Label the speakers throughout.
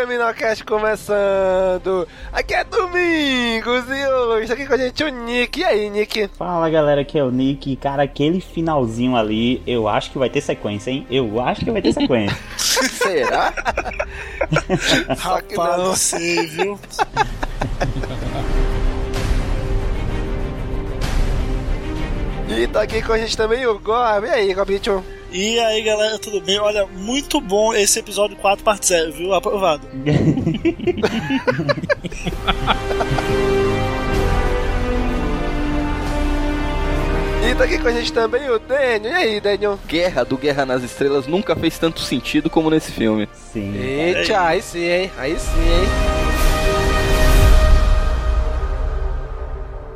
Speaker 1: CaminoCast começando! Aqui é Domingos e hoje tá aqui com a gente o Nick. E aí, Nick?
Speaker 2: Fala galera, aqui é o Nick. Cara, aquele finalzinho ali, eu acho que vai ter sequência, hein? Eu acho que vai ter sequência.
Speaker 1: Será? Que não.
Speaker 3: sei, viu?
Speaker 1: E tá aqui com a gente também o Gob. E aí, Gobicho?
Speaker 3: E aí, galera, tudo bem? Olha, muito bom esse episódio 4 parte 0, viu? Aprovado.
Speaker 1: E tá aqui com a gente também o Daniel. E aí, Daniel?
Speaker 4: Guerra do Guerra nas Estrelas nunca fez tanto sentido como nesse filme.
Speaker 2: Sim.
Speaker 1: Eita, aí sim, hein? Aí sim, hein?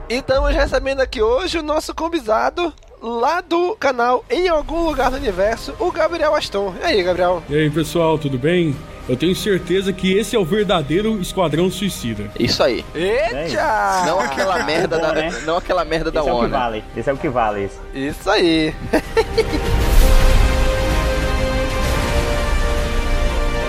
Speaker 1: E estamos recebendo aqui hoje o nosso convidado lá do canal Em Algum Lugar do Universo, o Gabriel Aston. E aí, Gabriel?
Speaker 5: E aí, pessoal, tudo bem? Eu tenho certeza que esse é o verdadeiro Esquadrão Suicida.
Speaker 4: Isso aí.
Speaker 1: Eita!
Speaker 4: Não aquela merda
Speaker 2: bom,
Speaker 4: da,
Speaker 2: né?
Speaker 4: não aquela merda da
Speaker 2: Esse é o que
Speaker 4: Warner.
Speaker 2: vale. Esse é o que vale. Isso.
Speaker 1: Isso aí.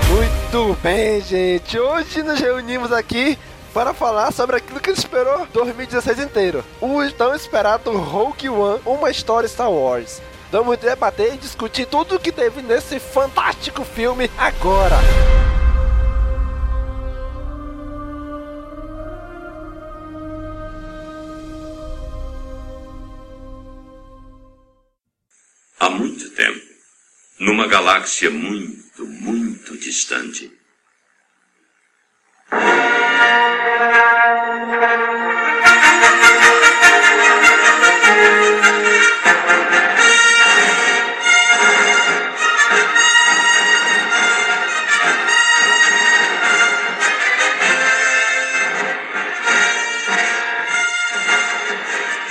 Speaker 1: Muito bem, gente. Hoje nos reunimos aqui para falar sobre aquilo que esperou 2016 inteiro. O tão esperado Rogue One, uma história Star Wars. Vamos debater e discutir tudo o que teve nesse fantástico filme agora.
Speaker 6: Há muito tempo, numa galáxia muito, muito distante.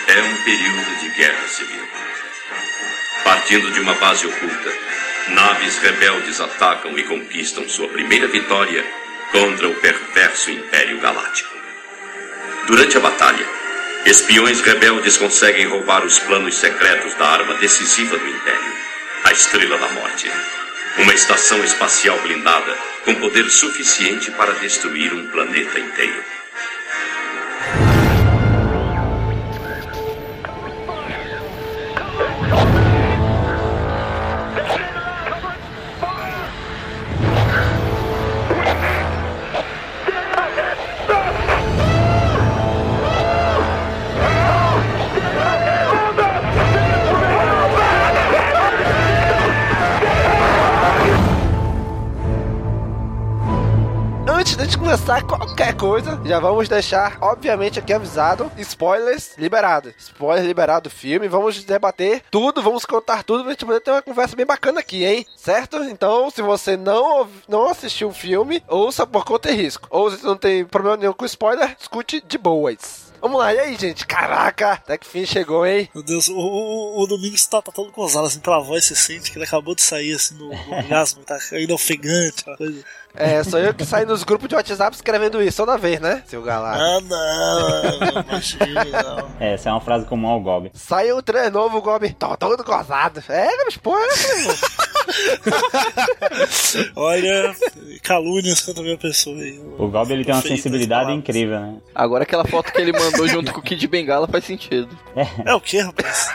Speaker 6: É um período de guerra civil. Partindo de uma base oculta, naves rebeldes atacam e conquistam sua primeira vitória contra o perverso Império Galáctico. Durante a batalha, espiões rebeldes conseguem roubar os planos secretos da arma decisiva do Império, a Estrela da Morte. Uma estação espacial blindada com poder suficiente para destruir um planeta inteiro.
Speaker 1: Começar qualquer coisa, já vamos deixar, obviamente, aqui avisado: spoilers liberados. Spoiler liberado do filme. Vamos debater tudo, vamos contar tudo pra gente poder ter uma conversa bem bacana aqui, hein? Certo? Então, se você não, não assistiu o filme, ouça por conta e risco. Ou se não tem problema nenhum com spoiler, escute de boas. Vamos lá, e aí, gente? Caraca, até que fim chegou, hein?
Speaker 3: Meu Deus, o, o, o Domingos tá, tá todo gozado, assim, pela voz, você sente que ele acabou de sair, assim, no, no orgasmo, tá ainda ofegante, aquela coisa.
Speaker 1: É, sou eu que saio nos grupos de WhatsApp escrevendo isso toda vez, né, seu galado?
Speaker 3: Ah, não, não, imagina, não.
Speaker 2: Essa é uma frase comum ao Gob.
Speaker 1: Saiu um trailer novo, Gob. Tô todo gozado. É, mas porra, é.
Speaker 3: Olha, calúnias contra a minha pessoa aí.
Speaker 2: O Gob ele tem uma sensibilidade incrível, né?
Speaker 4: Agora aquela foto que ele mandou junto com o Kid Bengala faz sentido.
Speaker 3: É o que, rapaz?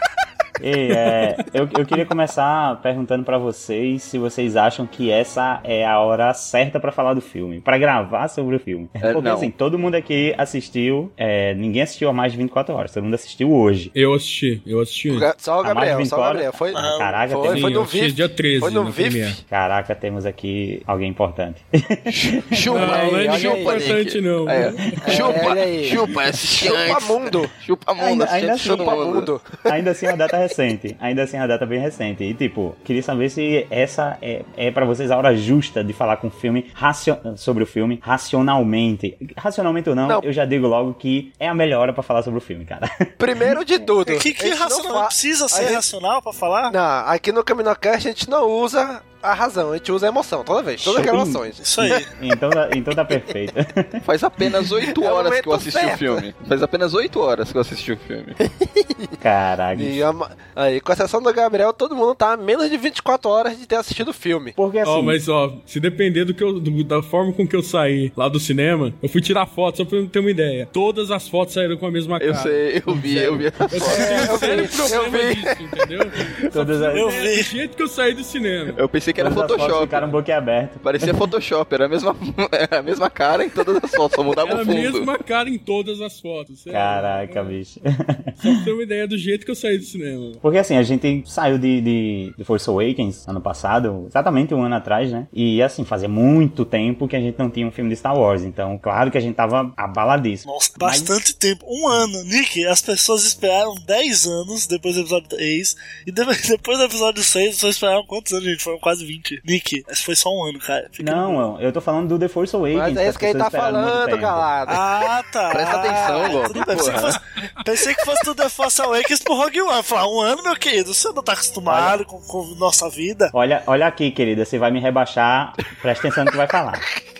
Speaker 2: E, é, eu, eu queria começar perguntando pra vocês se vocês acham que essa é a hora certa pra falar do filme, Pra gravar sobre o filme.
Speaker 4: É,
Speaker 2: Porque
Speaker 4: não.
Speaker 2: assim, todo mundo aqui assistiu, é, ninguém assistiu há mais de 24 horas, todo mundo assistiu hoje.
Speaker 5: Eu assisti, eu assisti.
Speaker 1: Só o Gabriel,
Speaker 2: 20
Speaker 1: só o
Speaker 2: horas?
Speaker 1: Gabriel. Foi,
Speaker 2: Ah, caraca,
Speaker 1: foi,
Speaker 2: tem-
Speaker 1: foi no VIF.
Speaker 5: dia 13
Speaker 1: Foi no VIF.
Speaker 5: Premiere.
Speaker 2: Caraca, temos aqui alguém importante.
Speaker 4: Chupa,
Speaker 5: Não, não é
Speaker 1: aí,
Speaker 5: ninguém
Speaker 1: olha aí.
Speaker 5: importante, não.
Speaker 4: É. Chupa,
Speaker 1: olha aí.
Speaker 4: chupa,
Speaker 1: Chupa mundo.
Speaker 4: Chupa mundo,
Speaker 2: Ainda- ainda
Speaker 4: todo
Speaker 1: Chupa
Speaker 4: mundo.
Speaker 2: Ainda assim é uma data recente. Ainda assim é uma data bem recente. E tipo, queria saber se essa é, é para vocês a hora justa de falar com o filme sobre o filme racionalmente. Racionalmente ou não,
Speaker 1: Não.
Speaker 2: eu já digo logo que é a melhor hora pra falar sobre o filme, cara.
Speaker 1: Primeiro de tudo.
Speaker 3: Que, que
Speaker 1: a não
Speaker 3: racional?
Speaker 1: fa-
Speaker 3: Precisa ser racional pra falar?
Speaker 1: Não, aqui no Caminocast a gente não usa a razão, a gente usa a emoção toda vez, todas as
Speaker 2: Shopping.
Speaker 1: gravações.
Speaker 3: Isso aí.
Speaker 2: Então, tá- então tá perfeito.
Speaker 4: Faz apenas 8
Speaker 1: É o
Speaker 4: horas que eu assisti o
Speaker 1: certo.
Speaker 4: filme. Faz apenas 8 horas que eu assisti o filme.
Speaker 2: Caraca.
Speaker 1: E a aí, com exceção do Gabriel, todo mundo tá a menos de 24 horas de ter assistido o filme.
Speaker 2: Porque assim,
Speaker 5: Ó, mas ó, se depender do que eu, do- da forma com que eu saí lá do cinema, eu fui tirar foto só pra eu ter uma ideia. Todas as fotos saíram com a mesma cara.
Speaker 4: Eu sei, eu vi, eu vi
Speaker 5: Eu tenho
Speaker 1: eu vi,
Speaker 5: problema
Speaker 1: eu vi.
Speaker 5: disso, entendeu?
Speaker 2: todas as,
Speaker 3: Eu
Speaker 5: É
Speaker 3: vi.
Speaker 5: do jeito que eu saí do cinema.
Speaker 4: Eu pensei que era
Speaker 2: todas as fotos
Speaker 4: Photoshop.
Speaker 2: ficaram boquiabertas.
Speaker 4: Parecia Photoshop, era a mesma, era a mesma cara em todas as fotos, só mudava
Speaker 5: Era
Speaker 4: o
Speaker 5: a
Speaker 4: fundo.
Speaker 5: mesma cara em todas as fotos. sério.
Speaker 2: Caraca, bicho.
Speaker 5: Só pra ter uma ideia do jeito que eu saí do cinema.
Speaker 2: Porque assim, a gente saiu de, de, de Force Awakens ano passado, exatamente um ano atrás, né? E assim, fazia muito tempo que a gente não tinha um filme de Star Wars. Então, claro que a gente tava abaladíssimo.
Speaker 3: Nossa, bastante tempo. Um ano. Nick, as pessoas esperaram 10 anos depois do episódio 3. E de- depois do episódio 6, só esperaram quantos anos, gente? Foram quase 20. Nick, esse foi só um ano, cara. Fica
Speaker 2: Não, eu tô falando do The Force Awakens.
Speaker 1: Mas é isso que ele tá
Speaker 2: esperaram muito
Speaker 1: falando, galado.
Speaker 3: Ah, tá.
Speaker 4: Presta atenção,
Speaker 3: bem, Pensei que, fosse, pensei que fosse do The Force Awakens pro Rogue One. Falar, um ano, meu querido, você não tá acostumado com, com nossa vida.
Speaker 2: Olha, olha aqui, querida, você vai me rebaixar. Presta atenção no que vai falar.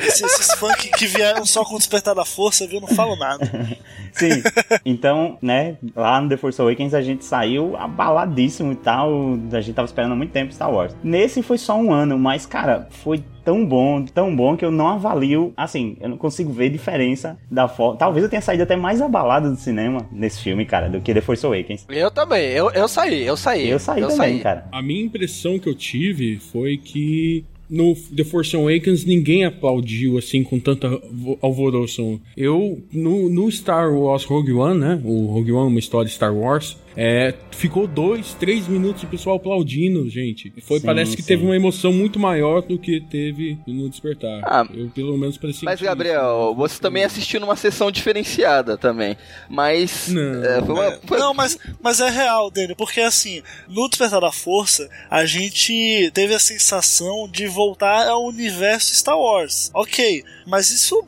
Speaker 3: Esses, esses fãs que, que vieram só com o despertar da força, viu? Não falo nada.
Speaker 2: Sim. Então, né, lá no The Force Awakens a gente saiu abaladíssimo e tal. A gente tava esperando há muito tempo Star Wars. Nesse foi só um ano, mas, cara, foi tão bom, tão bom que eu não avalio, assim, eu não consigo ver diferença da foto. Talvez eu tenha saído até mais abalado do cinema nesse filme, cara, do que The Force Awakens.
Speaker 1: Eu também, eu, eu saí, eu saí.
Speaker 2: Eu saí também, cara.
Speaker 5: A minha impressão que eu tive foi que no The Force Awakens ninguém aplaudiu assim com tanta vo- alvoroço. Eu, no, no Star Wars Rogue One, né? O Rogue One, uma história de Star Wars. É, ficou dois, três minutos o pessoal aplaudindo, gente. Foi,
Speaker 2: Sim,
Speaker 5: parece que
Speaker 2: sim.
Speaker 5: teve uma emoção muito maior do que teve no Despertar.
Speaker 4: Ah,
Speaker 5: eu pelo menos parecia
Speaker 4: Mas, Gabriel, você também assistiu numa sessão diferenciada também. Mas.
Speaker 5: Não.
Speaker 4: é, foi uma- foi-
Speaker 3: Não, mas, mas é real, Daniel, porque assim, no Despertar da Força, a gente teve a sensação de voltar ao universo Star Wars. Ok, mas isso,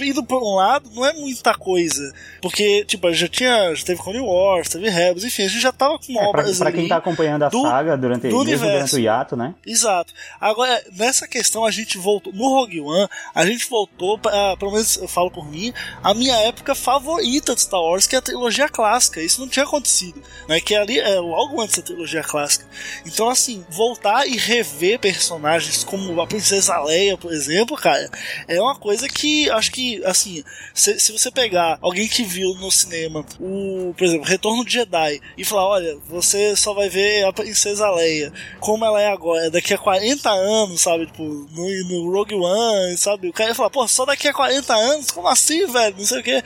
Speaker 3: indo por um lado, não é muita coisa. Porque, tipo, já tinha, já teve Clone Wars, teve Rebels, enfim, a gente já tava com
Speaker 2: É, pra,
Speaker 3: obras
Speaker 2: pra quem
Speaker 3: ali
Speaker 2: tá acompanhando a
Speaker 3: do-
Speaker 2: saga durante,
Speaker 3: do
Speaker 2: mesmo durante
Speaker 3: universo.
Speaker 2: o hiato, né?
Speaker 3: Exato. Agora, nessa questão, a gente voltou. No Rogue One, a gente voltou, pra, pelo menos eu falo por mim, a minha época favorita de Star Wars, que é a trilogia clássica. Isso não tinha acontecido. Né? Que ali é logo antes da trilogia clássica. Então, assim, voltar e rever personagens como a Princesa Leia, por exemplo, cara, é uma coisa que acho que, assim, se, se você pegar alguém que viu no cinema o, por exemplo, Retorno de Jedi e falar: olha, você só vai ver a Princesa Leia como ela é agora, daqui a 40 anos, sabe? Tipo, no, no Rogue One, sabe? O cara ia falar: pô, só daqui a 40 anos? Como assim, velho? Não sei o que.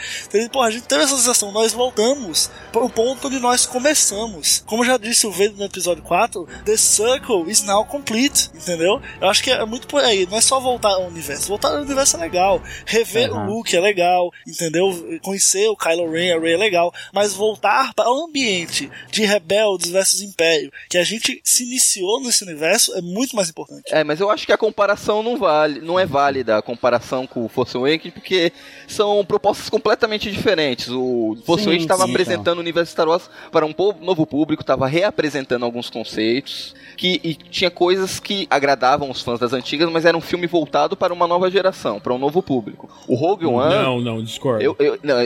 Speaker 3: Pô, a gente teve essa sensação, nós voltamos para o ponto onde nós começamos. Como já disse o Vader no episódio 4, The Circle is now complete, entendeu? Eu acho que é muito por aí, não é só voltar ao universo. Voltar ao universo é legal, rever
Speaker 2: Uhum.
Speaker 3: o Luke é legal, entendeu? Conhecer o Kylo Ren, a Rey é legal, mas voltar para ambiente de rebeldes versus império que a gente se iniciou nesse universo é muito mais importante.
Speaker 4: É, mas eu acho que a comparação não vale, não é válida a comparação com o Force Awakens, porque são propostas completamente diferentes. O Force Awakens estava apresentando o universo Star Wars para um novo público, estava reapresentando alguns conceitos, que e tinha coisas que agradavam os fãs das antigas, mas era um filme voltado para uma nova geração, para um novo público. O Rogue One...
Speaker 5: Não, não, discordo.
Speaker 4: Eu, eu, não,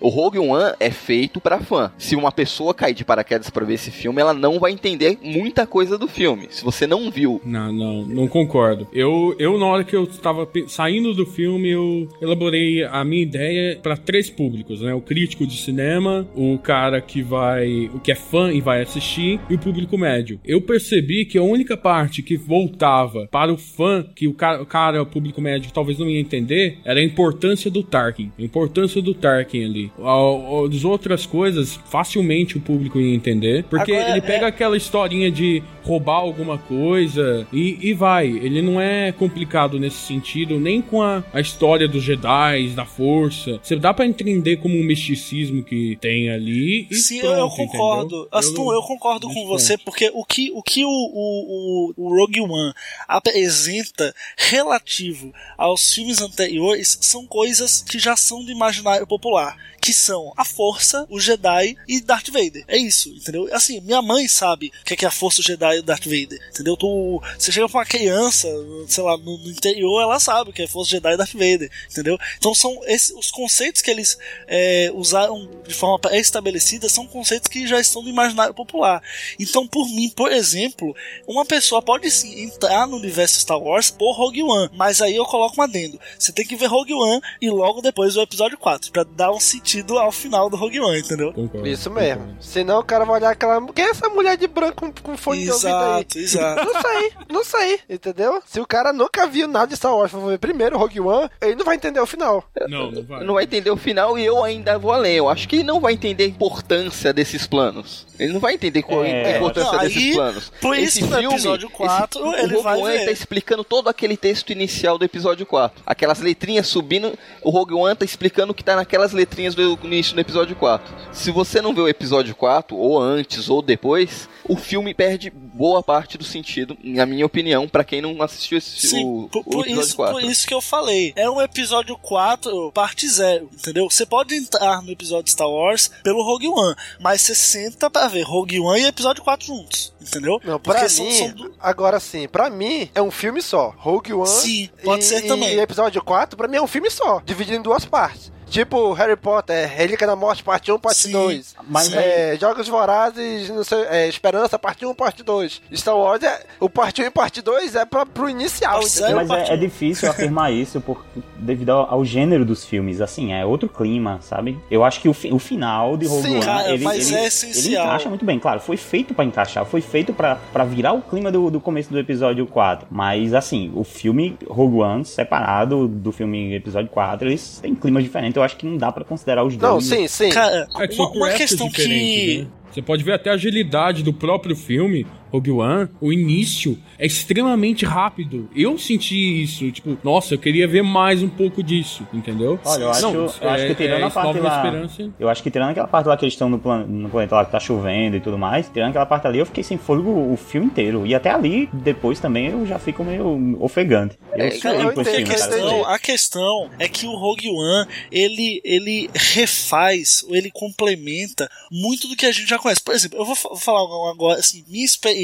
Speaker 4: o Rogue One é feito para fã. Se uma pessoa cair de paraquedas para ver esse filme, ela não vai entender muita coisa do filme. Se você não viu.
Speaker 5: Não, não, não concordo. Eu, eu na hora que eu estava saindo do filme, eu elaborei a minha ideia para três públicos, né? O crítico de cinema, o cara que vai, o que é fã e vai assistir, e o público médio. Eu percebi que a única parte que voltava para o fã, que o cara, o, cara, o público médio talvez não ia entender, era a importância do Tarkin. A importância do Tarkin ali. As outras coisas, facilmente o público ia entender, porque Agora, ele pega é... aquela historinha de roubar alguma coisa e, e vai. Ele não é complicado nesse sentido, nem com a, a história dos Jedi, da força. Você dá para entender como um misticismo que tem ali. E
Speaker 3: Sim,
Speaker 5: pronto,
Speaker 3: eu concordo. Aston, eu, eu concordo com você, porque o que o, que o, o, o Rogue One apresenta relativo aos filmes anteriores são coisas que já são do imaginário popular que são a Força, o Jedi e Darth Vader. É isso, entendeu? Assim, minha mãe sabe o que é a Força, o Jedi Darth Vader, entendeu? Tu, você chega pra uma criança, sei lá, no, no interior, ela sabe que é Força, Jedi e Darth Vader, entendeu? Então são esses, os conceitos que eles é, usaram de forma pré-estabelecida são conceitos que já estão no imaginário popular. Então, por mim, por exemplo, uma pessoa pode sim entrar no universo Star Wars por Rogue One, mas aí eu coloco um adendo. Você tem que ver Rogue One e logo depois o episódio 4, para dar um sentido ao final do Rogue One, entendeu?
Speaker 1: Concordo, Isso mesmo. Concordo. Senão o cara vai olhar aquela. Quem é essa mulher de branco com, fone de
Speaker 3: aí? Exato,
Speaker 1: Não sei, não sei, entendeu? Se o cara nunca viu nada de Star Wars, for ver primeiro o Rogue One, ele não vai entender o final.
Speaker 5: Não, não vai.
Speaker 4: Não vai entender o final e eu ainda vou além. Eu acho que ele não vai entender a importância desses planos. Ele não vai entender qual é, a importância não, desses planos.
Speaker 3: Por isso esse no filme, episódio 4 esse, ele
Speaker 4: o
Speaker 3: vai
Speaker 4: One
Speaker 3: ver.
Speaker 4: tá explicando todo aquele texto inicial do episódio 4. Aquelas letrinhas subindo, o Rogue One tá explicando o que tá naquelas letrinhas do início do episódio 4. Se você não vê o episódio 4, ou antes ou depois, o filme perde boa parte do sentido, na minha opinião, para quem não assistiu esse,
Speaker 3: Sim,
Speaker 4: o,
Speaker 3: por,
Speaker 4: o episódio
Speaker 3: isso,
Speaker 4: 4.
Speaker 3: Por isso que eu falei. É um episódio 4, parte 0, entendeu? Você pode entrar no episódio Star Wars pelo Rogue One, mas você senta pra ver Rogue One e episódio 4 juntos, entendeu?
Speaker 1: Não, pra Porque mim, são, são... agora sim, pra mim é um filme só. Rogue One
Speaker 3: sim, pode
Speaker 1: e,
Speaker 3: ser também.
Speaker 1: e episódio 4, pra mim é um filme só, dividido em duas partes. Tipo Harry Potter, Relíquia da Morte, parte 1, parte
Speaker 3: Sim,
Speaker 1: 2.
Speaker 2: mas
Speaker 1: é, Jogos Vorazes, não sei, é, Esperança, parte 1, parte 2. Star Wars, é, o parte 1 e parte 2 é pra, pro inicial,
Speaker 3: Mas
Speaker 1: entendeu?
Speaker 2: Mas é, é difícil afirmar isso por, devido ao, ao gênero dos filmes. Assim, é outro clima, sabe? Eu acho que o, fi- o final de Rogue
Speaker 3: Sim,
Speaker 2: One,
Speaker 3: cara,
Speaker 2: ele,
Speaker 3: mas
Speaker 2: ele,
Speaker 3: é
Speaker 2: ele
Speaker 3: essencial.
Speaker 2: encaixa muito bem. Claro, foi feito pra encaixar, foi feito pra pra virar o clima do, do começo do episódio 4. Mas, assim, o filme Rogue One, separado do filme episódio 4, eles têm climas diferentes. Eu acho que não dá pra considerar os
Speaker 1: Não,
Speaker 2: dois.
Speaker 1: sim, sim.
Speaker 3: Cara,
Speaker 5: É que
Speaker 3: uma, uma questão que.
Speaker 5: né? Você pode ver até a agilidade do próprio filme, Rogue One, o início é extremamente rápido. Eu senti isso, tipo, nossa, eu queria ver mais um pouco disso, entendeu?
Speaker 2: Olha, eu acho,
Speaker 5: Não,
Speaker 2: eu acho que tirando
Speaker 5: é,
Speaker 2: a parte lá.
Speaker 5: Esperança.
Speaker 2: Eu acho que tirando aquela parte lá que eles estão no, plan, no planeta lá que tá chovendo e tudo mais, tirando aquela parte ali, eu fiquei sem fôlego o filme inteiro. E até ali, depois também, eu já fico meio ofegante. Eu
Speaker 4: É,
Speaker 3: Cara, a,
Speaker 2: filme, cara.
Speaker 3: questão, a questão é que o Rogue One ele, ele refaz, ou ele complementa muito do que a gente já conhece. Por exemplo, eu vou fa- falar agora assim, minha experiência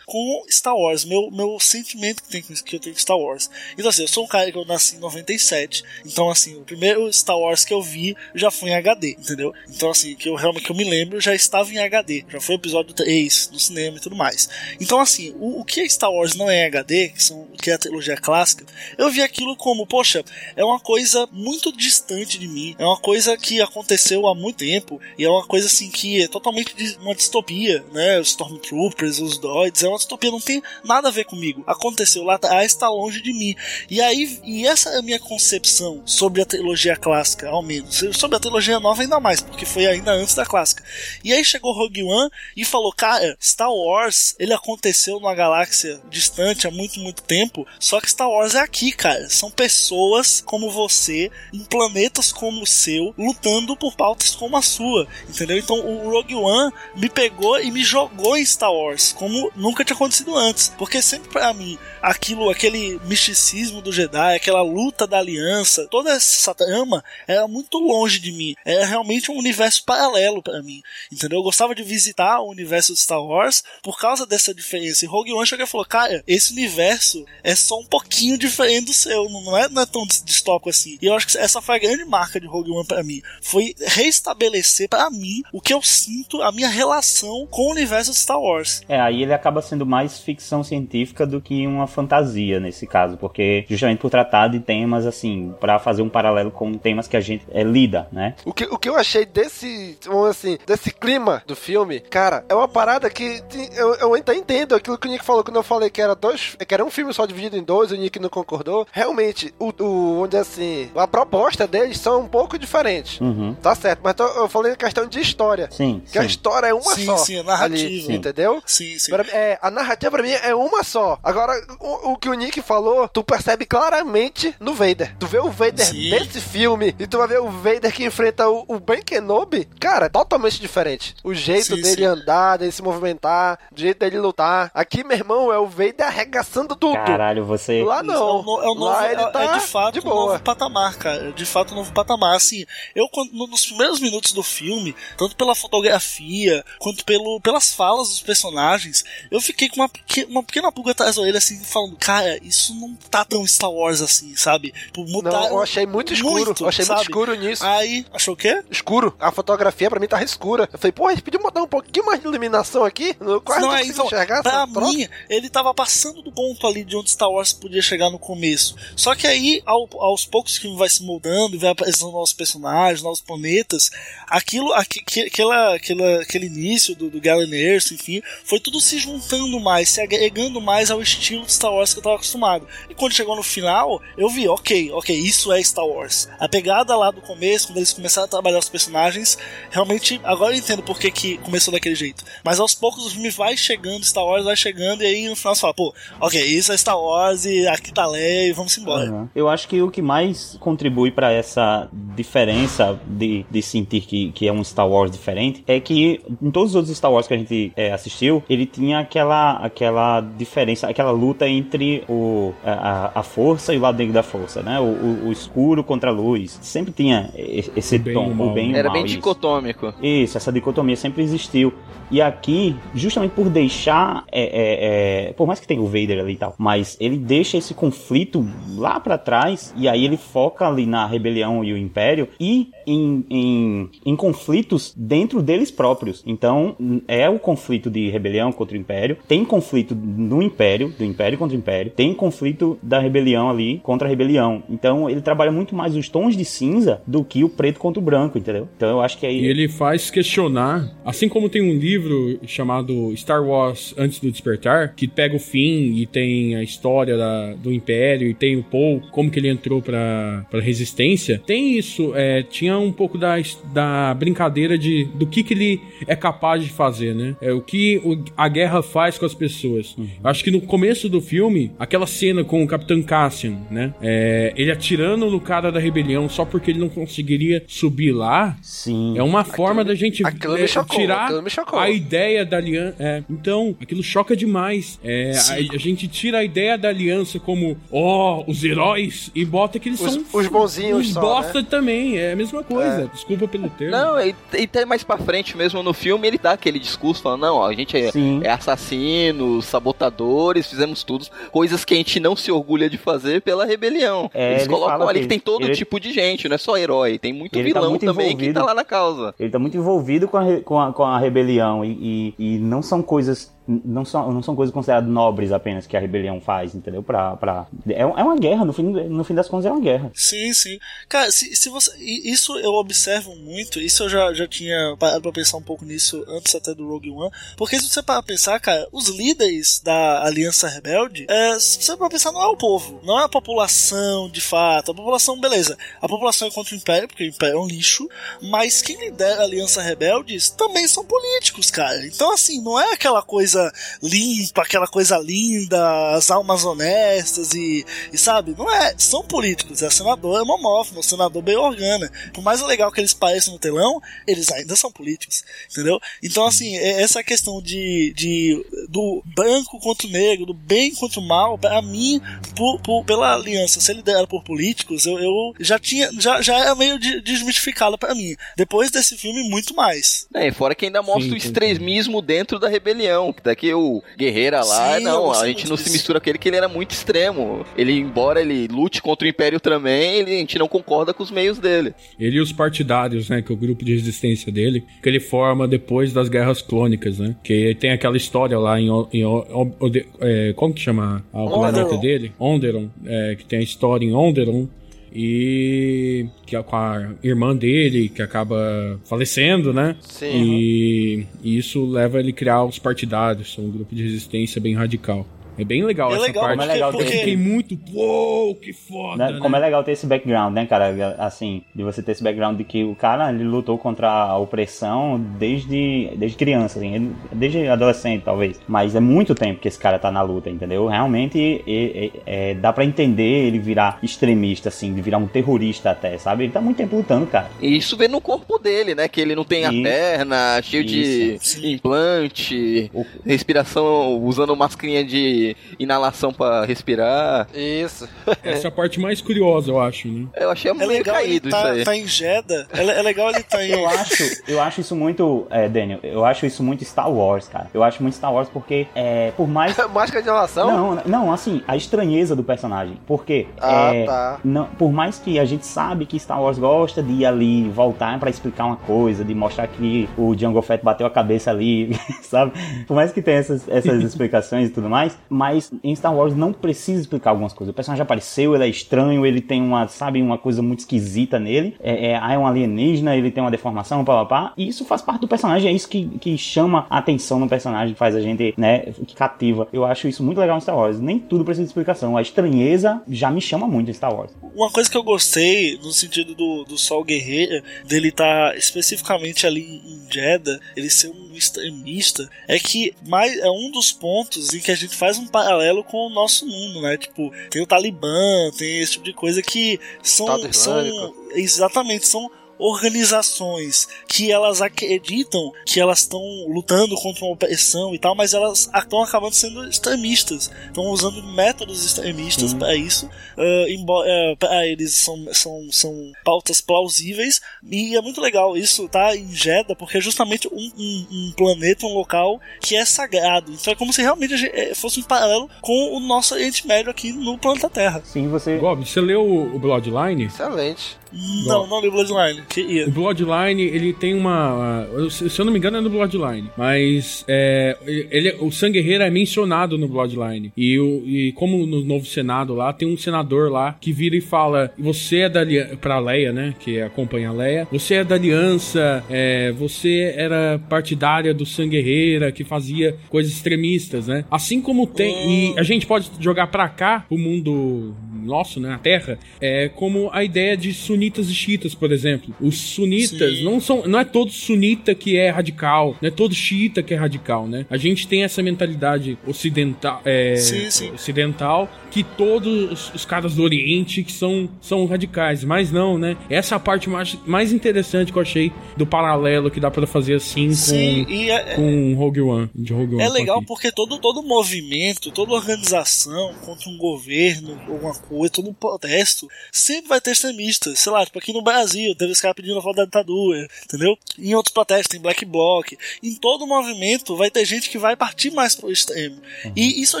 Speaker 3: com Star Wars, meu, meu sentimento que, tem, que eu tenho com Star Wars. Então, assim, eu sou um cara que eu nasci em 97, então, assim, o primeiro Star Wars que eu vi já foi em HD, entendeu? Então, assim, que eu realmente que eu me lembro já estava em HD, já foi o episódio 3 no cinema e tudo mais. Então, assim, o, o que é Star Wars não é HD, que, são, que é a trilogia clássica, eu vi aquilo como, poxa, é uma coisa muito distante de mim, é uma coisa que aconteceu há muito tempo, e é uma coisa assim que é totalmente uma distopia, né? Os Stormtroopers, os droids, é uma distopia, não tem nada a ver comigo. Aconteceu lá, está longe de mim. E aí, e essa é a minha concepção sobre a trilogia clássica, ao menos. Sobre a trilogia nova ainda mais, porque foi ainda antes da clássica. E aí chegou Rogue One e falou, cara, Star Wars, ele aconteceu numa galáxia distante há muito, muito tempo, só que Star Wars é aqui, cara. São pessoas como você, em planetas como o seu, lutando por pautas como a sua, entendeu? Então o Rogue One me pegou e me jogou em Star Wars, como nunca tinha acontecido antes. Porque sempre para mim, aquilo, aquele misticismo do Jedi, aquela luta da aliança, toda essa trama era muito longe de mim. Era realmente um universo paralelo para mim, entendeu? Eu gostava de visitar o universo de Star Wars por causa dessa diferença. E Rogue One chegou e falou, cara, esse universo é só um pouquinho diferente do seu, não é, não é tão distópico assim. E eu acho que essa foi a grande marca de Rogue One para mim. Foi restabelecer para mim o que eu sinto, a minha relação com o universo de Star Wars.
Speaker 2: É, aí ele acaba sendo mais ficção científica do que uma fantasia nesse caso, porque justamente por tratar de temas assim, para fazer um paralelo com temas que a gente é, lida, né?
Speaker 1: O que, o que eu achei desse, assim, desse clima do filme, cara, é uma parada que eu, eu ainda entendo aquilo que o Nick falou quando eu falei que era dois, que era um filme só dividido em dois, o Nick não concordou. Realmente, o, o onde assim, a proposta deles são um pouco diferentes.
Speaker 2: Uhum.
Speaker 1: Tá certo, mas eu falei em questão de história.
Speaker 2: Sim.
Speaker 1: Que
Speaker 2: sim.
Speaker 1: a história é uma
Speaker 3: sim,
Speaker 1: só.
Speaker 3: Sim, a narrativa.
Speaker 1: Ali, sim. Entendeu?
Speaker 3: Sim, sim.
Speaker 1: Pra, é, a narrativa pra mim é uma só. Agora, o, o, que o Nick falou, tu percebe claramente no Vader. Tu vê o Vader sim. desse filme e tu vai ver o Vader que enfrenta o, o Ben Kenobi. Cara, é totalmente diferente. O jeito sim, dele andar, dele se movimentar, o jeito dele lutar. Aqui, meu irmão, é o Vader arregaçando tudo.
Speaker 2: Caralho, você.
Speaker 1: Lá não.
Speaker 3: É o, é o novo,
Speaker 1: Lá ele tá
Speaker 3: é de fato
Speaker 1: de boa.
Speaker 3: um novo patamar, cara. De fato, um novo patamar. Assim, eu, quando, nos primeiros minutos do filme, tanto pela fotografia quanto pelo, pelas falas dos personagens, eu fiquei com uma, uma pequena pulga atrás da orelha, assim, falando, cara, isso não tá tão Star Wars assim, sabe?
Speaker 1: Por mudar, não, eu achei muito escuro. Muito, achei
Speaker 3: sabe?
Speaker 1: muito escuro nisso.
Speaker 3: Aí, achou o quê?
Speaker 1: Escuro. A fotografia pra mim tava escura. Eu falei, pô, a gente podia botar um pouquinho mais de iluminação aqui. Eu quase
Speaker 3: não,
Speaker 1: não
Speaker 3: é, então,
Speaker 1: enxergar
Speaker 3: pra mim, ele tava passando do ponto ali de onde Star Wars podia chegar no começo. Só que aí, ao, aos poucos que vai se moldando vai aparecendo novos personagens, novos planetas, aquilo, aquela, aquela, aquele início do, do Galen Erso, enfim, foi tudo se juntando mais, se agregando mais ao estilo de Star Wars que eu tava acostumado. E quando chegou no final, eu vi, ok, ok, isso é Star Wars. A pegada lá do começo, quando eles começaram a trabalhar os personagens, realmente, agora eu entendo por que, que começou daquele jeito. Mas aos poucos o filme vai chegando, Star Wars vai chegando, e aí no final você fala, pô, ok, isso é Star Wars e aqui tá Leia e vamos embora.
Speaker 2: Uhum. Eu acho que o que mais contribui para essa diferença de, de sentir que, que é um Star Wars diferente é que em todos os outros Star Wars que a gente é, assistiu, ele tinha aquela, aquela diferença, aquela luta entre o, a, a força e o lado negro da força, né? O, o, o escuro contra a luz. Sempre tinha esse
Speaker 5: o
Speaker 2: tom, o bem e o
Speaker 4: Era
Speaker 2: mal,
Speaker 4: bem
Speaker 2: isso.
Speaker 4: dicotômico.
Speaker 2: Isso, essa dicotomia sempre existiu. E aqui, justamente por deixar, é, é, é, por mais que tenha o Vader ali e tal, mas ele deixa esse conflito lá para trás e aí ele foca ali na rebelião e o Império e em, em, em conflitos dentro deles próprios. Então é o conflito de rebelião contra o Império, tem conflito no Império, do Império contra o Império, tem conflito da rebelião ali contra a rebelião. Então ele trabalha muito mais os tons de cinza do que o preto contra o branco, entendeu? Então eu acho que aí
Speaker 5: E ele faz questionar, assim como tem um livro chamado Star Wars Antes do Despertar, que pega o fim e tem a história da, do Império e tem o Paul, como que ele entrou pra, pra Resistência, tem isso, é, tinha um pouco da, da brincadeira de do que que ele é capaz de fazer, né? É o que o, a guerra faz com as pessoas.
Speaker 2: Uhum.
Speaker 5: Acho que no começo do filme, aquela cena com o Capitão Cassian, né? É, ele atirando no cara da rebelião só porque ele não conseguiria subir lá.
Speaker 2: Sim.
Speaker 5: É uma forma da gente
Speaker 1: aquilo
Speaker 5: é,
Speaker 1: chocou,
Speaker 5: tirar
Speaker 1: aquilo
Speaker 5: a ideia da aliança. É, então, aquilo choca demais. É, a, a gente tira a ideia da aliança como, ó, os heróis e bota que eles
Speaker 1: Os-
Speaker 5: são
Speaker 1: os bonzinhos
Speaker 5: Os
Speaker 1: só,
Speaker 5: bosta
Speaker 1: né?
Speaker 5: também. É a mesma coisa. Desculpa pelo termo.
Speaker 4: Não, e, e até mais pra frente mesmo no filme, ele dá aquele discurso falando, não, ó, a gente é,
Speaker 2: Sim.
Speaker 4: É assassinos, sabotadores, fizemos tudo, coisas que a gente não se orgulha de fazer pela rebelião.
Speaker 2: É,
Speaker 4: Eles
Speaker 2: ele
Speaker 4: colocam ali
Speaker 2: que
Speaker 4: que tem todo
Speaker 2: ele-
Speaker 4: tipo de gente, não é só herói, tem muito
Speaker 2: Ele tá
Speaker 4: vilão
Speaker 2: muito
Speaker 4: também que
Speaker 2: envolvido.
Speaker 4: tá lá na causa.
Speaker 2: Ele tá muito envolvido com a, com a, com a rebelião e, e, e não são coisas não são, não são coisas consideradas nobres apenas que a rebelião faz, entendeu? Pra, pra... É, é uma guerra, no fim, no fim das contas é uma guerra.
Speaker 3: Sim, sim. Cara, se, se você. Isso eu observo muito, isso eu já, já tinha parado pra pensar um pouco nisso antes até do Rogue One. Porque se você parar pra pensar, cara, os líderes da Aliança Rebelde, é, se você parar pensar, não é o povo, não é a população de fato. A população, beleza. A população é contra o Império, porque o Império é um lixo, mas quem lidera a Aliança Rebeldes também são políticos, cara. Então, assim, não é aquela coisa limpa, aquela coisa linda, as almas honestas e, e sabe? Não é. São políticos. É senador, é mamófono, senador bem organa. Por mais legal que eles pareçam no telão, eles ainda são políticos, entendeu? Então, assim, é essa questão de, de do branco contra o negro, do bem contra o mal, para mim, por, por, pela aliança ser liderada por políticos, eu, eu já tinha, já, já era meio desmistificada para mim. Depois desse filme, muito mais.
Speaker 4: É, fora que ainda mostra sim, o extremismo sim. dentro da rebelião, que daqui o Guerreira lá, sim, não, a gente não se mistura com ele, que ele era muito extremo. Ele, embora ele lute contra o Império também, ele, a gente não concorda com os meios dele.
Speaker 5: Ele e os partidários, né, que é o grupo de resistência dele, que ele forma depois das guerras clônicas, né, que tem aquela história lá em, em, em é, como que chama o planeta dele? Onderon, é, que tem a história em Onderon, e que é com a irmã dele que acaba falecendo, né? Sim. E, e isso leva ele a criar os partidários, um grupo de resistência bem radical. É bem legal é essa legal, parte. Como é legal
Speaker 2: porque...
Speaker 5: Eu fiquei muito, uou, que foda,
Speaker 2: né?
Speaker 5: né?
Speaker 2: Como é legal ter esse background, né, cara? Assim, de você ter esse background de que o cara, ele lutou contra a opressão desde, desde criança, assim, ele, desde adolescente, talvez. Mas é muito tempo que esse cara tá na luta, entendeu? Realmente, é, é, dá para entender ele virar extremista, assim, de virar um terrorista até, sabe? Ele tá muito tempo lutando, cara.
Speaker 4: E isso vê no corpo dele, né? Que ele não tem isso. a perna, cheio isso. de implante, o... respiração usando mascarinha de inalação para respirar.
Speaker 1: Isso.
Speaker 5: Essa é a parte mais curiosa, eu acho, né?
Speaker 4: Eu achei é meio legal caído
Speaker 3: tá,
Speaker 4: isso aí.
Speaker 3: tá em Jeddah. É, é legal ele tá em...
Speaker 2: eu acho, eu acho isso muito, é, Daniel, eu acho isso muito Star Wars, cara. Eu acho muito Star Wars porque, é, por mais...
Speaker 1: Máscara de inalação?
Speaker 2: Não, não, assim, a estranheza do personagem. Porque, ah, é, tá. não, por mais que a gente sabe que Star Wars gosta de ir ali, voltar para explicar uma coisa, de mostrar que o Jango Fett bateu a cabeça ali, sabe? Por mais que tenha essas, essas explicações e tudo mais, mas em Star Wars não precisa explicar algumas coisas. O personagem apareceu, ele é estranho, ele tem uma, sabe, uma coisa muito esquisita nele. É, é, é um alienígena, ele tem uma deformação, pá, pá, pá. E isso faz parte do personagem, é isso que, que chama a atenção no personagem, faz a gente, né, que cativa. Eu acho isso muito legal em Star Wars. Nem tudo precisa de explicação. A estranheza já me chama muito em Star Wars.
Speaker 3: Uma coisa que eu gostei, no sentido do, do Sol Guerreiro, dele estar tá especificamente ali em Jeddah, ele ser um extremista, é que mais, é um dos pontos em que a gente faz um paralelo com o nosso mundo, né? Tipo, tem o Talibã, tem esse tipo de coisa que são, são exatamente são organizações que elas acreditam que elas estão lutando contra uma opressão e tal, mas elas estão acabando sendo extremistas, estão usando métodos extremistas para isso, uh, embora uh, para eles são, são, são pautas plausíveis e é muito legal isso tá em Jeddah porque é justamente um, um, um planeta, um local que é sagrado, então é como se realmente eh, fosse um paralelo com o nosso Oriente Médio aqui no planeta Terra.
Speaker 2: Sim, você.
Speaker 5: Gob, você leu o Bloodline?
Speaker 1: Excelente.
Speaker 3: Não, não li Bloodline.
Speaker 5: O Bloodline, ele tem uma. Se eu não me engano, é no Bloodline. Mas é, ele, o Sangue Guerreiro é mencionado no Bloodline. E, o, e como no novo Senado lá, tem um senador lá que vira e fala: Você é da aliança. Pra Leia, né? Que acompanha a Leia. Você é da aliança. É, você era partidária do Sangue Guerreira, que fazia coisas extremistas, né? Assim como tem. E a gente pode jogar pra cá, o mundo nosso, né? A Terra. É como a ideia de sunitas e xiitas, por exemplo. Os sunitas Sim. não são, não é todo sunita que é radical, não é todo xiita que é radical, né? A gente tem essa mentalidade ocidental, é, sim, sim. ocidental que todos os caras do Oriente que são, são radicais, mas não, né? Essa é a parte mais, mais interessante que eu achei do paralelo que dá para fazer assim sim, com, é, com Rogue One, de Rogue One.
Speaker 3: É legal porque todo, todo movimento, toda organização contra um governo, alguma coisa, todo um protesto, sempre vai ter extremistas sei lá, tipo aqui no Brasil, teve os caras pedindo a foto da ditadura, entendeu? Em outros protestos, tem Black Bloc. Em todo movimento vai ter gente que vai partir mais pro extremo. Uhum. E isso a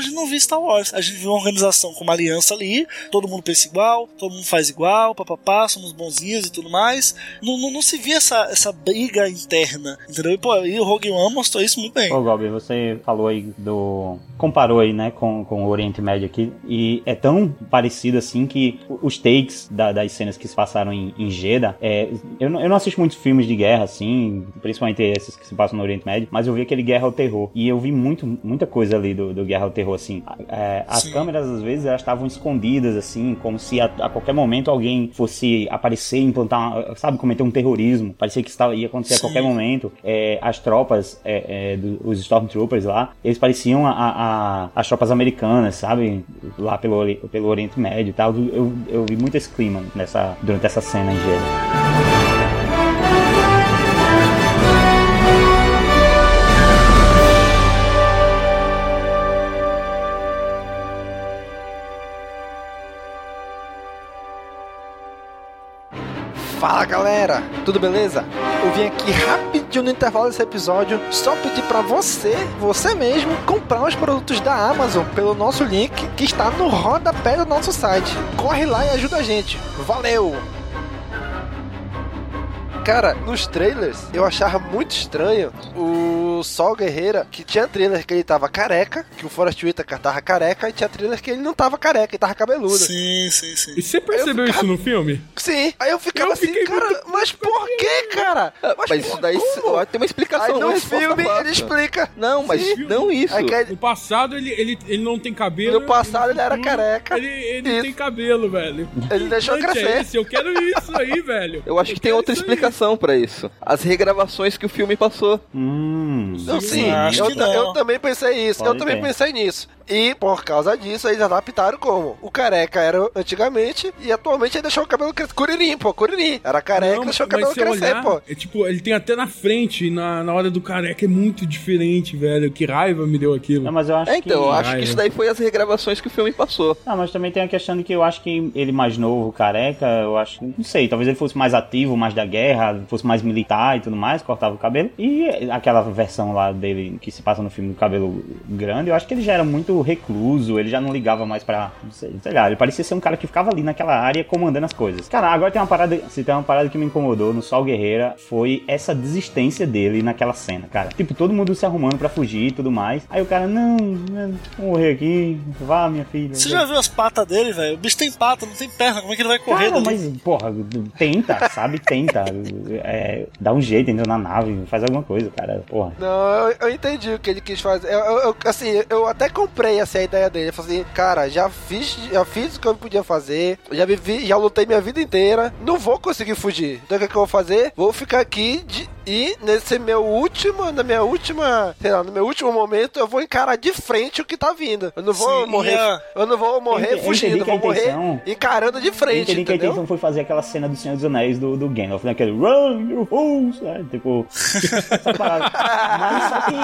Speaker 3: gente não viu Star Wars. A gente viu uma organização relação com uma aliança ali, todo mundo pensa igual, todo mundo faz igual, papapá, somos bonzinhos e tudo mais. Não, não, não se via essa, essa briga interna, entendeu? E, pô, e o Rogue One mostrou isso muito bem.
Speaker 2: Ô, Gobi, você falou aí do. comparou aí, né, com, com o Oriente Médio aqui, e é tão parecido assim que os takes da, das cenas que se passaram em, em Jeddah, é, eu, não, eu não assisto muitos filmes de guerra, assim, principalmente esses que se passam no Oriente Médio, mas eu vi aquele Guerra ao Terror, e eu vi muito, muita coisa ali do, do Guerra ao Terror, assim. É, as câmeras, às vezes, elas estavam escondidas, assim, como se a, a, qualquer momento alguém fosse aparecer, implantar, sabe, cometer um terrorismo. Parecia que isso ia acontecer Sim. a qualquer momento. É, as tropas, é, é, Stormtroopers lá, eles pareciam a, a, as tropas americanas, sabe? Lá pelo, pelo Oriente Médio e tal. Eu, eu vi muito esse clima nessa, durante essa cena em Jeddah.
Speaker 1: Fala galera, tudo beleza? Eu vim aqui rapidinho no intervalo desse episódio só pedir para você, você mesmo, comprar os produtos da Amazon pelo nosso link que está no rodapé do nosso site. Corre lá e ajuda a gente. Valeu! Cara, nos trailers eu achava muito estranho o Sol Guerreira, que tinha trailer que ele tava careca, que o Forrest Whitaker tava careca, e tinha trailer que ele não tava careca, ele tava cabeludo.
Speaker 3: Sim, sim, sim.
Speaker 5: E você percebeu ficava... isso no filme?
Speaker 1: Sim. Aí eu ficava eu assim, cara, muito... mas por que, cara?
Speaker 4: Ah, mas, mas isso daí como? tem uma explicação. Aí
Speaker 1: no filme ele explica.
Speaker 4: Não, mas sim. não isso. Aí,
Speaker 5: no passado ele, ele, ele não tem cabelo.
Speaker 1: No passado ele, ele era careca.
Speaker 5: Ele, ele tem cabelo, velho.
Speaker 1: Ele deixou é crescer.
Speaker 5: É eu quero isso aí, velho.
Speaker 4: Eu acho
Speaker 5: eu
Speaker 4: que tem outra explicação explicação para isso. As regravações que o filme passou.
Speaker 2: Hum.
Speaker 1: Não, sim, eu, eu, também pensei isso. Pode eu também ter. pensei nisso. E por causa disso, eles adaptaram como? O careca era antigamente e atualmente ele deixou o cabelo crescer. Curirim, pô, curirim. Era careca e deixou o cabelo crescer, olhar, pô.
Speaker 5: É tipo, ele tem até na frente, na, na hora do careca, é muito diferente, velho. Que raiva me deu aquilo.
Speaker 2: Não, mas eu acho
Speaker 4: é, então,
Speaker 2: que...
Speaker 4: eu acho que isso daí foi as regravações que o filme passou.
Speaker 2: Não, mas também tem a questão de que eu acho que ele mais novo, careca, eu acho que, não sei, talvez ele fosse mais ativo, mais da guerra, fosse mais militar e tudo mais, cortava o cabelo. E aquela versão lá dele que se passa no filme do cabelo grande, eu acho que ele já era muito recluso, ele já não ligava mais pra. Sei, sei, lá, ele parecia ser um cara que ficava ali naquela área comandando as coisas. Cara, agora tem uma parada. Se tem uma parada que me incomodou no Sol Guerreira foi essa desistência dele naquela cena, cara. Tipo, todo mundo se arrumando para fugir e tudo mais. Aí o cara, não, não vou morrer aqui, vá, minha filha.
Speaker 3: Você já viu as patas dele, velho? O bicho tem pata, não tem perna, como é que ele vai correr
Speaker 2: cara, Mas, porra, tenta, sabe? Tenta. É, dá um jeito, entendeu? Na nave, faz alguma coisa, cara. Porra.
Speaker 1: Não, eu, eu entendi o que ele quis fazer. Eu, eu, assim, eu até comprei essa ideia dele. Eu falei assim, cara, já fiz, já fiz o que eu podia fazer, já vivi, já lutei minha vida inteira, não vou conseguir fugir. Então o que, é que eu vou fazer? Vou ficar aqui de, e nesse meu último, na minha última, sei lá, no meu último momento, eu vou encarar de frente o que tá vindo. Eu não vou Sim, morrer, a... eu não vou morrer fugindo, eu vou morrer encarando de frente,
Speaker 2: entendi
Speaker 1: entendeu?
Speaker 2: que a intenção foi fazer aquela cena do Senhor dos Anéis do, do Gandalf, né? Aquele Run, you fools! Né? Tipo, essa parada. Mas só que,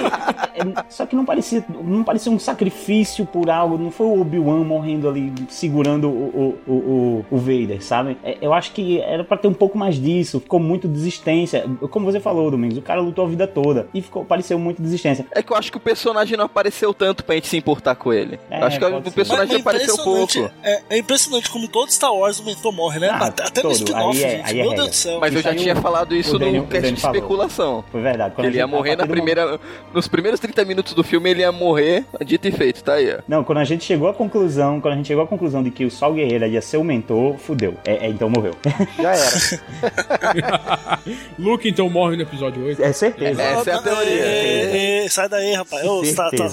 Speaker 2: é, só que não parecia, não parecia um sacrifício por algo, não foi o Obi-Wan morrendo ali, segurando o, o, o, o Vader, sabe? É, eu acho que era pra ter um pouco mais disso, ficou muito desistência. Como você falou, Domingos, o cara lutou a vida toda e ficou, pareceu muito desistência.
Speaker 4: É que eu acho que o personagem não apareceu tanto pra gente se importar com ele. É, acho que o personagem apareceu pouco.
Speaker 3: É, é, impressionante como todo Star Wars o mentor morre, né? Ah, Até todo. no spin-off, é, gente. É Meu Deus do céu.
Speaker 4: Mas eu já tinha falado isso no cast de especulação.
Speaker 2: Foi verdade.
Speaker 4: Quando ele ia morrer na primeira. Mundo... Nos primeiros 30 minutos do filme, ele ia morrer, dito e feito, tá aí.
Speaker 2: Não, quando a gente chegou à conclusão, quando a gente chegou à conclusão de que o Sol Guerreiro ia ser o mentor, fudeu. É, é então morreu.
Speaker 1: Já era.
Speaker 5: Luke então morre no episódio 8.
Speaker 2: É certeza.
Speaker 4: Essa é a teoria.
Speaker 3: Ei, ei, sai daí, rapaz. Ô, tá, tá,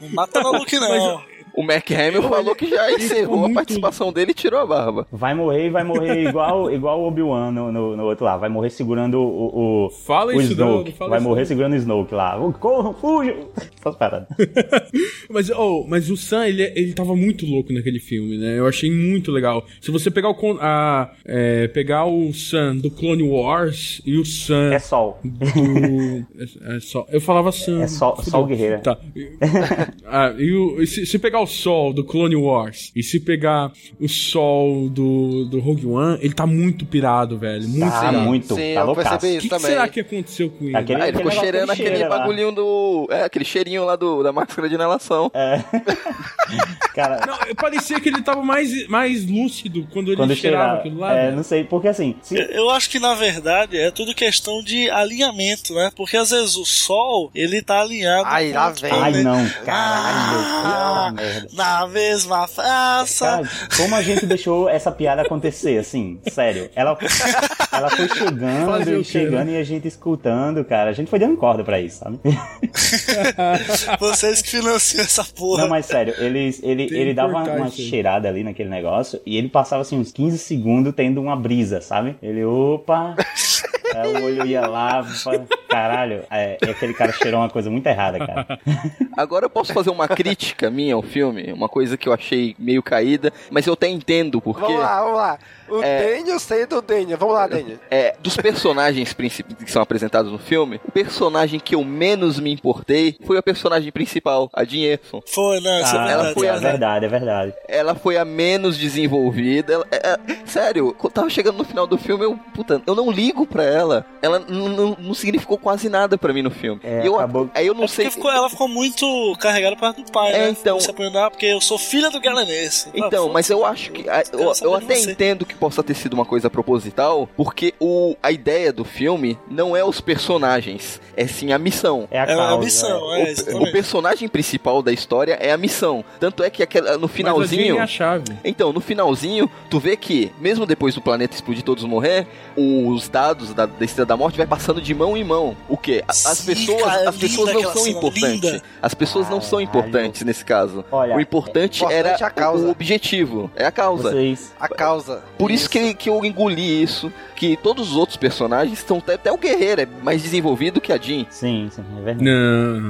Speaker 3: não mata Luke, não. Mas,
Speaker 4: o Mark Hamill falou que já encerrou a participação dele e tirou a barba.
Speaker 2: Vai morrer, vai morrer igual igual o Obi-Wan no, no, no, outro lá. Vai morrer segurando o, o,
Speaker 5: fala
Speaker 2: o
Speaker 5: isso
Speaker 2: Snoke.
Speaker 5: Não, fala
Speaker 2: vai
Speaker 5: isso
Speaker 2: morrer segurando o Snoke lá. Corram, fujam. Essas paradas.
Speaker 5: mas, oh, mas o Sam, ele, ele tava muito louco naquele filme, né? Eu achei muito legal. Se você pegar o, a, é, pegar o Sam do Clone Wars e o Sam...
Speaker 2: É Sol.
Speaker 5: Do, é, é Sol. Eu falava Sam.
Speaker 2: É Sol, sol Guerreira.
Speaker 5: Tá. ah, e o, se, se pegar o sol do Clone Wars e se pegar o sol do, do Rogue One, ele tá muito pirado, velho. Muito
Speaker 2: Tá
Speaker 5: pirado.
Speaker 2: muito,
Speaker 1: Sim,
Speaker 2: tá
Speaker 1: eu
Speaker 2: loucaço.
Speaker 1: percebi
Speaker 5: O
Speaker 1: isso
Speaker 5: que, que
Speaker 1: também.
Speaker 5: será que aconteceu com ele?
Speaker 2: Aquele-
Speaker 4: Ah, ele ficou cheirando
Speaker 2: que
Speaker 4: aquele
Speaker 2: cheira lá.
Speaker 4: bagulhinho do. É, aquele cheirinho lá do, da máscara de inalação.
Speaker 2: É. Cara,
Speaker 5: Não, parecia que ele tava mais, mais lúcido quando ele
Speaker 2: quando
Speaker 5: cheirava
Speaker 2: cheirava.
Speaker 5: aquilo lá.
Speaker 2: É,
Speaker 5: velho.
Speaker 2: não sei, porque assim. se-
Speaker 3: Eu acho que na verdade é tudo questão de alinhamento, né? Porque às vezes o Sol ele tá alinhado.
Speaker 1: Ai,
Speaker 3: com
Speaker 1: lá vem.
Speaker 2: Ai,
Speaker 3: planeta.
Speaker 2: não, caralho.
Speaker 3: Ah,
Speaker 2: puta merda.
Speaker 3: na mesma praça.
Speaker 2: Cara, como a gente deixou essa piada acontecer, assim, sério. Ela, ela foi chegando
Speaker 5: Fazer o
Speaker 2: e chegando e a gente escutando, cara. A gente foi dando corda pra isso, sabe?
Speaker 3: Vocês que financiam essa porra.
Speaker 2: Não, mas sério, ele, ele,
Speaker 5: Tem
Speaker 2: ele dava uma, uma cheirada ali naquele negócio e ele passava assim uns 15 segundos tendo uma brisa, sabe? Ele, opa, aí o olho ia lá, caralho. É, e aquele cara cheirou uma coisa muito errada, cara.
Speaker 4: Agora eu posso fazer uma crítica minha ao filme, uma coisa que eu achei meio caída, mas eu até entendo porque.
Speaker 1: Vamos lá, vamos lá. O
Speaker 4: É.
Speaker 1: Daniel sendo o Daniel. Vamos lá, Daniel.
Speaker 4: É, dos personagens princip- que são apresentados no filme, o personagem que eu menos me importei foi a personagem principal, a Jean Erson.
Speaker 3: Foi, não, isso é
Speaker 2: Ah,
Speaker 3: verdade.
Speaker 4: foi
Speaker 2: é
Speaker 4: a-
Speaker 2: verdade, é verdade.
Speaker 4: Ela foi a menos desenvolvida. Ela- é- é- sério, quando tava chegando no final do filme, eu, puta, eu não ligo pra ela. Ela não significou quase nada pra mim no filme.
Speaker 2: É,
Speaker 4: eu,
Speaker 2: acabou-
Speaker 4: Aí eu não
Speaker 3: É
Speaker 4: sei.
Speaker 3: porque ficou- ela ficou muito carregada causa do pai,
Speaker 4: É,
Speaker 3: né?
Speaker 4: então-
Speaker 3: Você aprendeu, ah, porque eu sou filha do galenense.
Speaker 4: Então, mas eu acho que. Eu, eu até
Speaker 3: você.
Speaker 4: entendo que possa ter sido uma coisa proposital, porque o, a ideia do filme não é os personagens, é sim a missão.
Speaker 2: É a
Speaker 3: É
Speaker 2: causa.
Speaker 3: uma missão, é,
Speaker 4: O,
Speaker 3: exatamente.
Speaker 4: o personagem principal da história é a missão. Tanto é que aquela- no
Speaker 5: Mas a
Speaker 4: finalzinho.
Speaker 5: é a chave.
Speaker 4: Então, no finalzinho, tu vê que, mesmo depois do planeta explodir e todos morrer, os dados da, da Estrela da Morte vai passando de mão em mão. O quê? A- As
Speaker 3: Sim,
Speaker 4: pessoas,
Speaker 3: cara,
Speaker 4: as pessoas não são importantes.
Speaker 3: linda.
Speaker 4: As pessoas não são importantes nesse caso.
Speaker 2: Olha,
Speaker 4: o importante,
Speaker 1: importante
Speaker 4: era
Speaker 1: é a causa.
Speaker 4: o objetivo, é a causa.
Speaker 2: Vocês.
Speaker 1: A causa.
Speaker 4: Por isso que, que eu engoli isso, que todos os outros personagens estão até, até o guerreiro é mais desenvolvido que a Jean.
Speaker 2: Sim, sim, é verdade.
Speaker 5: Não,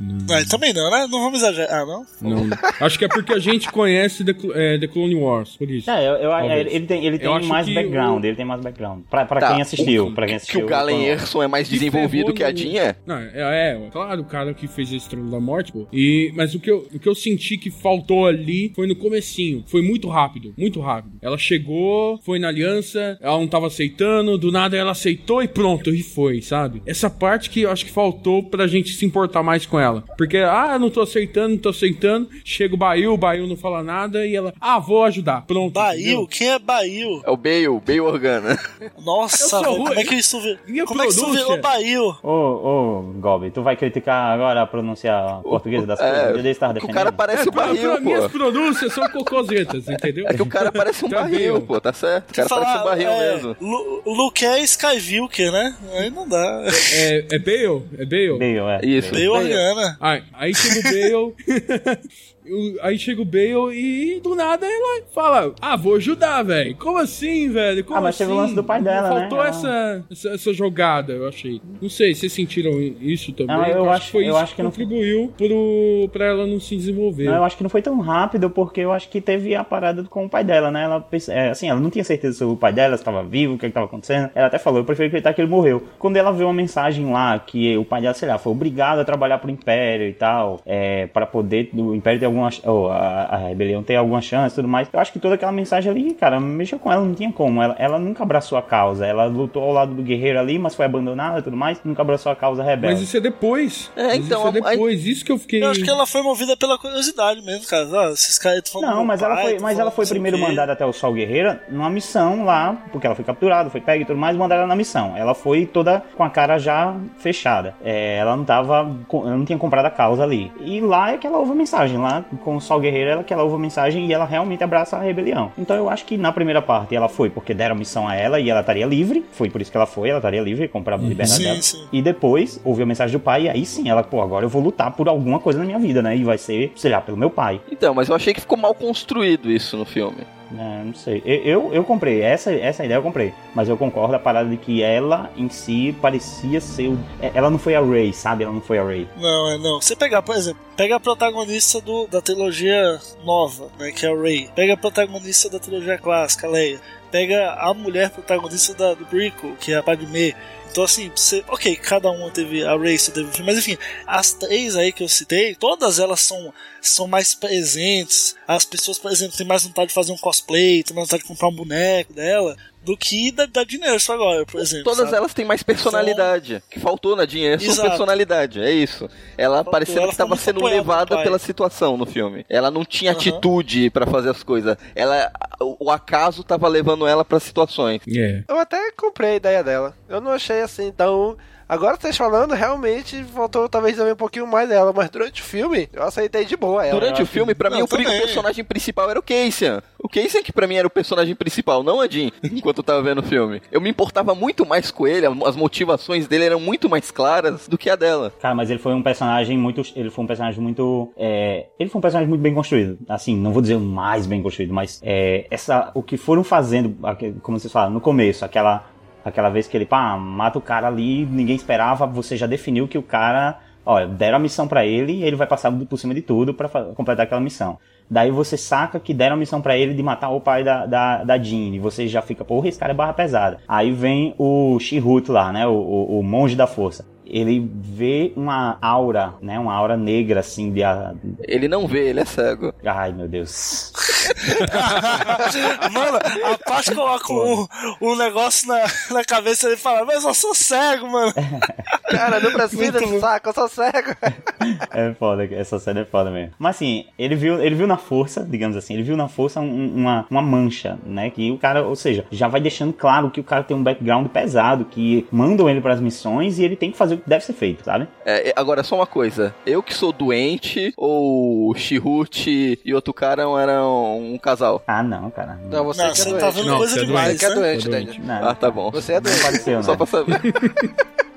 Speaker 5: não.
Speaker 3: Também não, né? Não vamos exagerar. Ah, não?
Speaker 5: Não. Acho que é porque a gente conhece The, é, The Clone Wars, por isso.
Speaker 2: É, eu, eu,
Speaker 5: Talvez.
Speaker 2: ele tem, ele tem mais
Speaker 5: que
Speaker 2: background,
Speaker 5: o-
Speaker 2: ele tem mais background. Pra, pra
Speaker 4: Tá,
Speaker 2: quem assistiu,
Speaker 4: o-
Speaker 2: pra quem
Speaker 4: Que
Speaker 2: assistiu.
Speaker 4: o Galen Erson é mais
Speaker 5: Que
Speaker 4: desenvolvido que a Jean é.
Speaker 5: Não, é, é, claro, o cara que fez a Estrela da Morte, pô. E, mas o que, eu, o que eu senti que faltou ali foi no comecinho. Foi muito rápido, muito rápido. Ela chegou, foi na aliança, ela não tava aceitando, do nada ela aceitou e pronto, e foi, sabe? Essa parte que eu acho que faltou pra gente se importar mais com ela. Porque, ah, não tô aceitando, não tô aceitando. Chega o Bail, o Bail não fala nada e ela, ah, vou ajudar. Pronto.
Speaker 3: Bail? Quem é Bail?
Speaker 4: É o Bale, Bale Organa.
Speaker 3: Nossa,
Speaker 5: Eu
Speaker 3: como é que isso, vi-
Speaker 5: Minha
Speaker 3: como é que isso virou Bail?
Speaker 2: Ô, ô, Gobi, tu vai criticar agora a pronúncia portuguesa das coisas? Eu devia estar
Speaker 4: que o
Speaker 2: defendendo.
Speaker 4: cara parece o
Speaker 5: Pra, pra
Speaker 4: barril,
Speaker 5: minhas
Speaker 4: pô.
Speaker 5: pronúncias são cocôzetas, entendeu?
Speaker 4: É que o cara parece um
Speaker 5: Tá
Speaker 4: barril,
Speaker 5: bem.
Speaker 4: pô, tá certo. O cara parece um barril
Speaker 3: é,
Speaker 4: mesmo.
Speaker 3: Lu- O Luke é Skyvilker, né? Aí não dá.
Speaker 5: É, é Bale? É Bale?
Speaker 2: Bale, é.
Speaker 4: Isso.
Speaker 3: Bale Organa.
Speaker 5: Aí, aí chega o Bale. aí chega o Bale e do nada ela fala: Ah, vou ajudar, velho. Como assim, velho? Como
Speaker 2: Ah, mas
Speaker 5: assim?
Speaker 2: teve o lance do pai dela, né?
Speaker 5: Faltou
Speaker 2: Ela-
Speaker 5: essa, essa, jogada, eu achei. Não sei, vocês sentiram isso também?
Speaker 2: Não, eu acho-
Speaker 5: que foi
Speaker 2: eu
Speaker 5: isso
Speaker 2: acho que não-
Speaker 5: contribuiu pro, pra ela não se desenvolver.
Speaker 2: Não, eu acho que não foi tão rápido, porque eu acho que teve a parada com o pai dela, né? Ela, é, assim, ela não tinha certeza se o pai dela estava vivo, o que estava acontecendo. Ela até falou, eu prefiro acreditar que ele morreu. Quando ela viu uma mensagem lá, que o pai dela, sei lá, foi obrigado a trabalhar pro Império e tal, é, para poder o Império ter alguma, ou a, a rebelião ter alguma chance e tudo mais. Eu acho que toda aquela mensagem ali, cara, mexeu com ela, não tinha como. Ela, ela nunca abraçou a causa. Ela lutou ao lado do guerreiro ali, mas foi abandonada e tudo mais, nunca abraçou a causa rebelde.
Speaker 5: Mas isso é depois.
Speaker 4: É,
Speaker 5: Mas
Speaker 4: então,
Speaker 5: Isso é depois. Isso que eu fiquei.
Speaker 3: Eu acho que ela foi movida pela curiosidade mesmo, cara. Ah, esses caras estão
Speaker 2: Não, mas
Speaker 3: meu
Speaker 2: ela
Speaker 3: pai,
Speaker 2: foi, mas ela foi
Speaker 3: o
Speaker 2: primeiro
Speaker 3: quê.
Speaker 2: mandada até o Sol Guerreira numa missão lá, porque ela foi capturada, foi pega e tudo mais, mandaram ela na missão. Ela foi toda com a cara já fechada. É, ela não tava, ela não tinha comprado a causa ali. E lá é que ela ouve a mensagem, lá com o Sol Guerreiro ela que ela ouve a mensagem e ela realmente abraça a rebelião. Então eu acho que na primeira parte ela foi porque deram missão a ela e ela estaria livre, foi por isso que ela foi, ela estaria livre, comprar a liberdade
Speaker 3: Sim,
Speaker 2: dela.
Speaker 3: sim.
Speaker 2: E depois ouviu a mensagem do pai e aí sim, ela, pô, agora eu vou lutar por alguma coisa na minha vida, né? E vai ser, sei lá, pelo meu pai.
Speaker 4: Então, mas eu achei que ficou mal construído isso no filme.
Speaker 2: É, não sei. Eu, eu, eu comprei, essa, essa ideia eu comprei. Mas eu concordo a parada de que ela em si parecia ser o. é, Ela não foi a Ray, sabe? Ela não foi a Ray.
Speaker 3: Não, é não. Você pegar, por exemplo, pega a protagonista do, da trilogia nova, né, que é a Rey. Pega a protagonista da trilogia clássica, Leia. pega a mulher protagonista da, do Brickle, que é a Padmé. Então, assim, você, ok, cada uma teve a Race, teve o filme, mas enfim, as três aí que eu citei, todas elas são, são mais presentes. As pessoas, por exemplo, têm mais vontade de fazer um cosplay, têm mais vontade de comprar um boneco dela do que da, da Dinheiro agora, por exemplo.
Speaker 4: Todas
Speaker 3: sabe?
Speaker 4: elas têm mais personalidade. Então... que faltou na Dinheiro é sua personalidade, é isso. Ela faltou, parecendo ela que estava sendo levada pela situação no filme. Ela não tinha uhum. atitude para fazer as coisas. Ela, o, o acaso tava levando ela para situações.
Speaker 5: Yeah.
Speaker 1: Eu até comprei a ideia dela. Eu não achei assim tão Agora vocês falando, realmente faltou talvez também um pouquinho mais dela, mas durante o filme eu aceitei de boa ela.
Speaker 4: Durante o filme, para mim, o personagem principal era o Cassian. O Cassian que pra mim era o personagem principal, não a Jean, enquanto eu tava vendo o filme. Eu me importava muito mais com ele, as motivações dele eram muito mais claras do que a dela.
Speaker 2: Cara, mas ele foi um personagem muito. Ele foi um personagem muito. É, ele foi um personagem muito bem construído. Assim, não vou dizer o mais bem construído, mas é, essa, o que foram fazendo, como vocês falaram, no começo, aquela Aquela vez que ele, pá, mata o cara ali, ninguém esperava, você já definiu que o cara, ó, deram a missão para ele e ele vai passar por cima de tudo para completar aquela missão. Daí você saca que deram a missão para ele de matar o pai da, da, da Jean. E você já fica, porra, esse cara é barra pesada. Aí vem o Shihut lá, né? O, o, o monge da força ele vê uma aura, né? Uma aura negra, assim, de...
Speaker 4: Ele não vê, ele é cego.
Speaker 2: Ai, meu Deus.
Speaker 3: mano, a parte coloca um, um negócio na, na cabeça e ele fala, mas eu sou cego, mano.
Speaker 1: Cara, não precisa de saco, eu sou cego.
Speaker 2: é foda, essa cena é foda mesmo. Mas assim, ele viu, ele viu na força, digamos assim, ele viu na força um, uma, uma mancha, né? Que o cara, ou seja, já vai deixando claro que o cara tem um background pesado, que mandam ele para as missões e ele tem que fazer o que deve ser feito, sabe?
Speaker 4: É, agora, só uma coisa. Eu que sou doente, ou o Shihut e outro cara eram um casal?
Speaker 2: Ah, não, cara.
Speaker 1: Não, você,
Speaker 3: não,
Speaker 1: que é
Speaker 3: você
Speaker 1: doente.
Speaker 3: tá vendo
Speaker 5: não,
Speaker 3: coisa
Speaker 5: é
Speaker 3: demais.
Speaker 1: Você é doente,
Speaker 5: né?
Speaker 1: Daniel.
Speaker 4: Ah, tá bom.
Speaker 1: Você é doente.
Speaker 2: Pareceu,
Speaker 4: Só
Speaker 2: né?
Speaker 4: pra saber.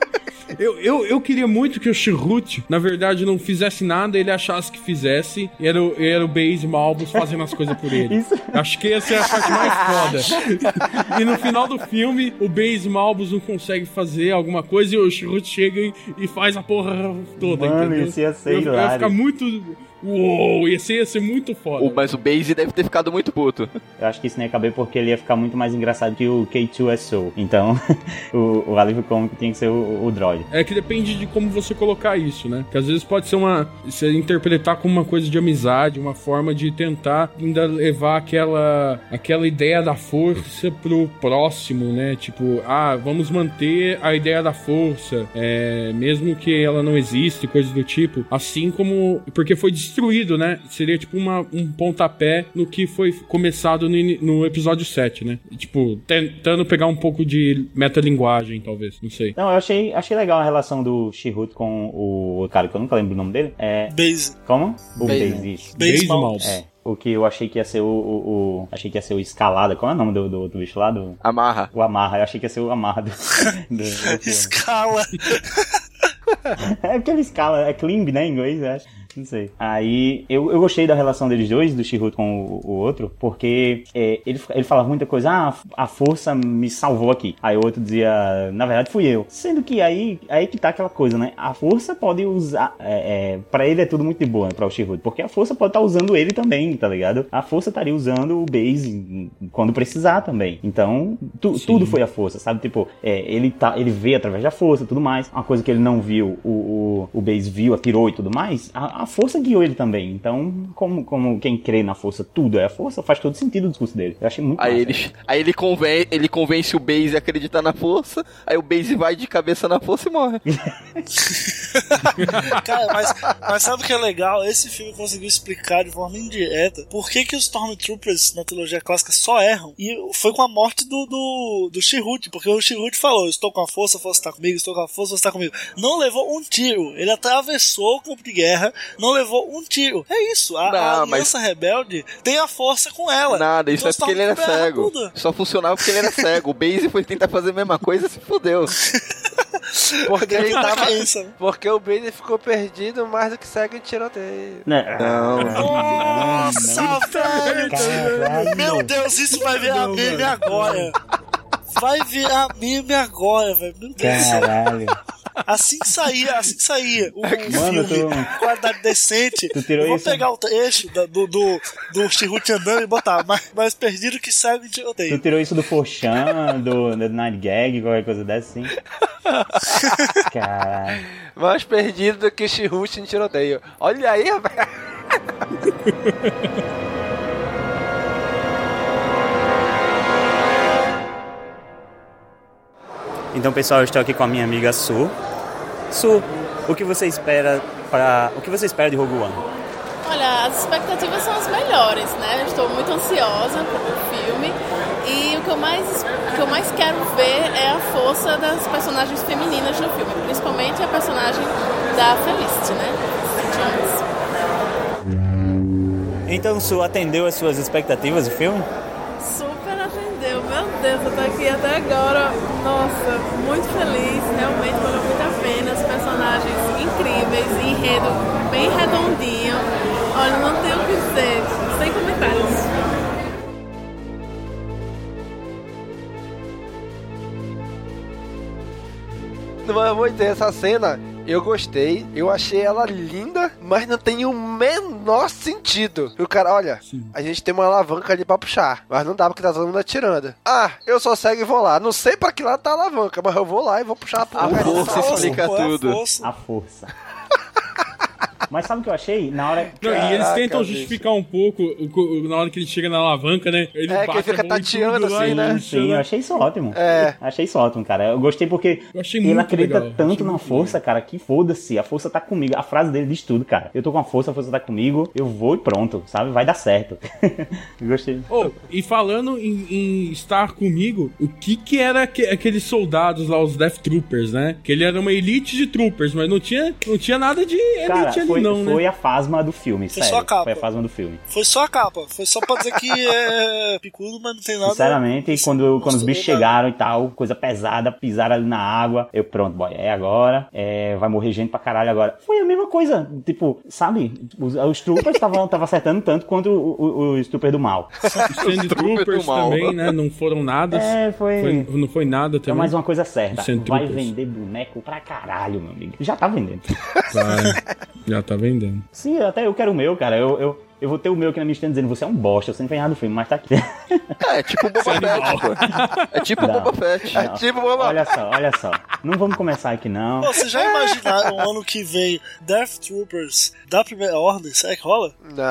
Speaker 5: Eu, eu, eu queria muito que o Shirut, na verdade, não fizesse nada, ele achasse que fizesse, e era, o- era o Base Malbus fazendo as coisas por ele.
Speaker 2: Isso.
Speaker 5: Acho que essa é a parte mais foda. e no final do filme, o Base Malbus não consegue fazer alguma coisa e o Shirut chega e, e faz a porra toda,
Speaker 2: Mano,
Speaker 5: entendeu?
Speaker 2: isso ia ser
Speaker 5: Eu- Ia
Speaker 2: hilário.
Speaker 5: ficar muito... Uou, ia ser, ia ser muito foda.
Speaker 4: O- mas o Base deve ter ficado muito puto.
Speaker 2: Eu acho que isso não ia caber porque ele ia ficar muito mais engraçado que o K2SO. Então, o, o alívio cômico tinha que ser o, o droid.
Speaker 5: É que depende de como você colocar isso, né? Que às vezes pode ser uma. Você interpretar como uma coisa de amizade, uma forma de tentar ainda levar aquela, aquela ideia da força pro próximo, né? Tipo, ah, vamos manter a ideia da força, é, mesmo que ela não existe, coisas do tipo. Assim como. Porque foi destruído, né? Seria tipo uma, um pontapé no que foi começado no, no episódio 7, né? Tipo, tentando pegar um pouco de metalinguagem, talvez, não sei.
Speaker 2: Não, eu achei, achei legal a relação do Shihut com o cara que eu nunca lembro o nome dele. É.
Speaker 3: Base.
Speaker 2: Como? O
Speaker 1: Base.
Speaker 2: Base, isso.
Speaker 3: Base
Speaker 5: Base.
Speaker 2: É. O que eu achei que ia ser o, o, o- Achei que ia ser o Escalada. Qual é o nome do, do outro bicho lá? Do,
Speaker 4: Amarra.
Speaker 2: o Amarra. Eu achei que ia ser o Amarra do, do, do.
Speaker 3: Escala.
Speaker 2: É porque ele escala, é Klimb, né, em inglês, eu acho. Não sei. Aí, eu, eu gostei da relação deles dois, do Shihut com o, o outro, porque é, ele, ele falava muita coisa, ah, a força me salvou aqui. Aí o outro dizia, na verdade fui eu. Sendo que aí, aí que tá aquela coisa, né? A força pode usar, é, é, pra ele é tudo muito de boa, pra o Shihut, porque a força pode estar usando ele também, tá ligado? A força estaria usando o Base quando precisar também. Então, tu- tudo foi a força, sabe? Tipo, é, ele, tá, ele vê através da força e tudo mais. Uma coisa que ele não viu, o, o, o Base viu, atirou e tudo mais, a, a força guiou ele também. Então, como, como quem crê na força, tudo é a força, faz todo sentido o discurso dele. Eu achei muito
Speaker 4: Aí
Speaker 2: massa.
Speaker 4: ele, aí ele, conven, ele convence o Base a acreditar na força, aí o Base vai de cabeça na força e morre.
Speaker 3: Cara, mas, mas sabe o que é legal? Esse filme conseguiu explicar de forma indireta por que, que os Stormtroopers na trilogia clássica só erram. E foi com a morte do, do, do Shihut, porque o Shihut falou: Estou com a força, a força está comigo, estou com a força, a força está comigo. Não levou um tiro. Ele atravessou o campo de guerra, não levou um tiro. É isso. A, a
Speaker 4: Não, mas-
Speaker 3: Aliança Rebelde tem a força com ela.
Speaker 4: Nada, isso
Speaker 3: Então
Speaker 4: é porque ele era cego.
Speaker 3: tudo.
Speaker 4: Só funcionava porque ele era cego. O Base foi tentar fazer a mesma coisa e se fudeu.
Speaker 1: Porque ele tava. Porque o Bane ficou perdido mais do que cego em tiroteio.
Speaker 2: Né?
Speaker 4: Não.
Speaker 3: Nossa, velho!
Speaker 2: Caralho.
Speaker 3: Meu Deus, isso vai virar meme agora. Vai virar meme agora, velho. Meu Deus.
Speaker 2: Caralho.
Speaker 3: Assim que saía, assim que saía o,
Speaker 2: Mano,
Speaker 3: filme,
Speaker 2: tu-
Speaker 3: qualidade decente,
Speaker 2: Tu tirou
Speaker 3: eu vou
Speaker 2: isso?
Speaker 3: pegar o trecho do, do, do Chihut andando e botar mais, mais perdido que segue de
Speaker 2: Tu
Speaker 3: odeio.
Speaker 2: tirou isso do Forchan, do, do Night Gag, qualquer coisa dessa assim? Caralho.
Speaker 1: Mais perdido do que Chihut em tiroteio. Olha aí, rapaz.
Speaker 2: Então, pessoal, eu estou aqui com a minha amiga Su. O que você espera para, o que você espera de Rogue One?
Speaker 7: Olha, as expectativas são as melhores, né? Eu estou muito ansiosa pelo filme e o que eu mais, o que eu mais quero ver é a força das personagens femininas no filme, principalmente a personagem da Felicity, né? Jones.
Speaker 2: Então, Su atendeu as suas expectativas do filme?
Speaker 7: Deus, eu tô aqui até agora, nossa, muito feliz, realmente valeu muito a pena, os personagens incríveis, enredo bem redondinho. Olha, não tenho o que dizer, sem comentários.
Speaker 1: Não, vou dizer, essa cena eu gostei, eu achei ela linda, mas não tem o menor sentido. E o cara, olha, a gente tem uma alavanca ali pra puxar, mas não dá porque tá todo mundo atirando. Ah, eu só cego e vou lá. Não sei pra que lado tá a alavanca, mas eu vou lá e vou puxar a porra.
Speaker 4: força explica tudo.
Speaker 2: A força. Mas sabe o que eu achei? Na hora.
Speaker 5: Não, e eles
Speaker 1: Caraca,
Speaker 5: tentam
Speaker 1: bicho.
Speaker 5: justificar um pouco na hora que ele chega na alavanca, né? Ele
Speaker 1: É, que
Speaker 5: bate
Speaker 1: ele fica tateando assim, né?
Speaker 2: Sim, eu achei isso ótimo.
Speaker 1: É.
Speaker 2: Achei isso ótimo, cara. Eu gostei porque
Speaker 5: Eu achei
Speaker 2: ele
Speaker 5: muito
Speaker 2: acredita
Speaker 5: legal,
Speaker 2: tanto
Speaker 5: achei
Speaker 2: na
Speaker 5: muito
Speaker 2: força, cara, que foda-se. A força tá comigo. A frase dele diz tudo, cara. Eu tô com a força, a força tá comigo. Eu vou e pronto, sabe? Vai dar certo. eu gostei.
Speaker 5: Oh, e falando em, em estar comigo, o que que era aque- aqueles soldados lá, os Death Troopers, né? Que ele era uma elite de troopers, mas não tinha, não tinha nada de elite
Speaker 2: Cara,
Speaker 5: ali
Speaker 2: foi,
Speaker 5: não,
Speaker 2: foi
Speaker 5: né?
Speaker 2: a fasma do filme,
Speaker 3: Foi
Speaker 2: sério.
Speaker 3: só a capa.
Speaker 2: Foi a fasma do filme.
Speaker 3: Foi só a capa, foi só pra dizer que é picudo, mas não tem nada.
Speaker 2: Sinceramente, quando, quando os bichos
Speaker 3: nada.
Speaker 2: chegaram e tal, coisa pesada, pisaram ali na água, eu pronto, boy, é agora, é, vai morrer gente pra caralho agora. Foi a mesma coisa, tipo, sabe? Os, os troopers estavam acertando tanto quanto o- o- os troopers do mal.
Speaker 5: Os Sandtroopers
Speaker 4: do mal.
Speaker 5: também, né? Não foram nada.
Speaker 2: É, foi-
Speaker 5: Não foi nada
Speaker 2: É
Speaker 5: também.
Speaker 2: mais uma coisa certa, vai vender boneco pra caralho, meu amigo. Já tá vendendo.
Speaker 5: Vai. Já tá vendendo.
Speaker 2: Sim, até eu quero o meu, cara. Eu, eu, eu vou ter o meu aqui na minha estante dizendo, você é um bosta, você não fez nada do filme, mas tá aqui.
Speaker 4: É, tipo Boba Fett, pô. É tipo
Speaker 2: Não.
Speaker 4: Boba Fett.
Speaker 1: É tipo, vamos lá.
Speaker 2: Olha só, olha só. Não vamos começar aqui, não.
Speaker 3: Pô, vocês já imaginaram o ano que vem Death Troopers da primeira ordem? Será que rola?
Speaker 1: Não,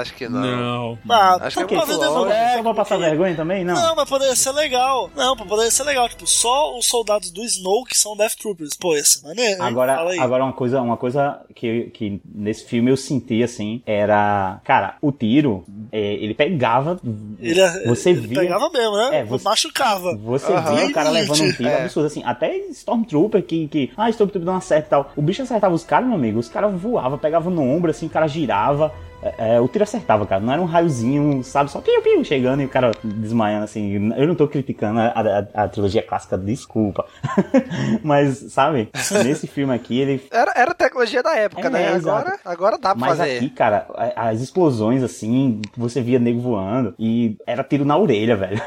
Speaker 1: acho que não.
Speaker 5: Não.
Speaker 3: Ah,
Speaker 1: Acho que é
Speaker 3: pra
Speaker 1: muito
Speaker 3: vender
Speaker 1: longe.
Speaker 3: boneco,
Speaker 2: Só pra passar
Speaker 3: porque-
Speaker 2: vergonha também? Não.
Speaker 3: Não, mas poderia ser legal. Não, mas poderia ser legal. Tipo, só os soldados do Snoke são Death Troopers. Pô, ser maneiro.
Speaker 2: Agora,
Speaker 3: aí.
Speaker 2: agora uma coisa, uma coisa que, que nesse filme eu senti assim era, cara, o tiro, é, ele pegava,
Speaker 3: Ele,
Speaker 2: você
Speaker 3: ele
Speaker 2: via,
Speaker 3: pegava mesmo, né?
Speaker 2: É, você-
Speaker 3: Machucava.
Speaker 2: você
Speaker 1: Aham.
Speaker 2: via o cara levando um tiro
Speaker 1: É.
Speaker 2: absurdo assim, até Stormtrooper que, que ah, Stormtrooper dá uma certa e tal, o bicho acertava os caras, meu amigo, os caras voavam, pegavam no ombro assim, o cara girava. É, é, o tiro acertava, cara. Não era um raiozinho, sabe? Só piu-piu chegando e o cara desmaiando, assim. Eu não tô criticando a, a- a trilogia clássica, desculpa. Mas, sabe? Nesse filme aqui, ele
Speaker 1: Era, era a tecnologia da época,
Speaker 2: É,
Speaker 1: né? Agora, agora dá pra
Speaker 2: Mas
Speaker 1: fazer.
Speaker 2: aqui, cara, as explosões, assim, você via nego voando e era tiro na orelha, velho.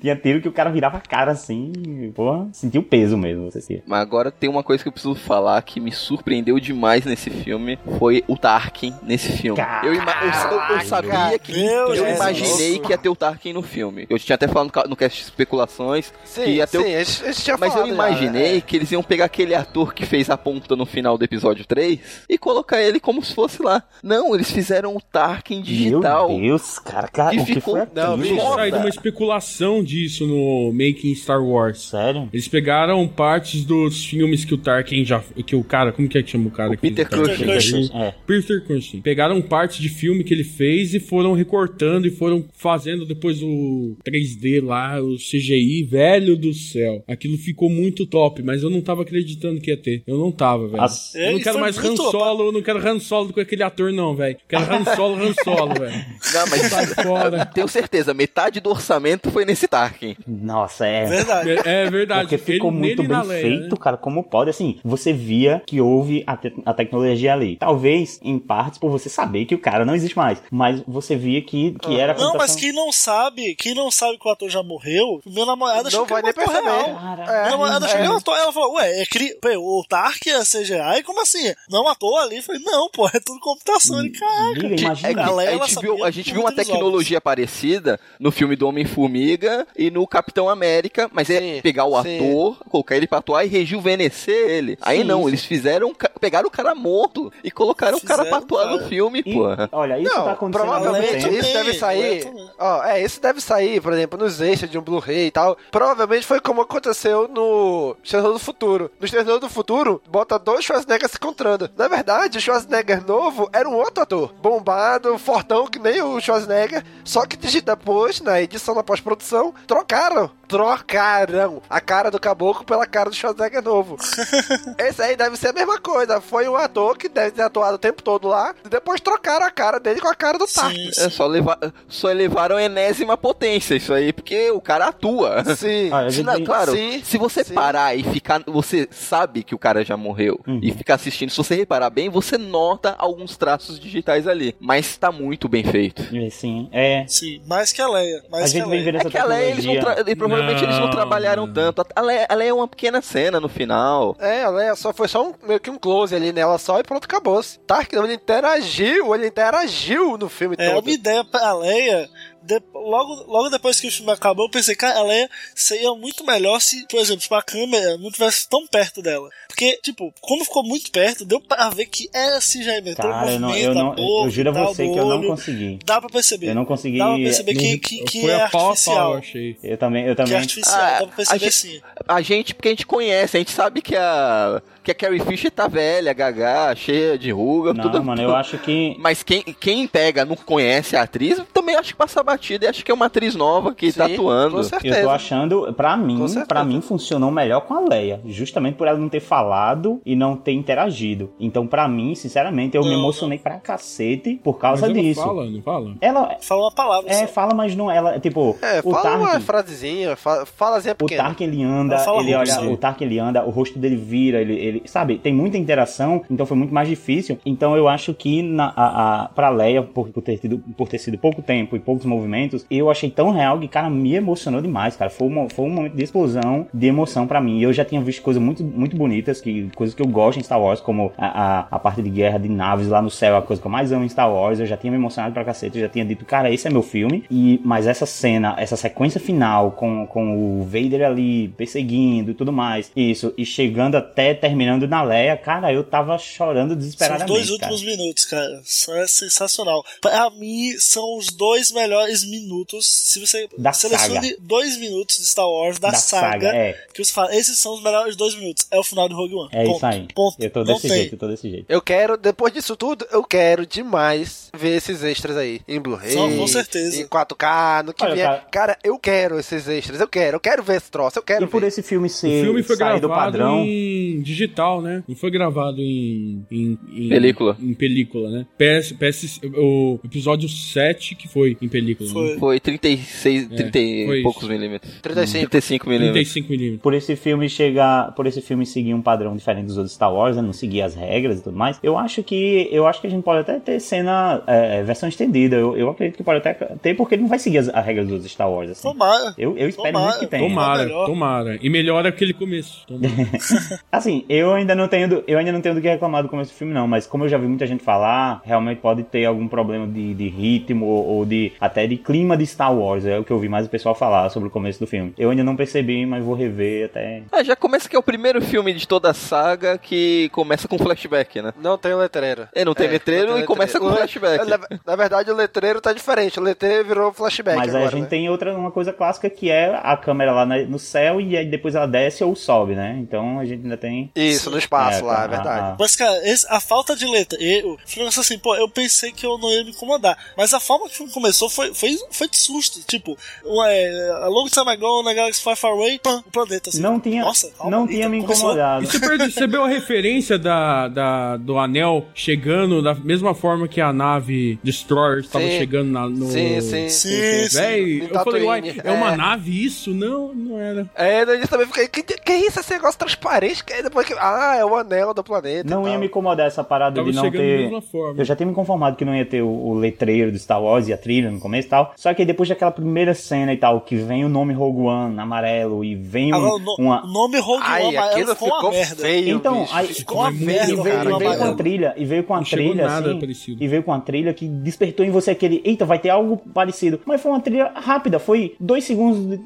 Speaker 2: Tinha tiro que o cara virava a cara assim, e, porra, sentia o peso mesmo, você sentia.
Speaker 4: Mas agora tem uma coisa que eu preciso falar que me surpreendeu demais nesse filme, foi o Tarkin nesse filme. Eu, ima- eu- eu- eu sabia que
Speaker 3: Meu
Speaker 4: eu
Speaker 3: Jesus.
Speaker 4: imaginei que ia ter o Tarkin no filme. Eu tinha até falado no no cast de especulações
Speaker 1: Sim,
Speaker 4: que ia ter
Speaker 1: sim,
Speaker 4: o... Mas eu
Speaker 1: falado já,
Speaker 4: imaginei
Speaker 1: né?
Speaker 4: que eles iam pegar aquele ator que fez a ponta no final do episódio 3 e colocar ele como se fosse lá. Não, eles fizeram o Tarkin digital.
Speaker 2: Meu Deus, cara, cara
Speaker 4: Que
Speaker 2: o que
Speaker 4: ficou-
Speaker 2: foi
Speaker 1: Não, bicho,
Speaker 5: uma especulação disso no Making Star Wars.
Speaker 2: Sério?
Speaker 5: Eles pegaram partes dos filmes que o Tarkin já. Que o cara. Como que é que chama o cara?
Speaker 4: O
Speaker 5: que
Speaker 4: Peter
Speaker 5: fez Tarkin?
Speaker 3: Cushing.
Speaker 2: É.
Speaker 5: Peter Cushing. Pegaram partes de filme que ele fez e foram recortando e foram fazendo depois o 3D lá, o CGI, velho do céu. Aquilo ficou muito top, mas eu não tava acreditando que ia ter. Eu não tava, velho.
Speaker 2: As-
Speaker 5: Eu não
Speaker 3: Ele
Speaker 5: quero mais Han Solo, eu não quero Han Solo com aquele ator, não, velho. Quero Han Solo, Han Solo, velho.
Speaker 4: Não, mas
Speaker 5: Sai fora.
Speaker 4: tenho certeza, metade do orçamento foi nesse Tarkin.
Speaker 2: Nossa, é.
Speaker 3: Verdade.
Speaker 5: É, é verdade.
Speaker 2: Porque ficou
Speaker 5: ele
Speaker 2: muito bem
Speaker 5: Leia,
Speaker 2: feito,
Speaker 5: né?
Speaker 2: cara. Como pode, assim, você via que houve a, te- a tecnologia ali. Talvez, em partes, por você saber que o cara cara não existe mais. Mas você via que, que era a
Speaker 3: Não, mas quem não sabe, quem não sabe que o ator já morreu, minha namorada achou
Speaker 1: Não
Speaker 3: que
Speaker 1: vai
Speaker 3: era
Speaker 1: nem perceber.
Speaker 3: real.
Speaker 1: É,
Speaker 3: minha namorada achou que
Speaker 1: é.
Speaker 3: era um ator. Ela falou, ué, é cri... Pô, o Tark é CGI? Como assim? Não, ator ali? Eu falei, não, pô, é tudo computação. Ele, caraca.
Speaker 2: Imagina.
Speaker 4: É que
Speaker 3: A ela
Speaker 4: gente viu, a gente viu uma tecnologia parecida no filme do Homem-Formiga e no Capitão América, mas é pegar o
Speaker 1: sim.
Speaker 4: ator, colocar ele pra atuar e rejuvenescer ele. Aí não,
Speaker 2: sim.
Speaker 4: eles fizeram, pegaram o cara morto e colocaram o cara pra atuar no filme,
Speaker 2: E,
Speaker 4: pô.
Speaker 2: Olha, isso
Speaker 1: não,
Speaker 2: tá acontecendo
Speaker 1: provavelmente isso deve sair.
Speaker 3: também.
Speaker 1: Ó, é, isso deve sair, por exemplo, nos extras de um Blu-ray e tal. Provavelmente foi como aconteceu no Exterminador do Futuro. No Exterminador do Futuro, bota dois Schwarzenegger se encontrando. Na verdade, o Schwarzenegger novo era um outro ator. Bombado, fortão, que nem o Schwarzenegger. Só que depois, na edição da pós-produção, trocaram. Trocaram a cara do caboclo pela cara do Schwarzenegger novo. Esse aí deve ser a mesma coisa. Foi um ator que deve ter atuado o tempo todo lá. E depois trocaram a cara dele com a cara do Tark.
Speaker 4: É só levar, só elevaram a enésima potência isso aí, porque o cara atua.
Speaker 1: Sim.
Speaker 2: Ah, gente
Speaker 4: não- claro,
Speaker 1: Sim,
Speaker 4: se você
Speaker 1: sim.
Speaker 4: parar e ficar, você sabe que o cara já morreu
Speaker 2: Uhum.
Speaker 4: e ficar assistindo, se você reparar bem, você nota alguns traços digitais ali, mas tá muito bem feito.
Speaker 2: É, Sim, é.
Speaker 3: Sim, mais que a Leia. Mais
Speaker 2: A
Speaker 3: que
Speaker 2: gente
Speaker 3: a
Speaker 2: vem
Speaker 3: Leia.
Speaker 2: vendo
Speaker 4: É
Speaker 2: essa
Speaker 4: que a Leia, eles não tra- e provavelmente eles não trabalharam tanto. A Leia, a Leia é uma pequena cena no final.
Speaker 1: É, a Leia só foi só um, meio que um close ali nela só e pronto, acabou. Tark não, ele interagiu, ele interagiu no filme
Speaker 3: É
Speaker 1: todo.
Speaker 3: uma ideia pra Leia. De- logo, logo depois que o filme acabou, eu pensei, cara, a Leia seria muito melhor se, por exemplo, a câmera não tivesse tão perto dela. Porque, tipo, como ficou muito perto, deu pra ver que era CGI mesmo.
Speaker 2: Cara, eu, não,
Speaker 3: movimento
Speaker 2: eu, não,
Speaker 3: boca
Speaker 2: eu juro a você
Speaker 3: do
Speaker 2: que eu não consegui.
Speaker 3: Dá pra perceber.
Speaker 2: Eu não consegui.
Speaker 3: Dá pra perceber que, que, que
Speaker 5: Foi
Speaker 3: é
Speaker 5: pau
Speaker 3: artificial.
Speaker 5: pau, eu achei.
Speaker 2: Eu também, eu
Speaker 3: Que é
Speaker 2: também.
Speaker 3: artificial,
Speaker 4: Ah,
Speaker 3: dá pra perceber
Speaker 4: a
Speaker 3: sim.
Speaker 4: A gente, porque a gente conhece, a gente sabe que a que a Carrie Fisher tá velha, gaga, cheia de ruga,
Speaker 2: Não,
Speaker 4: tudo.
Speaker 2: mano, eu acho que.
Speaker 4: Mas quem, quem pega, não conhece a atriz, também acho que passa batida e acho que é uma atriz nova que tá
Speaker 1: Sim,
Speaker 4: atuando.
Speaker 1: com certeza.
Speaker 2: Eu tô achando, pra mim, para mim funcionou melhor com a Leia, justamente por ela não ter falado e não ter interagido. Então, pra mim, sinceramente, eu me
Speaker 3: Não,
Speaker 2: emocionei pra cacete por causa
Speaker 5: Mas ela
Speaker 2: disso.
Speaker 5: fala, não fala?
Speaker 2: Ela
Speaker 3: Fala uma palavra.
Speaker 2: é,
Speaker 3: só.
Speaker 2: fala, mas não ela, tipo,
Speaker 1: É,
Speaker 2: o
Speaker 1: fala uma
Speaker 2: Tarkin,
Speaker 1: frasezinha, fa falazinha
Speaker 2: o
Speaker 1: pequena.
Speaker 2: Tark ele anda,
Speaker 3: fala
Speaker 2: ele olha, o Tark ele anda, o rosto dele vira, ele, ele, sabe, tem muita interação, então foi muito mais difícil. Então eu acho que na, a, a, pra Leia, por, por, ter tido, por ter sido pouco tempo e poucos movimentos, eu achei tão real que, cara, me emocionou demais, cara. Foi, uma, foi um momento de explosão de emoção pra mim. Eu já tinha visto coisas muito, muito bonitas, que, coisas que eu gosto em Star Wars, como a, a, a parte de guerra de naves lá no céu, a coisa que eu mais amo em Star Wars. Eu já tinha me emocionado pra cacete, eu já tinha dito, cara, esse é meu filme. E, mas essa cena, essa sequência final com, com o Vader ali perseguindo e tudo mais, isso, e chegando até terminando na Leia, cara, eu tava chorando
Speaker 3: São os
Speaker 2: desesperadamente.
Speaker 3: dois
Speaker 2: cara.
Speaker 3: últimos minutos, cara. Isso é sensacional. Pra mim, são os dois melhores minutos. Se você
Speaker 2: Da
Speaker 3: selecione
Speaker 2: saga.
Speaker 3: dois minutos de Star Wars da,
Speaker 2: Da saga, é.
Speaker 3: que você fala, esses são os melhores dois minutos. É o final de Rogue One.
Speaker 2: É
Speaker 3: Ponto.
Speaker 2: isso aí.
Speaker 3: Ponto.
Speaker 2: Eu tô
Speaker 3: Não
Speaker 2: desse jeito, eu tô desse jeito.
Speaker 1: Eu quero, depois disso tudo, eu quero demais ver esses extras aí. Em Blu-ray.
Speaker 3: Com certeza.
Speaker 1: Em 4K, no que
Speaker 2: Olha,
Speaker 1: vier.
Speaker 2: cara-
Speaker 1: Cara... eu quero esses extras. Eu quero, eu quero ver esse troço. Eu quero
Speaker 2: E por
Speaker 1: ver.
Speaker 2: esse filme
Speaker 5: O
Speaker 2: ser
Speaker 5: filme foi
Speaker 2: sair do
Speaker 5: gravado
Speaker 2: padrão.
Speaker 5: em digital, né? Não foi gravado em, em, em-
Speaker 4: Película.
Speaker 5: Em película, né? PS, PS, o episódio 7 que foi em película.
Speaker 3: Foi.
Speaker 5: Né?
Speaker 4: Foi 36,
Speaker 5: É,
Speaker 4: 30 e
Speaker 5: foi isso.
Speaker 4: poucos milímetros.
Speaker 1: 35.
Speaker 4: 35 milímetros.
Speaker 5: 35 milímetros.
Speaker 2: por esse filme chegar, por esse filme seguir um padrão diferente dos outros Star Wars, né? não seguir as regras e tudo mais. Eu acho que eu acho que a gente pode até ter cena é, versão estendida. Eu, eu acredito que pode até ter porque ele não vai seguir as, as regras dos outros Star Wars assim.
Speaker 3: Tomara.
Speaker 2: Eu, eu espero
Speaker 3: Tomara.
Speaker 2: muito que tenha.
Speaker 5: Tomara, tomara. E melhora aquele começo. Tomara.
Speaker 2: Assim, eu ainda não tenho do, eu ainda não tenho do que reclamar do começo do filme não, mas como eu já vi muita gente falar, realmente pode ter algum problema de, de ritmo ou, ou de até de clima de Star Wars. É o que eu vi mais o pessoal falar sobre o começo do filme. Eu ainda não percebi, mas vou rever até
Speaker 4: Ah, já começa que é o primeiro filme de toda a saga que começa com flashback, né?
Speaker 1: Não tem letreiro.
Speaker 4: É, não tem
Speaker 1: É,
Speaker 4: letreiro
Speaker 1: não tem
Speaker 4: e começa com
Speaker 1: O
Speaker 4: flashback.
Speaker 1: Na, na verdade, o letreiro tá diferente. O letreiro virou flashback
Speaker 2: Mas
Speaker 1: agora,
Speaker 2: a gente
Speaker 1: né?
Speaker 2: tem outra uma coisa clássica que é a câmera lá no céu e aí depois ela desce ou sobe, né? Então a gente ainda tem.
Speaker 1: Isso, no espaço
Speaker 2: É,
Speaker 1: lá,
Speaker 2: a-
Speaker 1: é verdade.
Speaker 2: a-
Speaker 3: Mas, cara, esse- a falta de letra. Eu, eu assim, pô, eu pensei que eu não ia me incomodar. Mas a forma que o filme começou foi, foi, foi de susto. Tipo, ué, a long time ago na Galaxy Far Far Away, pam, o planeta assim.
Speaker 2: Não tinha,
Speaker 3: Nossa, calma,
Speaker 2: não tinha me
Speaker 3: começou.
Speaker 2: incomodado.
Speaker 5: E você percebeu a referência da, da, do anel chegando da mesma forma que a nave Destroyer estava chegando na, no.
Speaker 1: Sim, sim,
Speaker 3: Sim, sim.
Speaker 5: Véi, eu falei, uai,
Speaker 1: Tatooine,
Speaker 5: é uma
Speaker 1: é.
Speaker 5: nave isso? Não, não era.
Speaker 1: É, daí eu também fiquei, que, que isso, esse negócio transparente? Que aí depois que, ah, é o anel do planeta.
Speaker 2: Não ia me incomodar essa parada
Speaker 5: Tava
Speaker 2: de não ter. Eu já tinha me conformado que não ia ter o, o letreiro do Star Wars e a trilha no começo e tal. Só que aí depois daquela primeira cena e tal, que vem o nome Rogue One amarelo e vem um,
Speaker 3: Agora, o no-
Speaker 2: uma.
Speaker 3: o nome Rogue
Speaker 1: Ai,
Speaker 3: One amarelo
Speaker 1: aquilo
Speaker 3: ficou uma
Speaker 1: ficou
Speaker 3: merda.
Speaker 1: feio,
Speaker 2: Então,
Speaker 1: bicho.
Speaker 2: aí
Speaker 3: Ficou uma merda,
Speaker 2: E veio,
Speaker 3: cara,
Speaker 2: e veio com a trilha, e veio com a
Speaker 5: Não
Speaker 2: trilha, assim,
Speaker 5: parecido.
Speaker 2: e veio com a trilha que despertou em você aquele, eita, vai ter algo parecido. Mas foi uma trilha rápida, foi dois segundos de...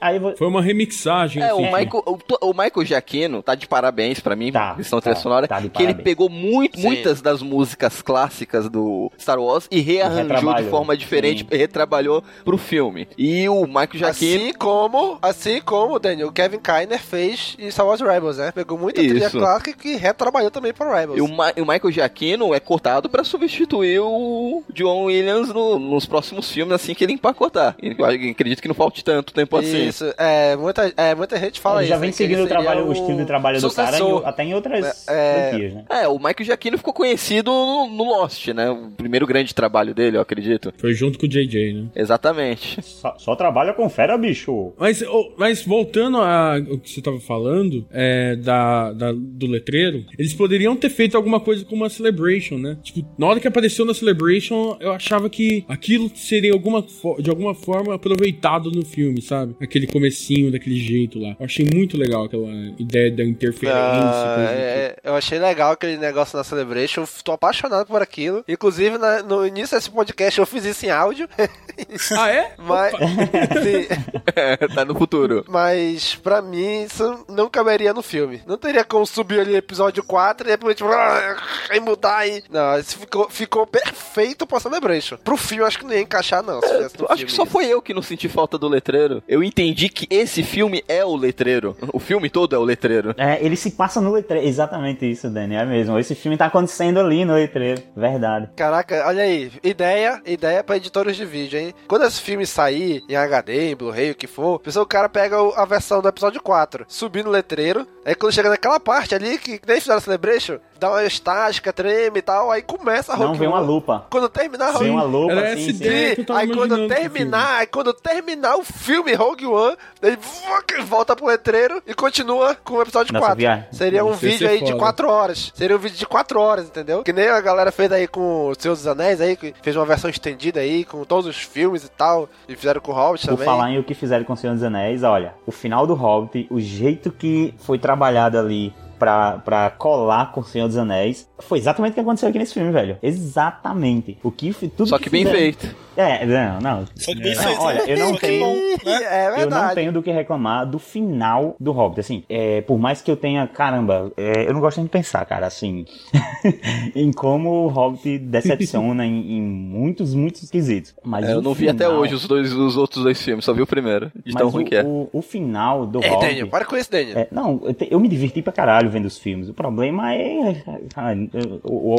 Speaker 2: Aí
Speaker 5: Foi uma remixagem.
Speaker 4: É,
Speaker 5: assim,
Speaker 4: o Michael, o, o Michael Giacchino tá de parabéns pra mim,
Speaker 2: Tá,
Speaker 4: questão
Speaker 2: tá,
Speaker 4: trilha sonora,
Speaker 2: tá de
Speaker 4: que ele
Speaker 2: parabéns.
Speaker 4: pegou muito,
Speaker 1: Sim.
Speaker 4: muitas das músicas clássicas do Star Wars e rearranjou de forma diferente,
Speaker 2: Sim.
Speaker 4: retrabalhou pro filme. E o Michael Giacchino
Speaker 1: Assim como, assim como, Daniel, o Kevin Kiner fez em Star Wars Rebels, né? Pegou muita trilha
Speaker 4: Isso.
Speaker 1: clássica que retrabalhou também para Rebels.
Speaker 4: E o, Ma- e o Michael Giacchino é cortado pra substituir o John Williams no- nos próximos filmes, assim que ele empacotar. E Eu acredito que não falte tanto tempo assim.
Speaker 1: Isso, é, muita, é, muita gente fala
Speaker 2: ele
Speaker 1: isso.
Speaker 2: já vem
Speaker 1: que
Speaker 2: seguindo
Speaker 1: ele
Speaker 2: o, trabalho,
Speaker 1: seria
Speaker 2: o estilo de trabalho do cara, em- até em outras
Speaker 1: É,
Speaker 2: franquias, né?
Speaker 4: É, o Michael Giacchino ficou conhecido no, no Lost, né? O primeiro grande trabalho dele, eu acredito.
Speaker 5: Foi junto com o JJ, né?
Speaker 4: Exatamente.
Speaker 2: Só, só trabalha com fera, bicho.
Speaker 5: Mas, ô, mas voltando ao que você tava falando, é, da, da- do letreiro, eles poderiam ter feito alguma coisa com uma Celebration, né? Tipo, na hora que apareceu na Celebration, eu achava que aquilo seria alguma de alguma forma aproveitado no filme, sabe? Aquele comecinho daquele jeito lá. Eu achei muito legal aquela ideia da interferência.
Speaker 1: Ah,
Speaker 5: coisa do tipo.
Speaker 1: é, eu achei legal aquele negócio na Celebration, eu tô apaixonado por aquilo. Inclusive, na- no início desse podcast eu fiz isso em áudio.
Speaker 5: Ah, é?
Speaker 1: Mas, sim,
Speaker 4: tá no futuro.
Speaker 1: mas pra mim isso não caberia no filme. Não teria como subir ali episódio 4 e depois tipo, e mudar e. Não, isso ficou, ficou perfeito pra Celebration. Pro filme acho que não ia encaixar, não. Se fizesse no
Speaker 4: Acho
Speaker 1: filme
Speaker 4: que só foi eu que não senti falta do letreiro. Eu entendi que esse filme é o letreiro. O filme todo é o letreiro.
Speaker 2: É, ele se passa no letreiro. Exatamente isso, Dani, é mesmo. Esse filme tá acontecendo ali no letreiro. Verdade.
Speaker 1: Caraca, olha aí, ideia, ideia pra editores de vídeo, hein? Quando esse filme sair em HD, em Blu-ray, o que for, pessoal, o cara pega o- a versão do episódio 4, subir no letreiro, aí quando chega naquela parte ali que nem fizeram Celebration, dá uma estática, treme e tal, aí começa a
Speaker 2: Não,
Speaker 1: Rogue
Speaker 2: vem uma
Speaker 1: One.
Speaker 2: lupa.
Speaker 1: Quando terminar
Speaker 2: Vem
Speaker 1: Rogue
Speaker 2: uma lupa,
Speaker 5: essa
Speaker 2: sim.
Speaker 5: tava
Speaker 1: Aí quando terminar, aí quando terminar o filme Rogue One, ele volta pro letreiro e continua com o episódio
Speaker 2: Nossa,
Speaker 1: 4.
Speaker 2: viagem.
Speaker 1: Seria um vídeo aí de
Speaker 5: foda.
Speaker 1: 4 horas. Seria um vídeo de 4 horas, entendeu? Que nem a galera fez aí com o Senhor dos Anéis aí, que fez uma versão estendida aí, com todos os filmes e tal. E fizeram com o Hobbit
Speaker 2: Por
Speaker 1: também.
Speaker 2: falar em o que fizeram com o Senhor dos Anéis, olha, o final do Hobbit, o jeito que foi trabalhado ali pra colar com o Senhor dos Anéis, foi exatamente o que aconteceu aqui nesse filme, velho. Exatamente. O que tudo
Speaker 4: Só que bem
Speaker 2: fizeram-
Speaker 4: feito.
Speaker 2: É, não, não.
Speaker 3: Só que bem
Speaker 2: Não,
Speaker 3: feito.
Speaker 2: olha,
Speaker 3: né?
Speaker 2: eu não
Speaker 3: que
Speaker 2: tenho-
Speaker 3: bom, né?
Speaker 1: É
Speaker 2: Eu não tenho do que reclamar do final do Hobbit. Assim, é, por mais que eu tenha, caramba, é, eu não gosto nem de pensar, cara, assim, em como o Hobbit decepciona em, em muitos, muitos quesitos. Mas
Speaker 4: É, eu não vi até
Speaker 2: final-
Speaker 4: hoje os, dois, os outros dois filmes, só vi o primeiro. De
Speaker 2: Mas
Speaker 4: tão ruim
Speaker 2: o,
Speaker 4: que é.
Speaker 2: o, o final do
Speaker 1: É,
Speaker 2: Hobbit...
Speaker 1: Daniel, para com isso, Daniel.
Speaker 2: É, não, eu, te- eu me diverti pra caralho vendo os filmes. O problema é.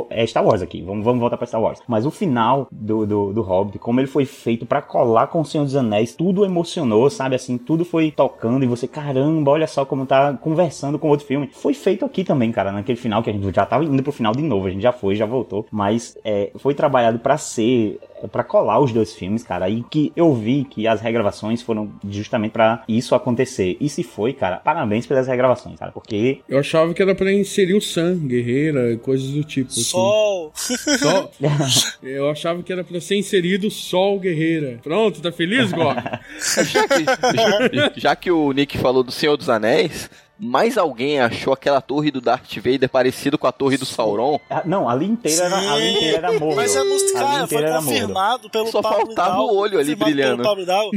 Speaker 2: É Star Wars aqui. Vamos, vamos voltar pra Star Wars. Mas o final do, do, do Hobbit, como ele foi feito pra colar com o Senhor dos Anéis, tudo emocionou, sabe? Assim, tudo foi tocando e você, caramba, olha só como tá conversando com outro filme. Foi feito aqui também, cara, naquele final que a gente já tava indo pro final de novo. A gente já foi, já voltou. Mas é, foi trabalhado pra ser. Pra colar os dois filmes, cara. E que eu vi que as regravações foram justamente pra isso acontecer. E se foi, cara, parabéns pelas regravações, cara. Porque
Speaker 5: Eu achava que era pra inserir o Sam, guerreira, coisas do tipo. assim.
Speaker 3: Sol.
Speaker 5: Só- Eu achava que era pra ser inserido Sol Guerreira. Pronto, tá feliz, Gó?
Speaker 4: Já que, já- já que o Nick falou do Senhor dos Anéis, mais alguém achou aquela torre do Darth Vader parecido com a torre do Sauron?
Speaker 2: Ah, Não, ali inteira era, ali inteira era morro.
Speaker 3: Mas é música,
Speaker 2: Ali
Speaker 3: cara, foi
Speaker 2: inteira era Mordor.
Speaker 3: confirmado pelo
Speaker 4: Só
Speaker 3: Pablo
Speaker 4: faltava o olho ali brilhando.
Speaker 3: Pelo Pablo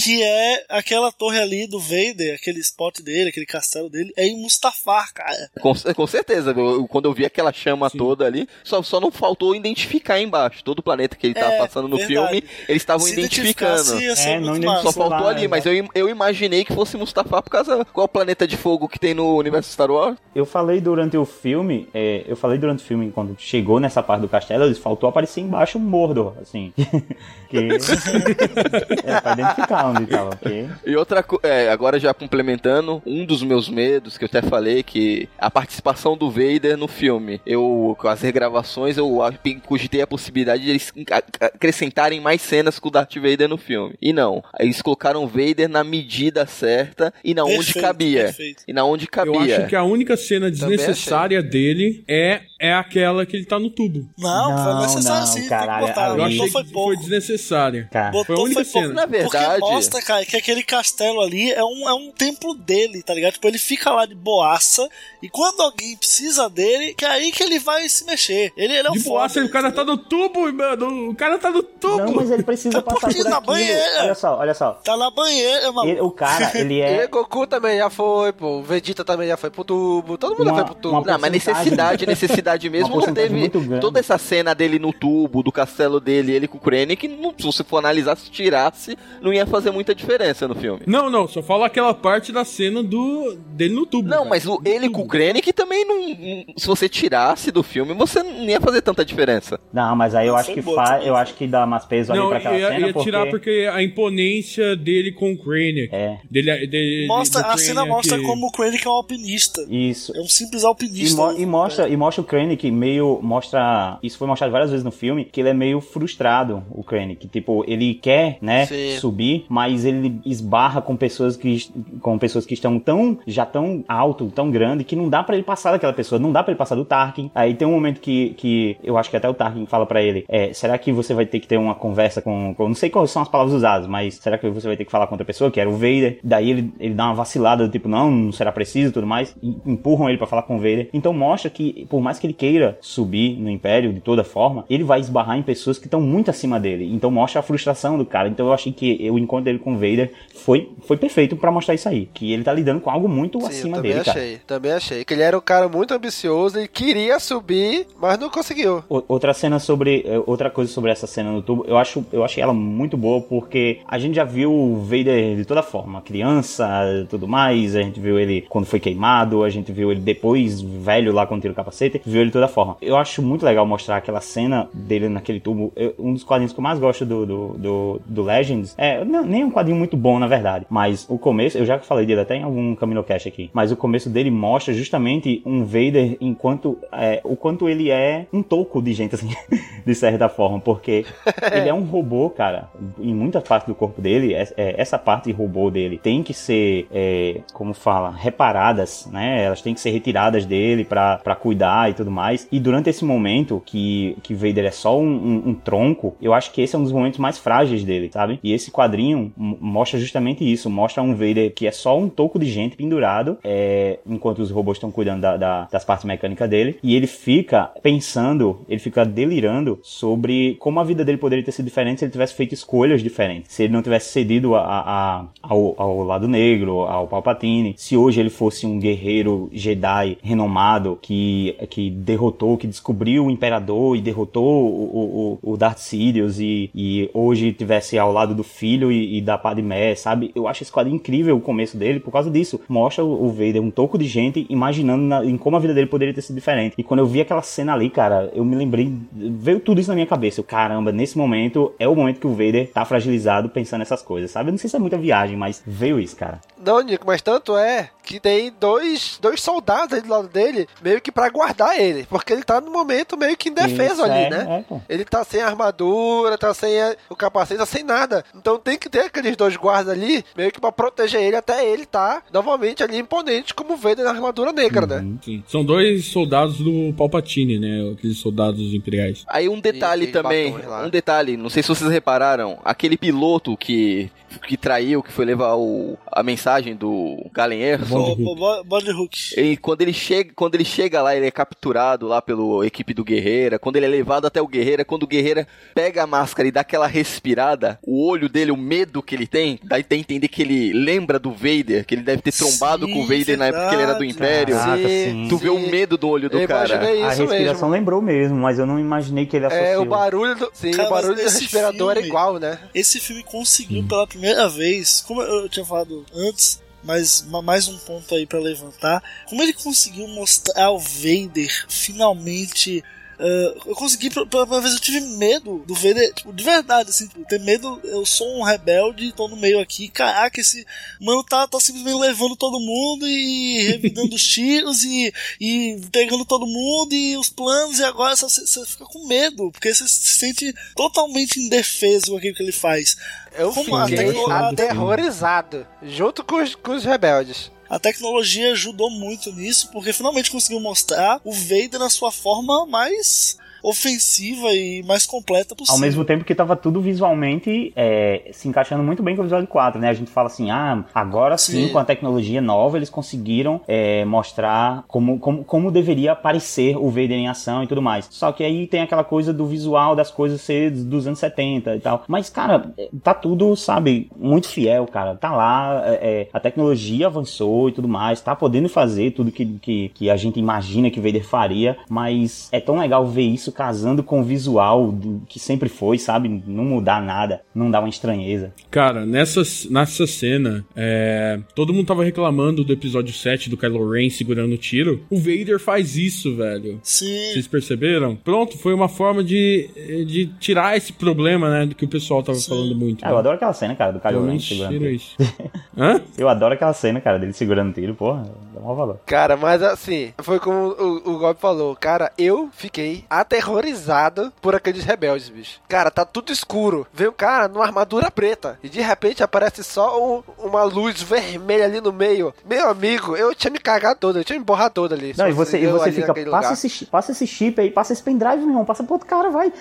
Speaker 3: que é aquela torre ali do Vader, aquele spot dele, aquele castelo dele, é em Mustafar, cara.
Speaker 4: Com, com certeza, eu- quando eu vi aquela chama toda ali, só, só não faltou identificar embaixo. Todo o planeta que ele tava
Speaker 3: É,
Speaker 4: passando no
Speaker 3: verdade.
Speaker 4: filme, eles estavam identificando.
Speaker 2: É,
Speaker 3: muito
Speaker 2: não
Speaker 3: massa.
Speaker 4: Só faltou
Speaker 2: lá,
Speaker 4: ali, mas eu, im- eu imaginei que fosse Mustafar por causa qual planeta de fogo algo que tem no universo Star Wars?
Speaker 2: Eu falei durante o filme, é, eu falei durante o filme, quando chegou nessa parte do castelo, eles faltou aparecer embaixo um Mordor, assim. que... é, pra identificar onde tava, ok?
Speaker 4: E outra coisa, é, agora já complementando, um dos meus medos, que eu até falei, que a participação do Vader no filme, eu, com as regravações, eu cogitei a possibilidade de eles acrescentarem mais cenas com o Darth Vader no filme. E não, eles colocaram o Vader na medida certa e na perfeito, onde cabia. Perfeito. E na onde cabia.
Speaker 5: Eu acho que a única cena desnecessária dele é é aquela que ele tá no tubo.
Speaker 3: Não, não foi necessário
Speaker 2: não,
Speaker 3: sim.
Speaker 2: Caralho,
Speaker 5: eu achei foi que foi desnecessária.
Speaker 2: Tá.
Speaker 5: Foi a única foi cena.
Speaker 4: Na verdade.
Speaker 3: Porque mostra, cara, que aquele castelo ali é um, é um templo dele, tá ligado? Tipo, ele fica lá de boaça e quando alguém precisa dele, que é aí que ele vai se mexer. Ele, ele é um
Speaker 5: De boaça, o cara tá no tubo, mano. O cara tá no tubo.
Speaker 2: Não, mas ele precisa
Speaker 3: é
Speaker 2: passar por
Speaker 3: na
Speaker 2: aquilo.
Speaker 3: banheira.
Speaker 2: Olha só, olha só.
Speaker 3: Tá na banheira, mano.
Speaker 2: Ele, o cara, ele é...
Speaker 1: E Goku também já foi, pô. O Vegeta também já foi pro tubo. Todo mundo
Speaker 2: Uma-
Speaker 1: já foi pro tubo.
Speaker 4: Não, mas necessidade, necessidade mesmo não teve. Toda essa cena dele no tubo, do castelo dele, ele com o Krennic, não, se você for analisar, se tirasse, não ia fazer muita diferença no filme.
Speaker 5: Não, não, só fala aquela parte da cena do dele no tubo.
Speaker 4: Não,
Speaker 5: cara.
Speaker 4: mas o, ele com o Krennic também não. não- Se você tirasse do filme, você não ia fazer tanta diferença.
Speaker 2: Não, mas aí eu acho que fa... eu acho que dá mais peso ali
Speaker 5: Não,
Speaker 2: pra aquela
Speaker 5: ia,
Speaker 2: cena
Speaker 5: ia
Speaker 2: porque...
Speaker 5: tirar porque a imponência dele com o Krennic.
Speaker 2: É.
Speaker 5: Dele, dele,
Speaker 3: Mostra,
Speaker 5: do
Speaker 3: a cena
Speaker 5: Krennic-
Speaker 3: mostra como o Krennic é um alpinista.
Speaker 2: Isso.
Speaker 3: É um simples
Speaker 2: E,
Speaker 3: alpinista.
Speaker 2: mo- e mostra, e mostra o Krennic meio. Mostra. Isso foi mostrado várias vezes no filme, que ele é meio frustrado, o Krennic. Tipo, ele quer, né,
Speaker 1: Sim.
Speaker 2: subir, mas ele esbarra com pessoas que. com pessoas que estão tão. já tão alto, tão grande, que não dá pra ele passar daquela pessoa, não dá pra ele passar do Tarkin. Aí tem um momento que, que eu acho que até o Tarkin fala pra ele: é, será que você vai ter que ter uma conversa com, com. Não sei quais são as palavras usadas, mas será que você vai ter que falar com outra pessoa, que era o Vader? Daí ele, ele dá uma vacilada, tipo, não, não será preciso e tudo mais. E empurram ele pra falar com o Vader. Então mostra que, por mais que ele queira subir no Império de toda forma, ele vai esbarrar em pessoas que estão muito acima dele. Então mostra a frustração do cara. Então eu achei que o encontro dele com o Vader foi, foi perfeito pra mostrar isso aí. Que ele tá lidando com algo muito
Speaker 1: Sim,
Speaker 2: acima
Speaker 1: também
Speaker 2: dele, cara.
Speaker 1: achei, também achei. Que ele era um cara muito ambicioso e queria subir, mas não conseguiu.
Speaker 2: O- Outra cena sobre. eh, Outra coisa sobre essa cena no tubo, eu acho, eu achei ela muito boa porque a gente já viu o Vader de toda forma, criança, tudo mais, a gente viu ele quando foi queimado, a gente viu ele depois, velho lá quando tira o capacete, viu ele de toda forma. Eu acho muito legal mostrar aquela cena dele naquele tubo. Eu- um dos quadrinhos que eu mais gosto do, do, do, do Legends, é, não, nem é um quadrinho muito bom na verdade, mas o começo, eu já falei dele até em algum Caminocast aqui, mas o começo dele mostra justamente um Vader enquanto, é, o quanto ele é um toco de gente, assim, de certa forma, porque ele é um robô, cara, em muita parte do corpo dele, é- é, essa parte robô dele tem que ser, é, como fala, reparadas, né, elas têm que ser retiradas dele pra cuidar e tudo mais, e durante esse momento que, que Vader é só um, um- um tronco, eu acho que esse é um dos momentos mais frágeis dele, sabe? E esse quadrinho mostra justamente isso, mostra um Vader que é só um toco de gente pendurado, é, enquanto os robôs estão cuidando da- da- das partes mecânicas dele, e ele fica pensando, ele fica delirando sobre como a vida dele poderia ter sido diferente se ele tivesse feito escolhas diferentes, se ele não tivesse cedido a- a- ao, ao lado negro, ao Palpatine, se hoje ele fosse um guerreiro Jedi renomado que, que derrotou, que descobriu o Imperador e derrotou o, o, o Darth Sidious e, e hoje tivesse ao lado do filho e, e da Padmé, sabe? Eu acho esse quadro incrível o começo dele por causa disso. Mostra o Vader um toco de gente imaginando na- em como a vida dele poderia ter sido diferente. E quando eu vi aquela cena ali, cara, eu me lembrei, veio tudo isso na minha cabeça. Eu, caramba, nesse momento é o momento que o Vader tá fragilizado pensando nessas coisas, sabe? Eu não sei se é muita viagem, mas veio isso, cara.
Speaker 1: Não, Nico, mas tanto é que tem dois, dois soldados aí do lado dele, meio que pra guardar ele. Porque ele tá no momento meio que indefeso
Speaker 2: Isso,
Speaker 1: ali,
Speaker 2: é,
Speaker 1: né?
Speaker 2: é,
Speaker 1: ele tá sem armadura, tá sem o capacete, tá sem nada. Então tem que ter aqueles dois guardas ali, meio que pra proteger ele até ele tá novamente ali imponente como o Vader na armadura negra, né?
Speaker 5: Sim. São dois soldados do Palpatine, né? Aqueles soldados imperiais.
Speaker 4: Aí um detalhe
Speaker 1: E-
Speaker 4: também, um detalhe, não sei se vocês repararam, aquele piloto que que traiu, que foi levar o, a mensagem do Galen Erso,
Speaker 3: O, o Bo- Body Hook.
Speaker 4: e quando ele chega, quando ele chega lá, ele é capturado lá pela equipe do Guerreira. Quando ele é levado até o Guerreira, quando o Guerreira pega a máscara e dá aquela respirada, o olho dele, o medo que ele tem, dá a entender que ele lembra do Vader, que ele deve ter trombado
Speaker 3: Sim,
Speaker 4: com o Vader na época que ele era do
Speaker 3: verdade.
Speaker 4: Império.
Speaker 2: Caraca,
Speaker 1: Sim,
Speaker 2: sim.
Speaker 4: Tu vê o
Speaker 1: sim.
Speaker 4: medo do olho do
Speaker 1: Eu
Speaker 4: cara.
Speaker 1: imaginei
Speaker 2: a respiração
Speaker 1: mesmo.
Speaker 2: lembrou mesmo, mas eu não imaginei que ele associou.
Speaker 1: É, o barulho do, sim,
Speaker 3: Cara,
Speaker 1: o barulho do
Speaker 3: esse
Speaker 1: respirador era
Speaker 3: filme-
Speaker 1: igual, né?
Speaker 3: Esse filme conseguiu pela primeira vez, como eu tinha falado antes, mas mais um ponto aí para levantar. Como ele conseguiu mostrar o Vader finalmente Uh, eu consegui, pela vez eu tive medo do Vader, tipo, de verdade, assim, tipo, ter medo, eu sou um rebelde, tô no meio aqui, caraca, esse mano tá, tá simplesmente levando todo mundo e revidando os tiros e, e pegando todo mundo e os planos, e agora você, você fica com medo, porque você se sente totalmente indefeso com aquilo que ele faz.
Speaker 1: Eu Como fiquei aterrorizado, junto com os, com os rebeldes.
Speaker 3: A tecnologia ajudou muito nisso, porque finalmente conseguiu mostrar o Vader na sua forma mais ofensiva e mais completa possível.
Speaker 2: Ao mesmo tempo que tava tudo visualmente é, se encaixando muito bem com o episódio 4, né? A gente fala assim, ah, agora sim, sim com a tecnologia nova, eles conseguiram é, mostrar como, como, como deveria aparecer o Vader em ação e tudo mais. Só que aí tem aquela coisa do visual das coisas ser dos anos 70 e tal. Mas, cara, tá tudo, sabe, muito fiel, cara. Tá lá, é, é, a tecnologia avançou e tudo mais, tá podendo fazer tudo que, que, que a gente imagina que o Vader faria, mas é tão legal ver isso casando com o visual do, que sempre foi, sabe? Não mudar nada, não dar uma estranheza.
Speaker 5: Cara, nessa, nessa cena, é, todo mundo tava reclamando do episódio 7 do Kylo Ren segurando o tiro. O Vader faz isso, velho.
Speaker 3: Sim.
Speaker 5: Vocês perceberam? Pronto, foi uma forma de, de tirar esse problema, né? Do que o pessoal tava Sim. falando muito.
Speaker 2: Ah, eu adoro aquela cena, cara, do Kylo Ren segurando tiro. Isso. Hã? Eu adoro aquela cena, cara, dele segurando o tiro, porra, dá um valor.
Speaker 1: Cara, mas assim, foi como o, o Gob falou, cara, eu fiquei até aterrorizado por aqueles rebeldes, bicho. Cara, tá tudo escuro. Vem o cara numa armadura preta. E de repente aparece só um, uma luz vermelha ali no meio. Meu amigo, eu tinha me cagado todo, eu tinha me borrado todo ali.
Speaker 2: Não, e você, e você fica, passa esse, passa esse chip aí, passa esse pendrive, meu irmão, passa pro outro cara, vai.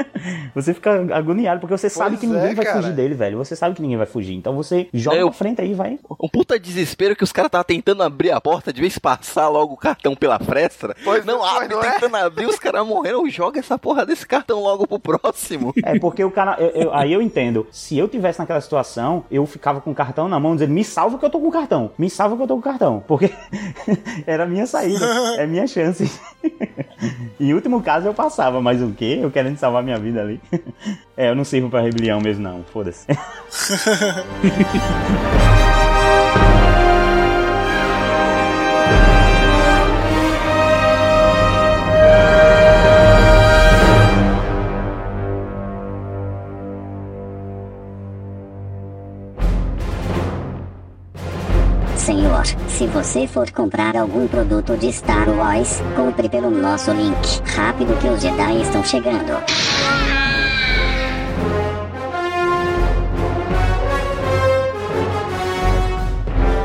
Speaker 2: você fica agoniado, porque você pois sabe que ninguém é, vai cara. fugir dele, velho. Você sabe que ninguém vai fugir. Então você joga eu, pra frente aí, vai.
Speaker 4: Um puta desespero que os caras estavam tentando abrir a porta, de vez passar logo o cartão pela fresta. Pois não, abre, não é? tentando é? abrir, os caras morreram joga essa porra desse cartão logo pro próximo.
Speaker 2: É, porque o cara. Eu, eu, aí eu entendo. Se eu tivesse naquela situação, eu ficava com o cartão na mão dizendo: me salva que eu tô com o cartão. Me salva que eu tô com o cartão. Porque era a minha saída. é minha chance. em último caso eu passava, mas o quê? Eu querendo salvar minha vida ali. é, eu não sirvo pra rebelião mesmo, não. Foda-se.
Speaker 8: Se você for comprar algum produto de Star Wars, compre pelo nosso link. Rápido que os Jedi estão chegando.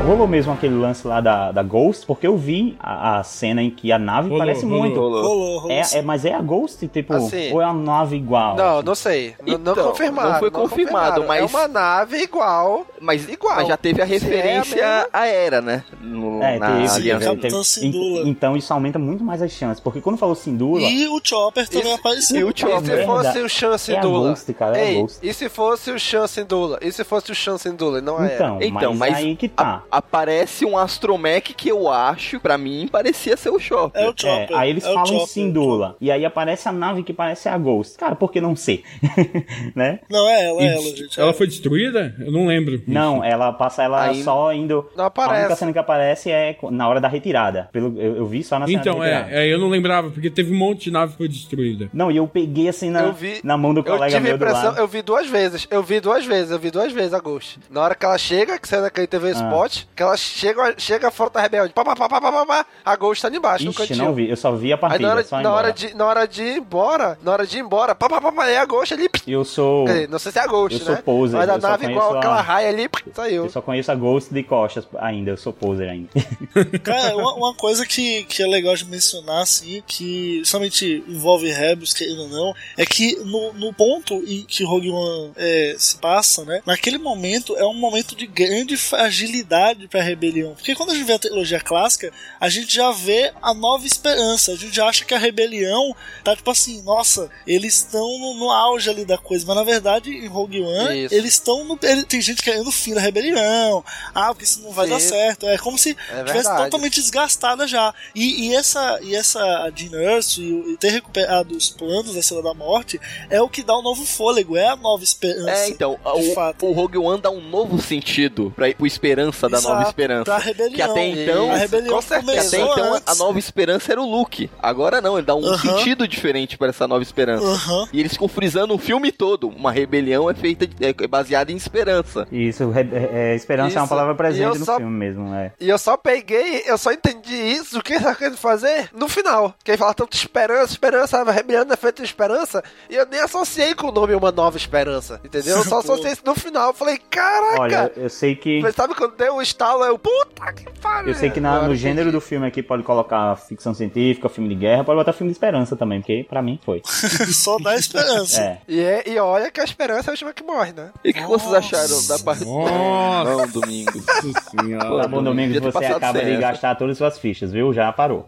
Speaker 2: Rolou mesmo aquele lance lá da, da Ghost, porque eu vi a, a cena em que a nave rolou, parece rolou, muito.
Speaker 3: Rolou, rolou, rolou
Speaker 2: é, é, mas é a Ghost, tipo, assim, ou é uma nave igual?
Speaker 1: Não, assim? não sei. Então, não, confirmado. Não
Speaker 4: foi não confirmado, mas.
Speaker 1: É uma nave igual.
Speaker 4: Mas igual. Mas já teve a referência é a era, né?
Speaker 2: No, é, na teve, aliança. Teve, teve, então isso aumenta muito mais as chances. Porque quando falou Sindula.
Speaker 3: E o Chopper também apareceu. E o
Speaker 1: Chopper. E se fosse o Chan Sindula?
Speaker 2: É Ghost, cara, é Ei, Ghost.
Speaker 1: E se fosse o Chan Sindula? E se fosse o Chan Sindula? Não
Speaker 2: é. Então, então mas, mas aí que tá.
Speaker 4: A, aparece um astromech que eu acho, para mim, parecia ser o Chopper.
Speaker 3: É o Chopper.
Speaker 2: É, aí eles
Speaker 3: é
Speaker 2: falam Sindula. E aí aparece a nave que parece a Ghost. Cara, por que não ser? né?
Speaker 3: Não, é ela, é ela, gente.
Speaker 5: Ela foi destruída? Eu não lembro.
Speaker 2: Não, ela passa ela aí, só indo.
Speaker 1: Não aparece.
Speaker 2: A única cena que aparece é na hora da retirada. Pelo, eu, eu vi só na cena
Speaker 5: então,
Speaker 2: da retirada.
Speaker 5: Então, é, é, eu não lembrava, porque teve um monte de nave que foi destruída.
Speaker 2: Não, e eu peguei assim na, vi, na mão do colega meu do lado.
Speaker 1: Eu vi duas vezes. Eu vi duas vezes, eu vi duas vezes a Ghost. Na hora que ela chega, que sai daquele TV ah. Spot, que ela chega, chega fora da rebelde. Pá, pá, pá, pá, pá, pá, a Ghost tá ali embaixo,
Speaker 2: Ixi,
Speaker 1: no cantinho.
Speaker 2: não vi, eu só vi a partida.
Speaker 1: Aí na hora,
Speaker 2: só
Speaker 1: na hora, de, na hora de ir embora, na hora de ir embora, pá, pá, pá, pá, é a Ghost ali.
Speaker 2: Eu sou.
Speaker 1: Dizer, não sei se é a Ghost,
Speaker 2: eu
Speaker 1: né?
Speaker 2: sou poser.
Speaker 1: Mas a nave igual a... aquela raia ali, saiu.
Speaker 2: Eu só conheço a Ghost de costas ainda, eu sou poser ainda.
Speaker 3: Cara, uma, uma, coisa que, que é legal de mencionar, assim, que somente envolve Rebels, querendo ou não, é que no, no ponto em que Rogue One é, se passa, né? Naquele momento é um momento de grande fragilidade pra rebelião. Porque quando a gente vê a trilogia clássica, a gente já vê a nova esperança. A gente já acha que a rebelião tá tipo assim, nossa, eles estão no, no, auge ali da coisa. Mas na verdade, em Rogue One, Isso. eles estão no. Ele, tem gente querendo o fim da rebelião. Ah, porque isso não vai Sim. dar certo. É como se é tivesse totalmente desgastada já. E, e essa e essa Jean Erso e, e, ter recuperado os planos da Cena da Morte é o que dá um novo fôlego, é a nova esperança.
Speaker 4: É, então, o, o Rogue One dá um novo sentido pra, pra esperança da Nova Esperança.
Speaker 3: rebelião.
Speaker 4: Que até então,
Speaker 3: A rebelião
Speaker 4: que até então
Speaker 3: antes.
Speaker 4: a Nova Esperança era o Luke. Agora não, ele dá um
Speaker 3: Aham.
Speaker 4: sentido diferente para essa Nova Esperança.
Speaker 3: Aham.
Speaker 4: E eles ficam frisando o filme todo. Uma rebelião é feita de- é baseada em esperança.
Speaker 2: Isso, re- é, esperança é uma
Speaker 1: Isso.
Speaker 2: palavra presente no
Speaker 1: só-
Speaker 2: filme mesmo, é.
Speaker 1: E eu só peguei, eu só entendi isso, o que ele tá querendo fazer no final. Que ele fala tanto esperança, esperança, a rebelião é feita de esperança. E eu nem associei com o nome Uma Nova Esperança, entendeu? Eu só associei isso no final. Eu falei, caraca!
Speaker 2: Olha, eu sei que.
Speaker 1: Mas sabe quando deu o estalo, eu, puta que pariu!
Speaker 2: Eu sei que na- no gênero do filme aqui pode colocar ficção científica, filme de guerra, pode botar filme de esperança também, porque pra mim foi.
Speaker 3: Só dá esperança.
Speaker 2: É.
Speaker 1: E, é- e olha que a esperança é a última que morre, né?
Speaker 4: E o que vocês acharam da parte.
Speaker 5: Nossa.
Speaker 4: Não, domingo.
Speaker 2: Tá bom, Domingos,
Speaker 4: devia ter
Speaker 2: você acaba de
Speaker 4: essa.
Speaker 2: gastar todas as suas fichas, viu? Já parou.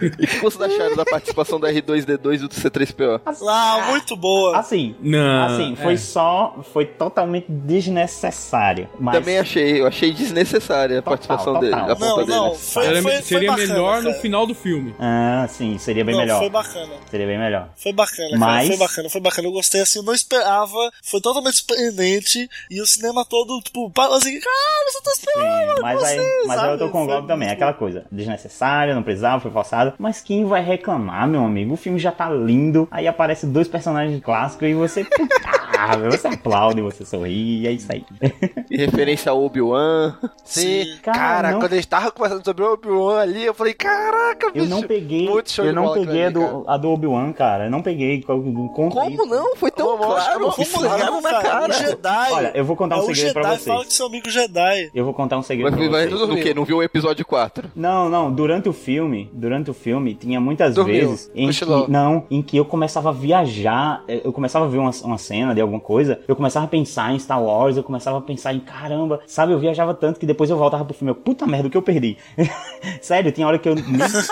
Speaker 4: E o que vocês acharam da participação do R2D2 e do C3PO?
Speaker 3: Ah, muito boa.
Speaker 2: Assim,
Speaker 5: Não,
Speaker 2: assim, foi
Speaker 5: é.
Speaker 2: só. Foi totalmente desnecessário. Mas
Speaker 4: Também achei, eu achei desnecessária a participação dele.
Speaker 2: total.
Speaker 4: A ponta
Speaker 3: Não,
Speaker 4: dele.
Speaker 3: não, foi,
Speaker 5: Era-
Speaker 3: foi, foi
Speaker 5: seria
Speaker 3: bacana,
Speaker 5: melhor
Speaker 3: cara.
Speaker 5: no final do filme.
Speaker 2: Ah, sim, seria bem
Speaker 3: Não,
Speaker 2: melhor.
Speaker 3: Foi bacana.
Speaker 2: Seria bem melhor.
Speaker 3: Foi bacana,
Speaker 2: Mas-
Speaker 3: cara. Foi bacana, foi bacana. Eu gostei assim, eu não esperava. Foi totalmente surpreendente. E o cinema todo, tipo, parou assim, cara, você tá esperando.
Speaker 2: Sim, mas aí,
Speaker 3: você,
Speaker 2: mas aí eu tô com o
Speaker 3: Foi
Speaker 2: Globo também. Aquela coisa, desnecessário, não precisava, foi forçado. Mas quem vai reclamar, meu amigo? O filme já tá lindo. Aí aparece dois personagens clássicos e você. Ah, você aplaude, você sorri, e é isso aí.
Speaker 4: E referência ao Obi-Wan.
Speaker 1: Sim,
Speaker 2: Cara,
Speaker 1: cara,
Speaker 2: não-
Speaker 1: quando eles estavam conversando sobre o Obi-Wan ali, eu falei, caraca, bicho.
Speaker 2: Eu não peguei.
Speaker 1: Muito show
Speaker 2: Eu não peguei a
Speaker 1: ali,
Speaker 2: do, a do Obi-Wan, cara. Eu não peguei. Como
Speaker 4: Como não? Foi tão
Speaker 1: Como
Speaker 4: claro.
Speaker 1: não?
Speaker 4: Foi
Speaker 3: Como não,
Speaker 4: na
Speaker 3: cara?
Speaker 4: cara.
Speaker 3: O Jedi.
Speaker 2: Olha, eu vou contar um
Speaker 3: é o
Speaker 2: segredo pra
Speaker 3: Jedi
Speaker 2: vocês.
Speaker 3: fala que seu amigo Jedi.
Speaker 2: Eu vou contar um segredo
Speaker 4: Vai,
Speaker 2: pra vocês.
Speaker 4: o quê? Não viu o episódio 4?
Speaker 2: Não, não, durante o filme, durante o filme, tinha muitas
Speaker 1: Dormiu,
Speaker 2: vezes em
Speaker 1: cochilou.
Speaker 2: que, não, em que eu começava a viajar, eh, eu começava a ver uma, uma cena de alguma coisa, eu começava a pensar em Star Wars, eu começava a pensar em caramba, sabe, eu viajava tanto que depois eu voltava pro filme, eu, puta merda, o que eu perdi? Sério, tinha hora que eu me,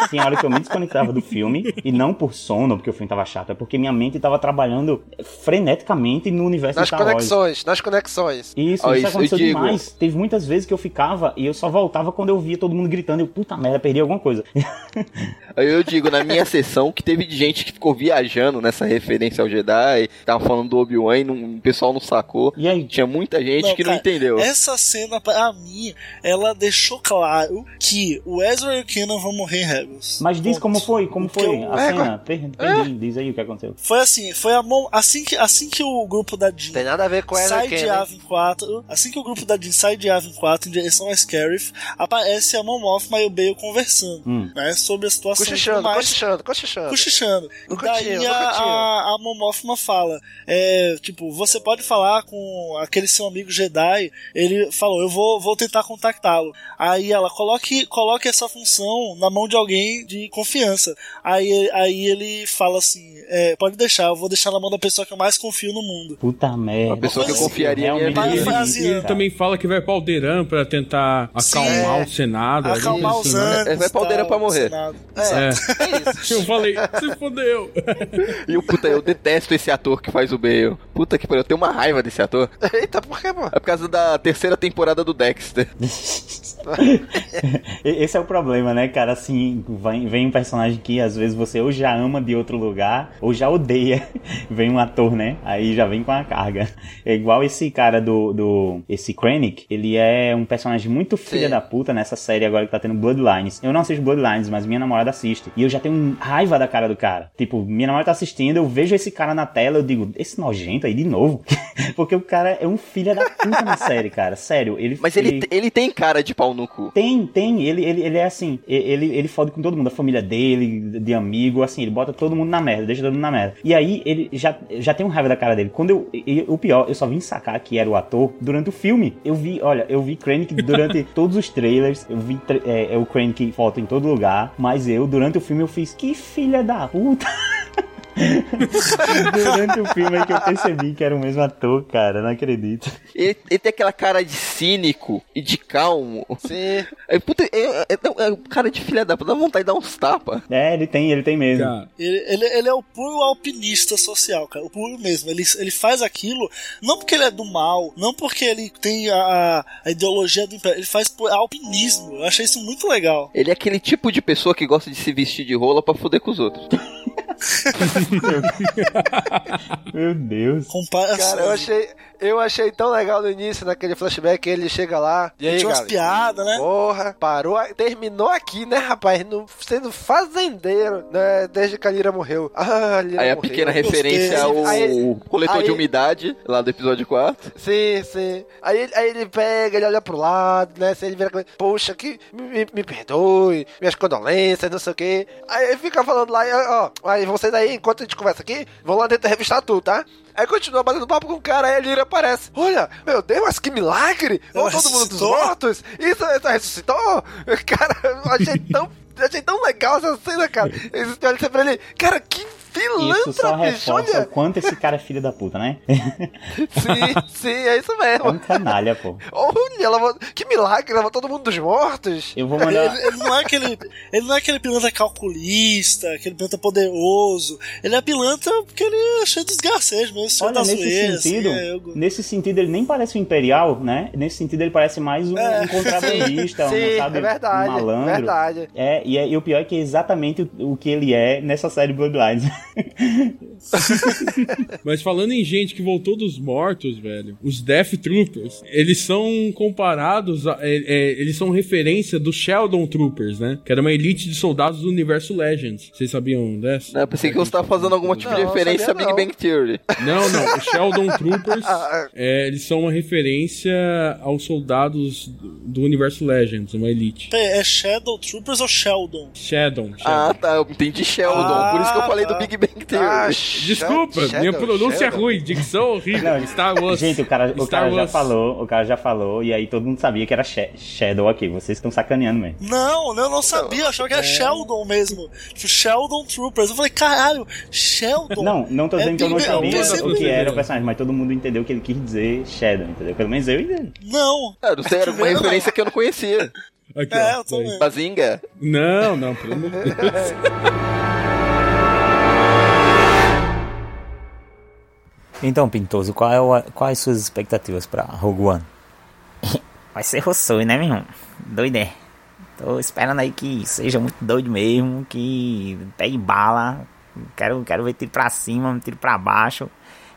Speaker 2: tinha hora que eu me desconectava do filme, e não por sono, porque o filme tava chato, é porque minha mente tava trabalhando freneticamente no universo
Speaker 1: Nas conexões, nas conexões.
Speaker 2: Isso,
Speaker 4: Ó,
Speaker 2: isso
Speaker 4: isso eu
Speaker 2: aconteceu demais. Teve muitas vezes que eu ficava e eu só voltava quando eu via todo mundo gritando. Eu, puta merda, perdi alguma coisa.
Speaker 4: Aí eu digo, na minha sessão, que teve gente que ficou viajando nessa referência ao Jedi, tava falando do Obi-Wan e não- o pessoal não sacou.
Speaker 2: E aí?
Speaker 4: Tinha muita gente que não
Speaker 3: cara,
Speaker 4: entendeu.
Speaker 3: Essa cena, pra mim, ela deixou claro que o Ezra e o Kenan vão morrer em Rebels.
Speaker 2: Mas diz
Speaker 3: Ponto.
Speaker 2: como foi, como
Speaker 3: Porque
Speaker 2: foi a
Speaker 1: É,
Speaker 2: cena. Perdi, diz aí o que aconteceu.
Speaker 3: Foi assim, foi a mão. Assim que, assim que o grupo da Jean
Speaker 1: Tem nada a ver com ela
Speaker 3: sai de? Avin 4, assim que o grupo da Jean sai de Avin 4 em direção a Scarif, aparece a Mothma e o Bale conversando,
Speaker 2: Hum.
Speaker 3: né, sobre a situação
Speaker 1: Cochichando,
Speaker 3: mais.
Speaker 1: cochichando, cochichando.
Speaker 3: cochichando. E daí a, a, a Mothma fala, é, tipo, você pode falar com aquele seu amigo Jedi, ele falou, eu vou, vou tentar contactá-lo. Aí ela, coloque, coloque essa função na mão de alguém de confiança. Aí, aí ele fala assim, é, pode deixar, eu vou deixar na mão da pessoa que eu mais confio no mundo.
Speaker 2: Puta merda.
Speaker 4: A pessoa que eu
Speaker 3: Coisa
Speaker 4: confiaria
Speaker 2: Realmente
Speaker 4: minha
Speaker 3: Vai
Speaker 4: vida.
Speaker 3: fazer-
Speaker 5: E ele
Speaker 3: cara.
Speaker 5: também fala que vai pra Alderan pra tentar acalmar
Speaker 3: É.
Speaker 5: o Senado.
Speaker 3: Acalmar os
Speaker 5: assim, né?
Speaker 3: anos.
Speaker 4: É, vai pra aldeia
Speaker 3: tal,
Speaker 4: pra morrer.
Speaker 5: É.
Speaker 1: É isso.
Speaker 5: Eu falei, se fodeu.
Speaker 4: E o puta, eu detesto esse ator que faz o Bale. Puta que pariu, eu tenho uma raiva desse ator.
Speaker 1: Eita, por que, pô?
Speaker 4: É por causa da terceira temporada do Dexter.
Speaker 2: Esse é o problema, né, cara? Assim, vem, um personagem que às vezes você ou já ama de outro lugar ou já odeia. Vem um ator, né? Aí já vem com a carga. É igual esse cara do. do esse Krennic. Ele é um personagem muito filha
Speaker 1: Sim.
Speaker 2: da puta nessa série agora que tá tendo Bloodlines. Eu não assisto Bloodlines, mas minha namorada assiste. E eu já tenho raiva da cara do cara. Tipo, minha namorada tá assistindo, eu vejo esse cara na tela, eu digo, esse nojento aí de novo. Porque o cara é um filho da puta na série, cara. Sério, ele.
Speaker 4: Mas ele, ele tem cara de pau no cu.
Speaker 2: Tem, tem. Ele, ele, ele é assim. Ele, ele fode com todo mundo, a família dele, de amigo, assim. Ele bota todo mundo na merda, deixa todo mundo na merda. E aí, ele já, já tem um raiva da cara dele. Quando eu. e- o pior, eu só vim sacar que era o ator durante o filme. Eu vi, olha, eu vi Krennic durante todos os trailers. Eu vi é, é o Krennic foto em todo lugar. Mas eu, durante o filme, eu fiz, que filha da puta. durante o filme é que eu percebi que era o mesmo ator, cara. Não acredito.
Speaker 4: Ele, ele tem aquela cara de cínico e de calmo.
Speaker 1: Sim.
Speaker 4: É, puta, é, é, é, é um cara de filha da puta, dá vontade de dar uns tapas.
Speaker 2: É, ele tem, ele tem mesmo.
Speaker 5: Cara,
Speaker 3: Ele, ele, ele é o puro alpinista social, cara. O puro mesmo. Ele, ele faz aquilo não porque ele é do mal, não porque ele tem a, a ideologia do império. Ele faz por alpinismo. Eu achei isso muito legal.
Speaker 4: Ele é aquele tipo de pessoa que gosta de se vestir de rola pra foder com os outros.
Speaker 2: Meu Deus.
Speaker 1: Cara, eu achei, eu achei tão legal no início, naquele flashback, ele chega lá. E aí,
Speaker 3: Tinha umas piadas, né?
Speaker 1: Porra, parou, terminou aqui, né, rapaz? No, sendo fazendeiro, né? Desde que a Lira morreu. Ah, a Lira
Speaker 4: Aí a
Speaker 1: morreu.
Speaker 4: pequena referência ao
Speaker 1: Aí-
Speaker 4: coletor
Speaker 1: aí-
Speaker 4: de umidade, lá do episódio 4.
Speaker 1: Sim, sim. Aí, ele- aí ele pega, ele olha pro lado, né? Se ele vira com poxa, que me, me- perdoe, minhas condolências, não sei o quê. Aí ele fica falando lá, ó, aí vocês aí, enquanto a gente conversa aqui, vão lá dentro revistar tudo, tá? Aí continua batendo papo com o cara, aí a Lira aparece. Olha, meu Deus, mas que milagre! Ou todo mundo dos mortos! Isso, isso ressuscitou! Cara, eu achei tão, eu achei tão legal essa cena, cara. Eles olham sempre pra ele, cara, que
Speaker 2: Isso só
Speaker 1: pilantra,
Speaker 2: reforça
Speaker 1: olha!
Speaker 2: o quanto esse cara é filho da puta, né?
Speaker 1: Sim, sim, é isso
Speaker 2: É
Speaker 1: mesmo.
Speaker 2: um canalha, pô.
Speaker 1: Olha, ela, que milagre, levou todo mundo dos mortos.
Speaker 2: Eu vou
Speaker 3: Ele,
Speaker 2: mandar.
Speaker 3: ele não é aquele, ele não é aquele pilantra calculista, aquele pilantra poderoso. Ele é pilantra porque ele é cheio dos garcejos mesmo,
Speaker 2: Olha, nesse
Speaker 3: zoeira,
Speaker 2: sentido,
Speaker 3: assim, é, eu-
Speaker 2: nesse sentido ele nem parece um imperial, né? Nesse sentido ele parece mais um,
Speaker 3: É.
Speaker 2: um contrabandista,
Speaker 1: Sim,
Speaker 2: um, sabe,
Speaker 1: é verdade,
Speaker 2: um malandro.
Speaker 1: verdade.
Speaker 2: É, e, é- e o pior é que é exatamente o, o que ele é nessa série Bloodlines.
Speaker 5: Mas falando em gente que voltou dos mortos, velho, os Death Troopers, eles são comparados, a- é- é, eles são referência dos Sheldon Troopers, né? Que era uma elite de soldados do universo Legends. Vocês sabiam dessa?
Speaker 4: Eu pensei que você tava fazendo algum tipo de
Speaker 1: Não,
Speaker 4: referência a Big
Speaker 1: não.
Speaker 4: Bang Theory.
Speaker 5: Não, não. Os Sheldon Troopers,
Speaker 1: Ah,
Speaker 5: é, eles são uma referência aos soldados do do universo Legends, uma elite.
Speaker 3: Peraí, É Shadow Troopers ou Sheldon?
Speaker 5: Sheldon. Sheldon.
Speaker 4: Ah, tá. Eu entendi Sheldon. por isso que eu falei do Big Bang Theory.
Speaker 1: Ah,
Speaker 5: Desculpa,
Speaker 1: Shadow,
Speaker 5: minha pronúncia é
Speaker 1: Shadow.
Speaker 5: ruim, dicção horrível. Star Wars.
Speaker 2: Gente, o cara, o cara já falou, o cara já falou, e aí todo mundo sabia que era Sha- Shadow aqui. Vocês estão sacaneando mesmo.
Speaker 3: Não, eu não sabia, eu achava que era Sheldon mesmo. Tipo, Sheldon Troopers. Eu falei, caralho, Sheldon?
Speaker 2: Não, não tô
Speaker 3: É
Speaker 2: dizendo que eu não
Speaker 3: Big
Speaker 2: sabia o que era o personagem, mas todo mundo entendeu que ele quis dizer Shadow, entendeu? Pelo menos eu entendi.
Speaker 3: Não.
Speaker 4: Ah, não sei, era uma referência que eu não conhecia.
Speaker 5: Aqui,
Speaker 3: É,
Speaker 5: ó,
Speaker 3: eu também.
Speaker 4: Bazinga.
Speaker 5: Não, não, pelo amor de Deus.
Speaker 9: Então, Pintoso, é quais suas expectativas pra Rogue One? Vai ser Rossoi, né, meu irmão? Doido é. Tô esperando aí que seja muito doido mesmo, que pegue bala. Quero, quero ver tiro pra cima, tiro pra baixo.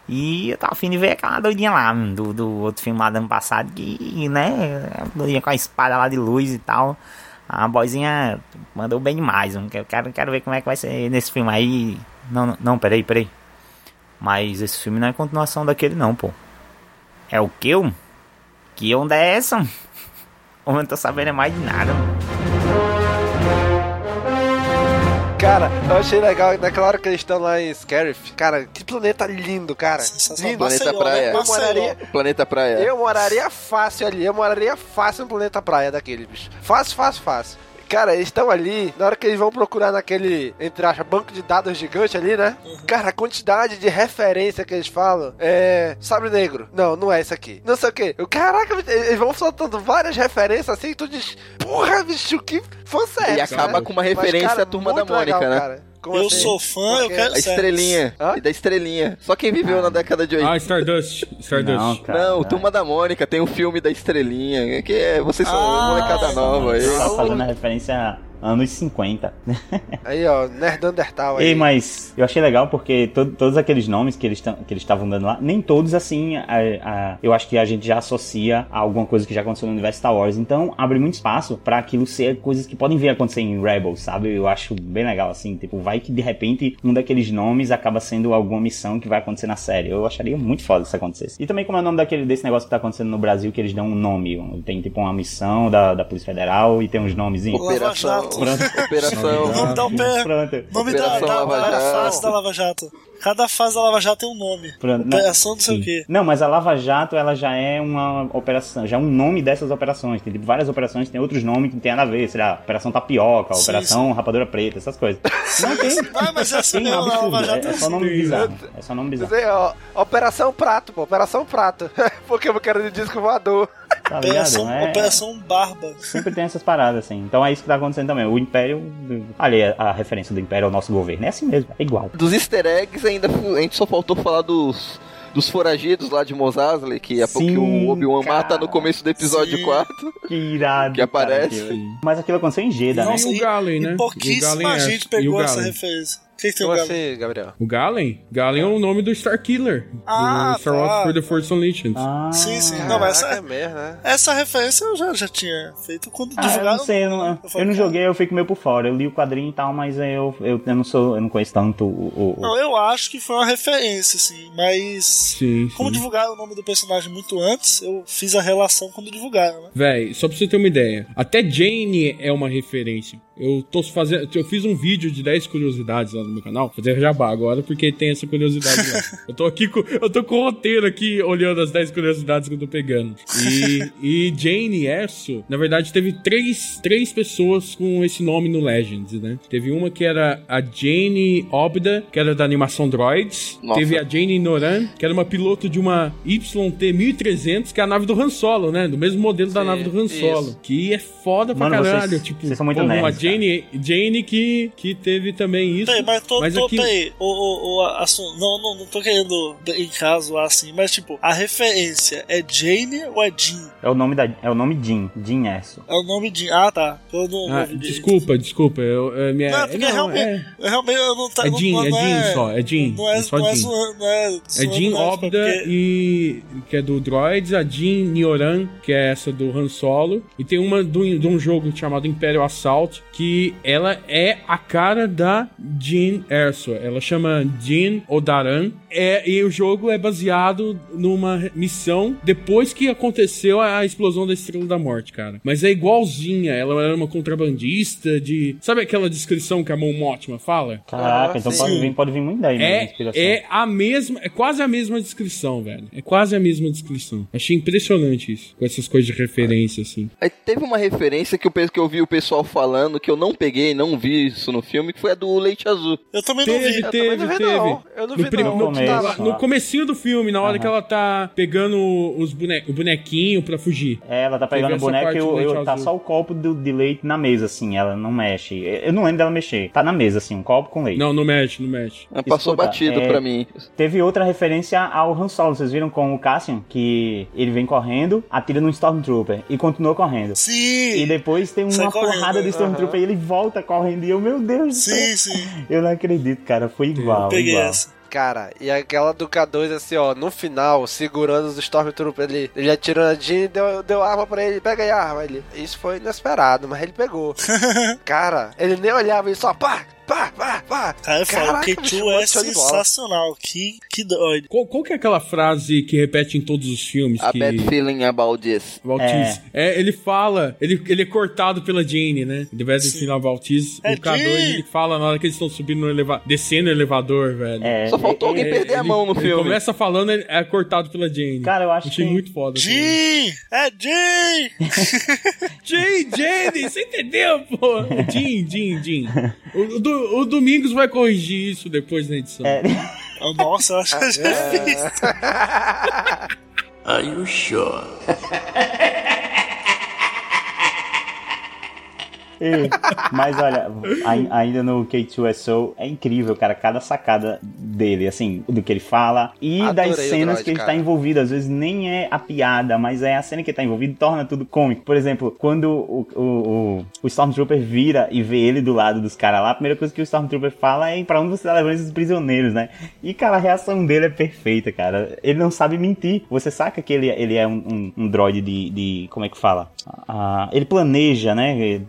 Speaker 9: E eu tava afim de ver aquela doidinha lá, do, do outro filme lá do ano passado, que, né, a doidinha com a espada lá de luz e tal. A boizinha mandou bem demais. Eu quero, quero ver como é que vai ser nesse filme aí. Não, não, não, peraí, peraí. Mas esse filme não é continuação daquele não, pô. É o que? Que onda é essa? Eu não tô sabendo é mais de nada.
Speaker 1: Cara, eu achei legal naquela hora que eles estão lá em Scarif. Cara, que planeta lindo, cara. Lindo.
Speaker 4: Planeta
Speaker 3: Maceió,
Speaker 4: Praia.
Speaker 3: né?
Speaker 1: Eu moraria,
Speaker 4: Planeta Praia.
Speaker 1: eu moraria fácil ali. Eu moraria fácil no planeta praia daquele, bicho. Fácil, fácil, fácil. Cara, eles estão ali, na hora que eles vão procurar naquele, entre aspas, banco de dados gigante ali, né? Cara, a quantidade de referência que eles falam é. Sabre negro. Não, não é isso aqui. Não sei o quê. Eu, caraca, eles vão soltando várias referências assim e tu diz, porra, bicho, que fã sério.
Speaker 4: E acaba com uma referência à Turma da Mônica, né?
Speaker 1: Como
Speaker 3: eu
Speaker 1: assim?
Speaker 3: sou fã, eu
Speaker 1: Porque-
Speaker 3: quero
Speaker 4: A estrelinha. E da estrelinha. Só quem viveu na década de 80.
Speaker 5: Ah, Stardust. Stardust.
Speaker 2: Não, cara.
Speaker 4: Não, Turma da Mônica, tem o filme da estrelinha. Que é, vocês são
Speaker 3: Ah,
Speaker 4: molecada nova aí.
Speaker 2: Tá fazendo referência a anos 50.
Speaker 1: Aí, ó, Nerdandertal aí.
Speaker 2: Ei, mas eu achei legal porque to- todos aqueles nomes que eles tão- que eles estavam dando lá, nem todos assim, a- a- eu acho que a gente já associa a alguma coisa que já aconteceu no universo Star Wars. Então abre muito espaço pra aquilo ser coisas que podem vir a acontecer em Rebels, sabe? Eu acho bem legal assim, tipo, vai que de repente um daqueles nomes acaba sendo alguma missão que vai acontecer na série. Eu acharia muito foda se isso acontecesse. E também como é o nome daquele desse negócio que tá acontecendo no Brasil que eles dão um nome, tem tipo uma missão da, da Polícia Federal e tem uns nomezinhos.
Speaker 4: Operação. Operação.
Speaker 3: O nome da OPE.
Speaker 2: Pronto.
Speaker 3: Nome da,
Speaker 4: Operação
Speaker 3: da, da Lava Jato. Cada fase da Lava Jato tem um nome.
Speaker 2: Pronto,
Speaker 3: Operação não sei
Speaker 2: sim.
Speaker 3: o quê.
Speaker 2: Não, mas a Lava Jato, ela já é uma operação, já é um nome dessas operações. Tem tipo, várias operações, tem outros nomes que não tem nada a ver, sei lá, Operação Tapioca,
Speaker 3: Sim,
Speaker 2: Operação Rapadura Preta, essas coisas. Não tem.
Speaker 3: Ah, mas é assim
Speaker 2: Tem
Speaker 3: mesmo, a Lava
Speaker 2: absurdo, é,
Speaker 3: Jato
Speaker 2: é
Speaker 3: é
Speaker 2: só nome
Speaker 3: assim.
Speaker 2: bizarro. É só nome bizarro.
Speaker 1: Dizer, ó, Operação Prato, pô, Operação Prato. Porque eu quero de disco voador.
Speaker 2: Tá ligado?
Speaker 3: Operação,
Speaker 2: É,
Speaker 3: Operação Barba.
Speaker 2: Sempre tem essas paradas, assim. Então é isso que tá acontecendo também. O Império. Ali, a, a referência do Império ao nosso governo. É assim mesmo, é igual.
Speaker 4: Dos easter eggs, ainda a gente só faltou falar dos, dos foragidos lá de Mos Eisley, que é porque o Obi-Wan
Speaker 2: cara.
Speaker 4: mata no começo do episódio
Speaker 3: Sim.
Speaker 4: 4.
Speaker 2: Que irado.
Speaker 4: Que aparece.
Speaker 2: cara, aquilo. Mas aquilo aconteceu em Jeddah, né?
Speaker 3: Nossa,
Speaker 5: E o Galen, né?
Speaker 3: E
Speaker 5: E o
Speaker 3: pouquíssima
Speaker 5: Galen é-
Speaker 3: gente
Speaker 5: o
Speaker 3: pegou essa referência. Que, que tem
Speaker 1: Como
Speaker 3: o
Speaker 1: assim, Gabriel?
Speaker 5: O Galen? Galen é o nome do Starkiller.
Speaker 3: Ah,
Speaker 5: do Star Wars
Speaker 3: tá.
Speaker 5: For The Force Unleashed.
Speaker 3: Sim, sim. Não, mas essa,
Speaker 1: é mesmo, né?
Speaker 3: essa referência eu já, já tinha feito quando
Speaker 2: Ah, eu
Speaker 3: divulgaram.
Speaker 2: não sei, eu não, eu não joguei, eu fico meio por fora. Eu li o quadrinho e tal, mas eu, eu, eu não sou, eu não conheço tanto o. o-
Speaker 3: Não, eu acho que foi uma referência, assim, mas.
Speaker 5: Sim,
Speaker 3: Como
Speaker 5: sim.
Speaker 3: divulgaram o nome do personagem muito antes, eu fiz a relação quando divulgaram, né?
Speaker 5: Véi, só pra você ter uma ideia. Até Jane é uma referência. Eu tô fazendo. Eu fiz um vídeo de 10 curiosidades lá no meu canal. Fazer jabá agora, porque tem essa curiosidade lá. eu tô aqui com. Eu tô com o roteiro aqui olhando as 10 curiosidades que eu tô pegando. E, e Jane Erso, na verdade, teve três, três pessoas com esse nome no Legends, né? Teve uma que era a Jane Obda, que era da animação Droids.
Speaker 4: Nossa.
Speaker 5: Teve a Jane Noran, que era uma piloto de uma YT-1300, que é a nave do Han Solo, né? Do mesmo modelo da
Speaker 1: Sim,
Speaker 5: nave do Han
Speaker 1: isso.
Speaker 5: Solo. Que é foda pra
Speaker 2: Mano, vocês-
Speaker 5: caralho. tipo,
Speaker 2: vocês são muito
Speaker 5: a
Speaker 2: nerds,
Speaker 5: Jane, Jane que, que teve também isso.
Speaker 3: Peraí, mas tô,
Speaker 5: mas
Speaker 3: tô
Speaker 5: aqui-
Speaker 3: peraí, o, o, o assunto, não, não, não tô querendo em caso assim, mas tipo, a referência é Jane ou é Jean?
Speaker 2: É o nome da, é o nome Jin, Jin Erso.
Speaker 3: É o nome de. Ah, tá. Eu não,
Speaker 5: Ah, desculpa, desculpa. Eu, é minha,
Speaker 3: Não, porque
Speaker 5: não,
Speaker 3: realmente,
Speaker 5: é,
Speaker 3: realmente eu não tá.
Speaker 5: é Jean,
Speaker 3: não
Speaker 5: é Jean só, é Jean.
Speaker 3: Não é,
Speaker 5: é só
Speaker 3: não é
Speaker 5: Jean.
Speaker 3: zoando, não é
Speaker 5: É Jean Obda
Speaker 3: porque-
Speaker 5: e que é do Droids, a Jean Nioran, que é essa do Han Solo, e tem uma do, de um jogo chamado Imperial Assault, que ela é a cara da Jean Erso. Ela chama Jean Odaran, é, e o jogo é baseado numa missão depois que aconteceu a explosão da Estrela da Morte, cara. Mas é igualzinha, ela era uma contrabandista de... Sabe aquela descrição que a Mon Mothma fala?
Speaker 2: Caraca, então pode vir, pode vir muito daí, né?
Speaker 5: É,
Speaker 2: inspiração.
Speaker 5: é a mesma, é quase a mesma descrição, velho. É quase a mesma descrição. Achei impressionante isso, com essas coisas de referência, assim.
Speaker 4: Aí teve uma referência que eu, que eu vi o pessoal falando, que eu não peguei, não vi isso no filme, que foi a do Leite Azul.
Speaker 3: Eu também
Speaker 5: Teve,
Speaker 3: não vi.
Speaker 5: teve,
Speaker 1: também não vi,
Speaker 5: teve.
Speaker 1: não. Eu não
Speaker 5: no,
Speaker 1: vi,
Speaker 5: prim-
Speaker 1: não.
Speaker 5: no-
Speaker 2: começo,
Speaker 5: no- no comecinho do filme, na hora
Speaker 2: Aham.
Speaker 5: que ela tá pegando os bone o bonequinho pra fugir.
Speaker 2: É, ela tá
Speaker 5: Teve
Speaker 2: pegando o boneco e eu, eu- tá só o copo do, de leite na mesa, assim, ela não mexe. Eu não lembro dela mexer. Tá na mesa, assim, um copo com leite.
Speaker 5: Não, não mexe, não mexe.
Speaker 4: Ah, Passou
Speaker 2: Escuta,
Speaker 4: batido
Speaker 2: é,
Speaker 4: pra mim.
Speaker 2: Teve outra referência ao Han Solo, vocês viram com o Cassian? Que ele vem correndo, atira no Stormtrooper e continua correndo.
Speaker 3: Sim!
Speaker 2: E depois tem uma porrada de Stormtrooper e ele volta correndo. E eu, meu Deus do céu.
Speaker 3: Sim, sim.
Speaker 2: Eu não acredito, cara. Foi igual.
Speaker 3: Peguei
Speaker 2: igual.
Speaker 3: essa.
Speaker 1: Cara, e aquela do K2, assim, ó, no final, segurando os Stormtroopers ali. Ele atirou a Jean e deu, deu arma pra ele. Pega aí a arma ali. Isso foi inesperado, mas ele pegou. Cara, ele nem olhava, ele só pá, pá, pá, pá.
Speaker 3: Cara, eu falo,
Speaker 1: Caraca,
Speaker 3: K2
Speaker 1: bicho,
Speaker 3: é sensacional. Que, que doido.
Speaker 5: Qual, qual que é aquela frase que repete em todos os filmes?
Speaker 4: A
Speaker 5: que...
Speaker 4: bad feeling about this.
Speaker 5: Valtiz. É. ele fala, ele, ele é cortado pela Jane, né? Ele vai final Valtiz.
Speaker 3: É
Speaker 5: o K2
Speaker 3: Jane!
Speaker 5: ele fala na hora que eles estão subindo no elevador, descendo o elevador, velho.
Speaker 2: É,
Speaker 4: Só faltou alguém
Speaker 2: é,
Speaker 4: perder a
Speaker 5: Ele-
Speaker 4: mão no
Speaker 5: ele
Speaker 4: filme.
Speaker 5: começa falando, ele é cortado pela Jane.
Speaker 2: Cara, eu acho
Speaker 5: Achei
Speaker 2: que-
Speaker 5: muito foda. assim.
Speaker 3: Jean! É Jean!
Speaker 5: Jane, Jane, você entendeu, pô? Jim, Jim, Jim. O, o o Domingos vai corrigir isso depois na edição.
Speaker 2: É,
Speaker 3: Oh, Nossa, eu acho que eu já fiz.
Speaker 10: Are you sure?
Speaker 2: É, Mas olha, ai- ainda no K2SO é incrível, cara, cada sacada dele, assim, do que ele fala e
Speaker 1: Adorei
Speaker 2: das cenas
Speaker 1: droid,
Speaker 2: que ele
Speaker 1: cara.
Speaker 2: tá envolvido. Às vezes nem é a piada, mas é a cena que ele tá envolvido torna tudo cômico. Por exemplo, quando o, o, o, o Stormtrooper vira e vê ele do lado dos caras lá, a primeira coisa que o Stormtrooper fala é pra onde você tá levando esses prisioneiros, né? E, cara, a reação dele é perfeita, cara. Ele não sabe mentir. Você saca que ele, ele é um, um, um droid de, de. Como é que fala? Ah, ele planeja, né?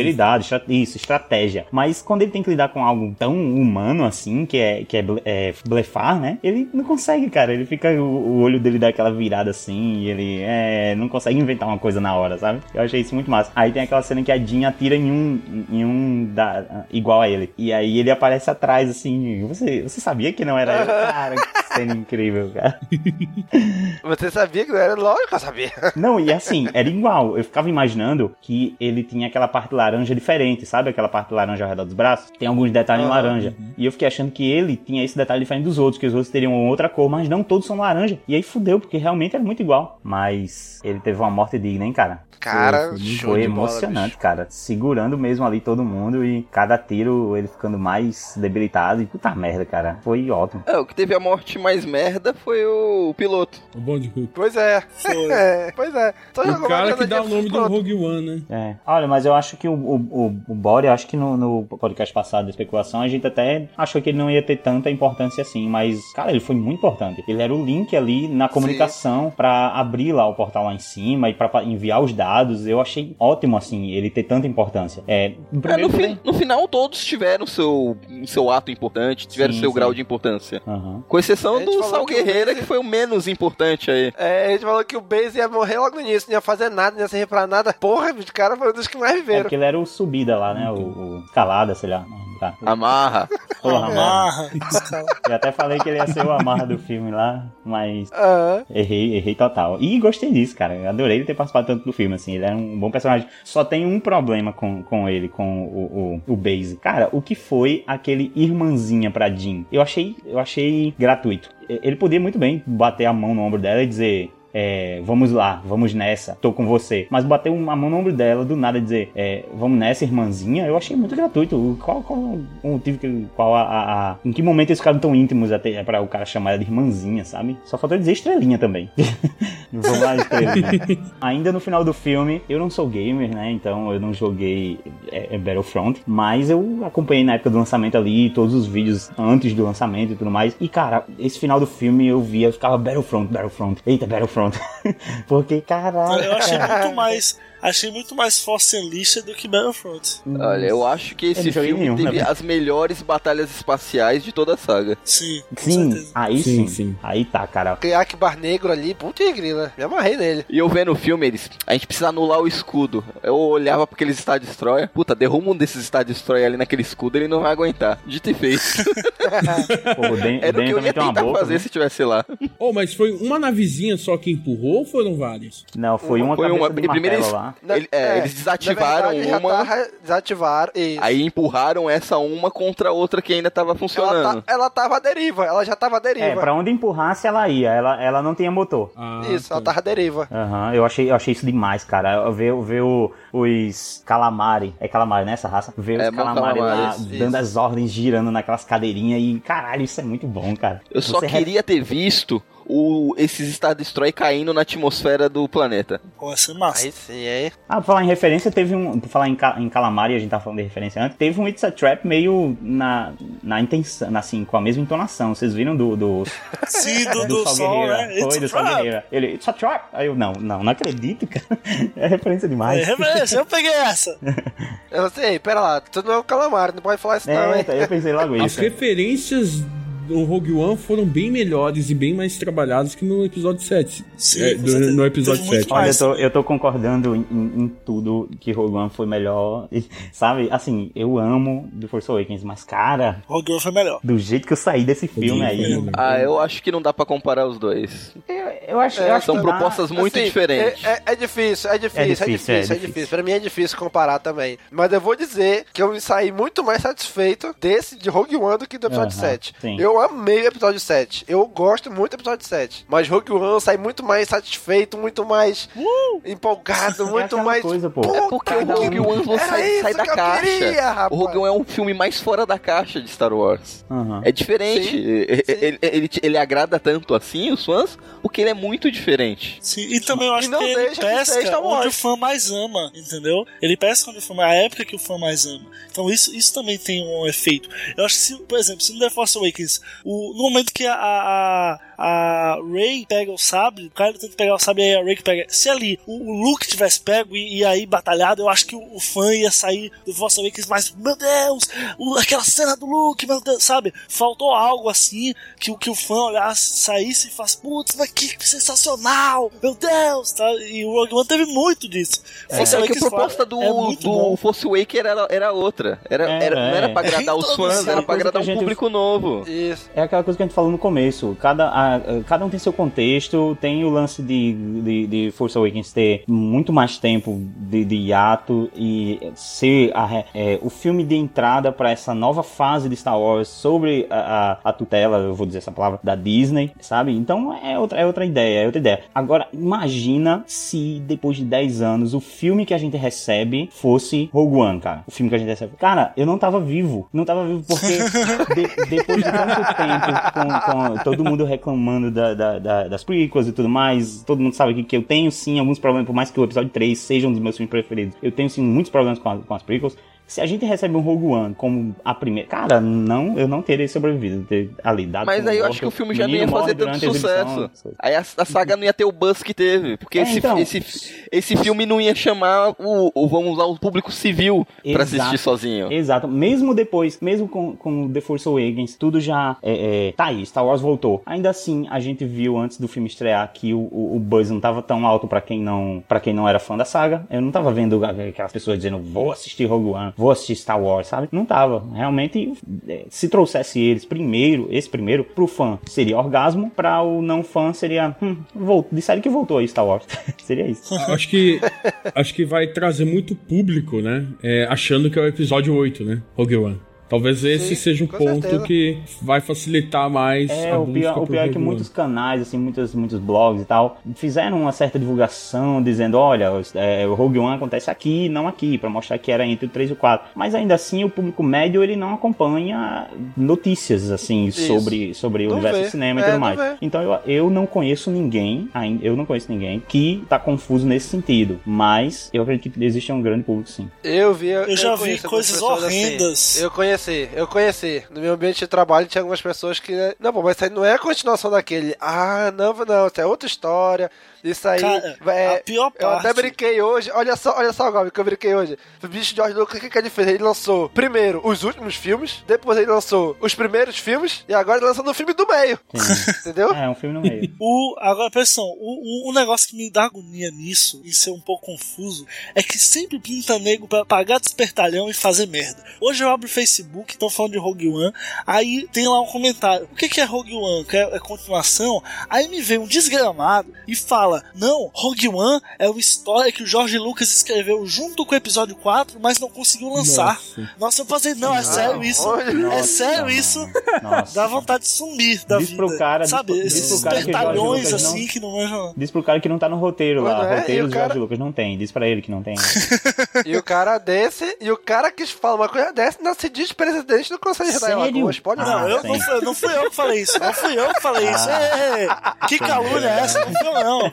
Speaker 2: Probabilidade, estra- isso, estratégia. Mas quando ele tem que lidar com algo tão humano assim, que é, que é, é blefar, né? Ele não consegue, cara. Ele fica. O, o olho dele dá aquela virada assim, e ele é, não consegue inventar uma coisa na hora, sabe? Eu achei isso muito massa. Aí tem aquela cena que a Jean atira em um, em um da, igual a ele. E aí ele aparece atrás, assim. Você, você sabia que não era? Cara, cena incrível, cara.
Speaker 1: Você sabia que era? Lógico que eu sabia.
Speaker 2: Não, e assim, era igual. Eu ficava imaginando que ele tinha aquela parte laranja diferente, sabe? Aquela parte laranja ao redor dos braços. Tem alguns detalhes
Speaker 1: Ah,
Speaker 2: laranja. E eu fiquei achando que ele tinha esse detalhe diferente dos outros, que os outros teriam outra cor, mas não, todos são laranja. E aí fudeu, porque realmente era muito igual. Mas ele teve uma morte digna, hein, cara?
Speaker 1: Cara,
Speaker 2: foi, foi
Speaker 1: de bola,
Speaker 2: emocionante, cara. Segurando mesmo ali todo mundo e cada tiro ele ficando mais debilitado. E puta merda, cara. Foi ótimo.
Speaker 4: É, o que teve a morte mais merda foi o piloto.
Speaker 5: O Bond Hook.
Speaker 1: Pois é. é. Pois é. Só
Speaker 5: O cara que dá o nome do. Rogue One, né?
Speaker 2: É. Olha, mas eu acho que o, o, o, o Bore, eu acho que no, no podcast passado da especulação, a gente até achou que ele não ia ter tanta importância assim, mas, cara, ele foi muito importante. Ele era o link ali na comunicação pra abrir lá o portal lá em cima e pra pa- enviar os dados. Eu achei ótimo, assim, ele ter tanta importância. É,
Speaker 4: É, no, fi- no final, todos tiveram seu, seu ato importante, tiveram
Speaker 2: Sim,
Speaker 4: seu
Speaker 2: sim.
Speaker 4: grau de importância.
Speaker 2: Aham.
Speaker 4: Com exceção
Speaker 1: Gente
Speaker 4: do
Speaker 1: falou
Speaker 4: Sal
Speaker 1: que o
Speaker 4: Guerreira,
Speaker 1: Base-
Speaker 4: que foi o menos importante aí.
Speaker 1: É, a gente falou que o Base ia morrer logo no início, não ia fazer nada, não ia servir pra nada. Porra, o cara foi um dos que mais
Speaker 2: É
Speaker 1: viveram.
Speaker 2: porque ele era o subida lá, né? O, o escalada, sei lá. Tá.
Speaker 4: Amarra.
Speaker 2: Porra, amarra. Eu até falei que ele ia ser o amarra do filme lá, mas errei, errei total. E gostei disso, cara. Eu adorei ele ter participado tanto do filme, assim. Ele era um bom personagem. Só tem um problema com, com ele, com o, o, o Base. Cara, o que foi aquele irmãzinha pra Jean? Eu achei, eu achei gratuito. Ele podia muito bem bater a mão no ombro dela e dizer. É, vamos lá, vamos nessa, tô com você. Mas bater uma mão no ombro dela, do nada dizer, é, vamos nessa, irmãzinha, eu achei muito gratuito. Qual, qual o motivo que. Qual a, a- a- Em que momento eles ficaram tão íntimos até pra o cara chamar ela de irmãzinha, sabe? Só faltou dizer estrelinha também. vamos lá, estrelinha. Ainda no final do filme, eu não sou gamer, né? Então eu não joguei é, é, Battlefront, mas eu acompanhei na época do lançamento ali, todos os vídeos antes do lançamento e tudo mais. E cara, esse final do filme eu via, eu ficava Battlefront, Battlefront, eita, Battlefront. Porque, caralho.
Speaker 3: Eu achei
Speaker 2: cara.
Speaker 3: muito mais. Achei muito mais Force Unleashed do que Battlefront.
Speaker 4: Olha, eu acho que esse filme
Speaker 2: nenhum,
Speaker 4: teve
Speaker 2: né?
Speaker 4: as melhores batalhas espaciais de toda a saga.
Speaker 3: Sim,
Speaker 2: Sim, aí
Speaker 5: Sim,
Speaker 2: sim,
Speaker 5: sim.
Speaker 2: Aí tá, cara.
Speaker 1: Aquele Akbar negro ali, puta e grila. Me amarrei nele.
Speaker 4: E eu vendo o filme, eles. A gente precisa anular o escudo. Eu olhava pra aqueles Star Destroyer. Puta, derruba um desses Star Destroyer ali naquele escudo, ele não vai aguentar. Dito e feito.
Speaker 2: Pô, o Dan, o
Speaker 4: Era o
Speaker 2: Dan
Speaker 4: que eu ia
Speaker 2: uma
Speaker 4: tentar
Speaker 2: boca.
Speaker 4: fazer
Speaker 2: né?
Speaker 4: se tivesse lá.
Speaker 5: Oh, mas foi uma navezinha só que empurrou ou foram várias?
Speaker 2: Não, foi uma
Speaker 4: Foi
Speaker 2: cabeça
Speaker 4: uma-
Speaker 2: de
Speaker 4: primeiro
Speaker 2: martelo
Speaker 4: eles-
Speaker 2: lá.
Speaker 1: Na-
Speaker 4: Ele- é, eles desativaram
Speaker 1: verdade,
Speaker 4: uma.
Speaker 1: tava- desativaram. Isso.
Speaker 4: Aí empurraram essa uma contra a outra que ainda tava
Speaker 1: ela,
Speaker 4: funcionando.
Speaker 1: tá, ela tava à deriva, ela já tava à deriva.
Speaker 2: É, pra onde empurrasse ela ia, ela, ela não tinha motor.
Speaker 5: Ah,
Speaker 1: Isso, ela tava à deriva.
Speaker 2: Aham, eu achei, eu achei isso demais, cara. Eu ver, ver o, os calamari, é calamari, né, essa raça? Ver
Speaker 4: É,
Speaker 2: os
Speaker 4: bom
Speaker 2: calamari lá,
Speaker 4: calamares,
Speaker 2: dando as ordens, girando naquelas cadeirinhas e, caralho, isso é muito bom, cara.
Speaker 4: Eu só
Speaker 2: Você re-
Speaker 4: queria ter visto o, esses Star Destroy caindo na atmosfera do planeta.
Speaker 3: É massa.
Speaker 1: Aí sim, aí.
Speaker 2: Ah, por falar em referência, teve um. Por falar em, em calamari, a gente tava falando de referência antes, teve um It's a Trap meio na, na intenção, assim, com a mesma entonação. Vocês viram do. do
Speaker 3: Sim, do,
Speaker 2: do
Speaker 3: do sol,
Speaker 2: Guerreira.
Speaker 3: né?
Speaker 2: Foi,
Speaker 3: It's
Speaker 2: do
Speaker 3: trap.
Speaker 2: Guerreira. Ele, It's a Trap. Aí eu, não, não, não acredito, cara. É referência demais.
Speaker 3: É, referência, eu peguei essa.
Speaker 1: Eu sei, pera lá, tu não é o calamar, não pode falar isso não,
Speaker 2: É,
Speaker 1: hein?
Speaker 2: tá, eu pensei logo
Speaker 5: As
Speaker 2: isso.
Speaker 5: referências do Rogue One foram bem melhores e bem mais trabalhadas que no episódio 7.
Speaker 3: Sim,
Speaker 5: É, do- no episódio
Speaker 3: Teve muito
Speaker 5: 7.
Speaker 2: Olha, eu tô, eu tô concordando em, em- tudo que Rogue One foi melhor. E, sabe, assim, eu amo The Force Awakens, mas, cara,
Speaker 3: Rogue One foi melhor.
Speaker 2: do jeito que eu saí desse filme aí.
Speaker 4: Ah, eu acho que não dá pra comparar os dois.
Speaker 2: Eu, eu acho,
Speaker 1: É,
Speaker 2: eu acho
Speaker 4: São
Speaker 2: que dá-
Speaker 4: propostas muito
Speaker 1: Assim,
Speaker 4: diferentes.
Speaker 1: É, é- é difícil, é difícil, é
Speaker 2: difícil,
Speaker 1: difícil,
Speaker 2: é
Speaker 1: é
Speaker 2: difícil.
Speaker 1: difícil. Pra mim é difícil comparar também. Mas eu vou dizer que eu me saí muito mais satisfeito desse de Rogue One do que do episódio
Speaker 2: Aham,
Speaker 1: 7.
Speaker 2: sim.
Speaker 1: Eu amei o episódio 7. Eu gosto muito do episódio 7. Mas Rogue One saí muito mais satisfeito, muito mais empolgado,
Speaker 2: É
Speaker 1: muito mais.
Speaker 2: coisa, pô.
Speaker 4: É porque o Rogue One você sai,
Speaker 1: isso
Speaker 4: sai da
Speaker 1: que
Speaker 4: caixa.
Speaker 1: queria, rapaz.
Speaker 4: o Rogue One é um filme mais fora da caixa de Star Wars.
Speaker 2: Aham.
Speaker 4: É diferente.
Speaker 1: Sim,
Speaker 4: Ele,
Speaker 1: sim.
Speaker 4: ele- ele ele agrada tanto assim os fãs porque ele é muito diferente.
Speaker 3: Sim, e também eu acho
Speaker 1: não
Speaker 3: que ele
Speaker 1: de
Speaker 3: pesca onde o fã mais ama, entendeu? Ele pesca onde o fã, a época que o fã mais ama. Então isso, isso também tem um efeito. Eu acho que, se, por exemplo, se no The Force Awakens, o, no momento que a, a, a Rey pega o sabre, o Kylo tenta pegar o sabre e aí a Rey que pega. Se ali o, o Luke tivesse pego e, e aí batalhado, eu acho que o, o fã ia sair do Force Awakens mais, meu Deus, o- aquela cena do Luke, meu Deus, sabe? Faltou algo assim que, o- que o fã olhasse, saísse e falasse, putz, mas que sensacional, meu Deus, tá? E o Rogue One teve muito disso.
Speaker 4: É,
Speaker 3: Force
Speaker 4: só que a
Speaker 3: Awakens
Speaker 4: proposta do,
Speaker 3: é
Speaker 4: do
Speaker 3: bom.
Speaker 4: Force Waker era, era outra. Era,
Speaker 2: É,
Speaker 4: era- não era pra
Speaker 2: é.
Speaker 4: agradar os fãs, era pra agradar um
Speaker 2: gente-
Speaker 4: público novo.
Speaker 1: Isso.
Speaker 2: É aquela coisa que a gente falou no começo. Cada, a- a- cada um tem seu contexto, tem o lance de, de, de Force Awakens ter muito mais tempo de, de hiato e ser a é, o filme de entrada para essa nova fase de Star Wars sobre a, a, a tutela, eu vou dizer essa palavra, da Disney, sabe? Então é outra, é outra ideia, é outra ideia. Agora, imagina se depois de 10 anos o filme que a gente recebe fosse Rogue One, cara. O filme que a gente recebe. Cara, eu não tava vivo. Não tava vivo porque de- depois de tanto tempo com, com todo mundo reclamando da, da, da, das prequels e tudo mais. Todo mundo sabe que, eu tenho sim alguns problemas, por mais que o episódio 3 seja um dos meus filmes preferidos. Eu tenho sim muitos problemas com, a, com as prequels. Se a gente recebe um Rogue One como a primeira. Cara, não, eu não teria sobrevivido. Ter ali dado
Speaker 4: Mas aí eu acho que o filme já não ia fazer tanto sucesso. Aí a, a, saga não ia ter o buzz que teve. Porque é, esse, então, esse, esse filme não ia chamar o, o vamos lá, o público civil para assistir sozinho.
Speaker 2: Exato. Mesmo depois, mesmo com, com The Force Awakens, tudo já é, é, tá aí, Star Wars voltou. Ainda assim, a gente viu antes do filme estrear que o, o, o buzz não tava tão alto para quem não para quem não era fã da saga. Eu não tava vendo aquelas pessoas dizendo vou assistir Rogue One vou assistir Star Wars, sabe? Não tava. Realmente, é, se trouxesse eles primeiro, esse primeiro, pro fã seria orgasmo, pra o não fã seria. Hum, voltou, disseram que voltou aí Star Wars. seria isso.
Speaker 5: Acho que, acho que vai trazer muito público, né? É, achando que é o episódio 8, né? Rogue One. Talvez esse Sim, seja um ponto certeza. que vai facilitar mais
Speaker 2: é, a o pior, o pior é que muitos canais, assim, muitos, muitos blogs e tal, fizeram uma certa divulgação dizendo, olha, é, o Rogue One acontece aqui, não aqui, para mostrar que era entre o 3 e o 4. Mas ainda assim, o público médio, ele não acompanha notícias, assim, sobre, sobre o universo do cinema é, e tudo mais. Então eu, eu não conheço ninguém, eu não conheço ninguém que tá confuso nesse sentido, mas eu acredito que existe um grande público, sim.
Speaker 1: Eu vi... Eu,
Speaker 3: eu já vi coisas horrendas.
Speaker 1: Assim. Eu conheço conheci, eu conheci. No meu ambiente de trabalho tinha algumas pessoas que. Não, pô, mas isso aí não é a continuação daquele. Ah, não, não, isso é outra história. Isso aí. Cara, é, a pior parte. Eu até brinquei hoje. Olha só, olha só, Gob, que eu brinquei hoje. O bicho George Lucas, o que, que ele fez? Ele lançou primeiro os últimos filmes, depois ele lançou os primeiros filmes, e agora ele lançou no filme do meio. Entendeu?
Speaker 2: É, um filme no meio.
Speaker 3: o, agora, atenção, o, o, o negócio que me dá agonia nisso, e ser um pouco confuso, é que sempre pinta nego pra pagar despertalhão e fazer merda. Hoje eu abro o Facebook, estão falando de Rogue One, aí tem lá um comentário. O que, que é Rogue One? Que é, é continuação? Aí me vem um desgramado e fala Não, Rogue One é uma história que o George Lucas escreveu junto com o episódio 4, mas não conseguiu lançar. Nossa, Nossa eu falei, não, é sério isso? Nossa, é sério isso? Nossa. Dá vontade de sumir da
Speaker 2: diz
Speaker 3: vida.
Speaker 2: Pro cara,
Speaker 3: Sabe,
Speaker 2: diz,
Speaker 3: esses
Speaker 2: diz
Speaker 3: espertalhões assim não, que não manjam.
Speaker 2: Diz pro cara que não tá no roteiro lá. É, roteiro do cara... George Lucas não tem. Diz pra ele que não tem.
Speaker 1: e o cara desse, e o cara que fala uma coisa dessa, não se diz presidente do Conselho de Alagoas. Pode
Speaker 3: ah, não, eu, não, fui, não fui eu que falei isso. Não fui eu que falei ah. isso. Ei, ei, que calúnia é essa? Não fui eu, não.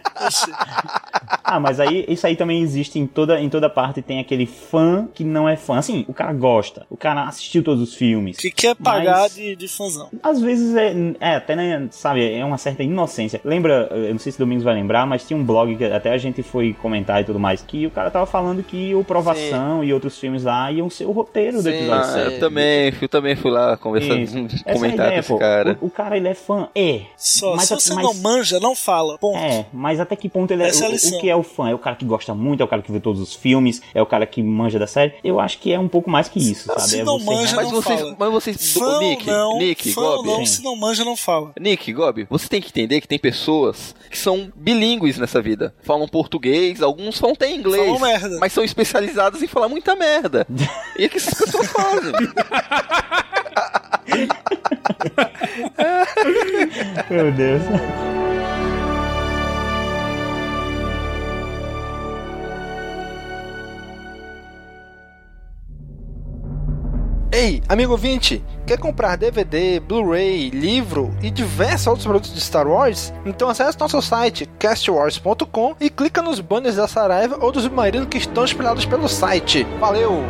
Speaker 2: ah, mas aí isso aí também existe em toda, em toda parte. Tem aquele fã que não é fã. Assim, o cara gosta, o cara assistiu todos os filmes.
Speaker 3: Que quer pagar de, de fãzão.
Speaker 2: Às vezes é, é até, né, sabe, é uma certa inocência. Lembra, eu não sei se o Domingos vai lembrar, mas tinha um blog que até a gente foi comentar e tudo mais, que o cara tava falando que o Provação Sim. e outros filmes lá iam ser o roteiro Sim. do episódio
Speaker 4: ah, Eu também, eu também fui lá conversar, comentar com esse cara.
Speaker 2: O, o, cara, ele é fã, é.
Speaker 3: Só, mas, se você mas, não manja, não fala, ponto.
Speaker 2: É, mas até que ponto ele é, é o, o, que é o fã? É o cara que gosta muito, é o cara que vê todos os filmes, é o cara que manja da série. Eu acho que é um pouco mais que isso, sabe?
Speaker 3: Se
Speaker 2: é
Speaker 3: não manja,
Speaker 4: mas
Speaker 3: não
Speaker 4: vocês,
Speaker 3: fala.
Speaker 4: Mas vocês,
Speaker 3: fã
Speaker 4: Nick,
Speaker 3: não,
Speaker 4: Nick,
Speaker 3: fã
Speaker 4: Gobi.
Speaker 3: Não, se não manja, não fala.
Speaker 4: Nick, Gobi, você tem que entender que tem pessoas que são bilíngues nessa vida. Falam português, alguns falam até inglês. Falam merda. Mas são especializados em falar muita merda. e é que essas pessoas fazem.
Speaker 2: Meu Deus.
Speaker 1: Ei, amigo ouvinte, quer comprar DVD, Blu-ray, livro e diversos outros produtos de Star Wars? Então acesse nosso site castwars.com e clica nos banners da Saraiva ou do Submarino que estão espalhados pelo site. Valeu!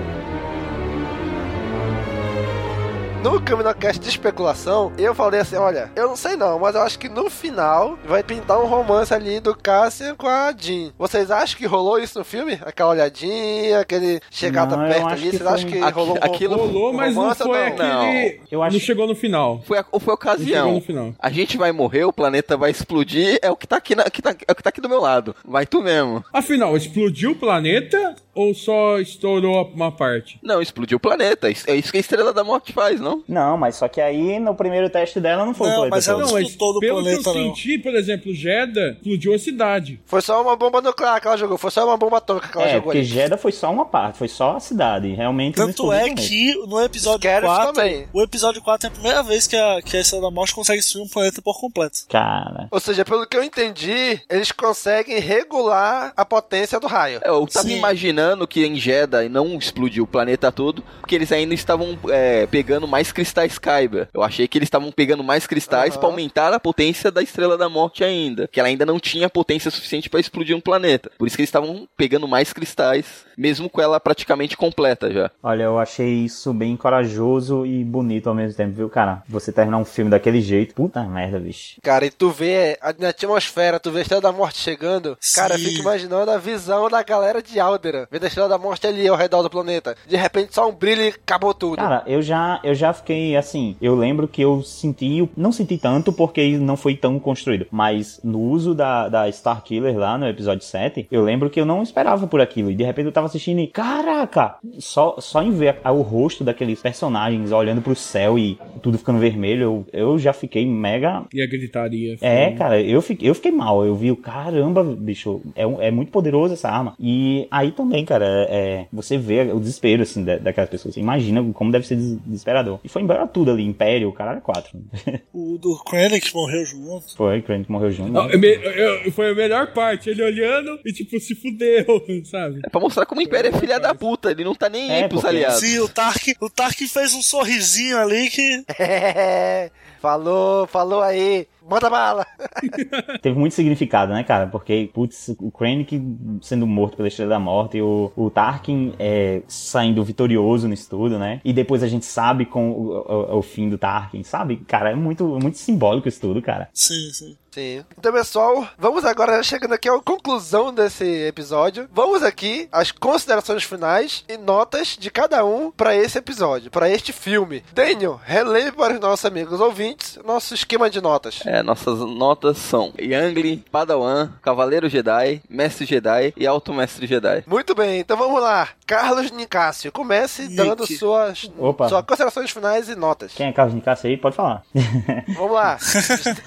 Speaker 1: No CaminoCast de especulação, eu falei assim: olha, eu não sei não, mas eu acho que no final vai pintar um romance ali do Cassian com a Jean. Vocês acham que rolou isso no filme? Aquela olhadinha, aquele chegada
Speaker 2: não,
Speaker 1: perto ali? Vocês acham que rolou um
Speaker 5: Aquilo rolou, mas não foi não? aquele. Não. Eu acho... Não chegou no final.
Speaker 4: Foi, a, foi a ocasião. A gente vai morrer, o planeta vai explodir, é o que tá aqui, na, que tá, é o que tá aqui do meu lado. Vai tu mesmo.
Speaker 5: Afinal, explodiu o planeta ou só estourou uma parte?
Speaker 4: Não, explodiu o planeta. É isso que a Estrela da Morte faz, não?
Speaker 2: Não, mas só que aí no primeiro teste dela não foi
Speaker 3: não,
Speaker 2: o planeta
Speaker 3: mas ela não explodiu todo o
Speaker 5: pelo
Speaker 3: planeta,
Speaker 5: que eu não. senti, por exemplo, Jeddah explodiu a cidade.
Speaker 1: Foi só uma bomba nuclear que ela jogou. Foi só uma bomba atômica que ela
Speaker 2: é,
Speaker 1: jogou
Speaker 2: porque ali. Jeddah foi só uma parte, foi só a cidade. Realmente
Speaker 3: Tanto é que no episódio Scarif 4, também. o episódio 4 é a primeira vez que a, que a Estrela da Morte consegue destruir um planeta por completo.
Speaker 2: Cara.
Speaker 1: Ou seja, pelo que eu entendi, eles conseguem regular a potência do raio.
Speaker 4: É, eu tava Sim. imaginando que em Jeddah não explodiu o planeta todo, porque eles ainda estavam é, pegando mais cristais Kyber. Eu achei que eles estavam pegando mais cristais uhum. para aumentar a potência da Estrela da Morte ainda, que ela ainda não tinha potência suficiente para explodir um planeta. Por isso que eles estavam pegando mais cristais, mesmo com ela praticamente completa já.
Speaker 2: Olha, eu achei isso bem corajoso e bonito ao mesmo tempo, viu, cara? Você terminar um filme daquele jeito, puta merda, bicho.
Speaker 1: Cara, e tu vê na atmosfera, tu vê a Estrela da Morte chegando, Sim. cara, fica imaginando a visão da galera de Alderan, vendo a Estrela da Morte ali ao redor do planeta. De repente só um brilho e acabou tudo.
Speaker 2: Cara, eu já, eu já fiquei assim, eu lembro que eu senti, não senti tanto porque não foi tão construído, mas no uso da, da Star Killer lá no episódio 7, eu lembro que eu não esperava por aquilo, e de repente eu tava assistindo e, caraca, só, só em ver o rosto daqueles personagens olhando pro céu e tudo ficando vermelho, eu, eu já fiquei mega...
Speaker 5: E a gritaria.
Speaker 2: Foi... É, cara, eu fiquei, eu fiquei mal, eu vi o caramba, bicho, é, é muito poderoso essa arma. E aí também, cara, é, você vê o desespero, assim, da, daquelas pessoas. Você imagina como deve ser desesperador. E foi embora tudo ali, Império, o caralho, quatro.
Speaker 3: o do Krennic morreu junto.
Speaker 2: Foi, Krennic morreu junto.
Speaker 5: Não, eu, eu, foi a melhor parte, ele olhando e tipo, se fudeu, sabe?
Speaker 4: É pra mostrar como o Império é filha da puta, ele não tá nem é, aí pros aliados.
Speaker 3: Sim, o Tark, o Tark fez um sorrisinho ali que...
Speaker 1: Falou, falou aí manda bala!
Speaker 2: Teve muito significado, né, cara? Porque, putz, o Krennic sendo morto pela Estrela da Morte, o, o Tarkin é, saindo vitorioso no estudo, né? E depois a gente sabe com o, o, o fim do Tarkin, sabe? Cara, é muito, muito simbólico isso tudo, cara.
Speaker 3: Sim, sim.
Speaker 1: Sim. Então, pessoal, vamos agora chegando aqui à conclusão desse episódio. Vamos aqui às considerações finais e notas de cada um para esse episódio, para este filme. Daniel, relembre para os nossos amigos ouvintes nosso esquema de notas.
Speaker 4: É, nossas notas são Yangli, Padawan, Cavaleiro Jedi, Mestre Jedi e Alto Mestre Jedi.
Speaker 1: Muito bem, então vamos lá. Carlos Nicásio, comece dando suas, suas considerações finais e notas.
Speaker 2: Quem é Carlos Nicásio aí? Pode falar.
Speaker 1: Vamos lá.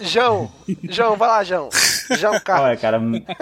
Speaker 1: João, João, vai lá, João. João Carlos.
Speaker 2: Olha, cara,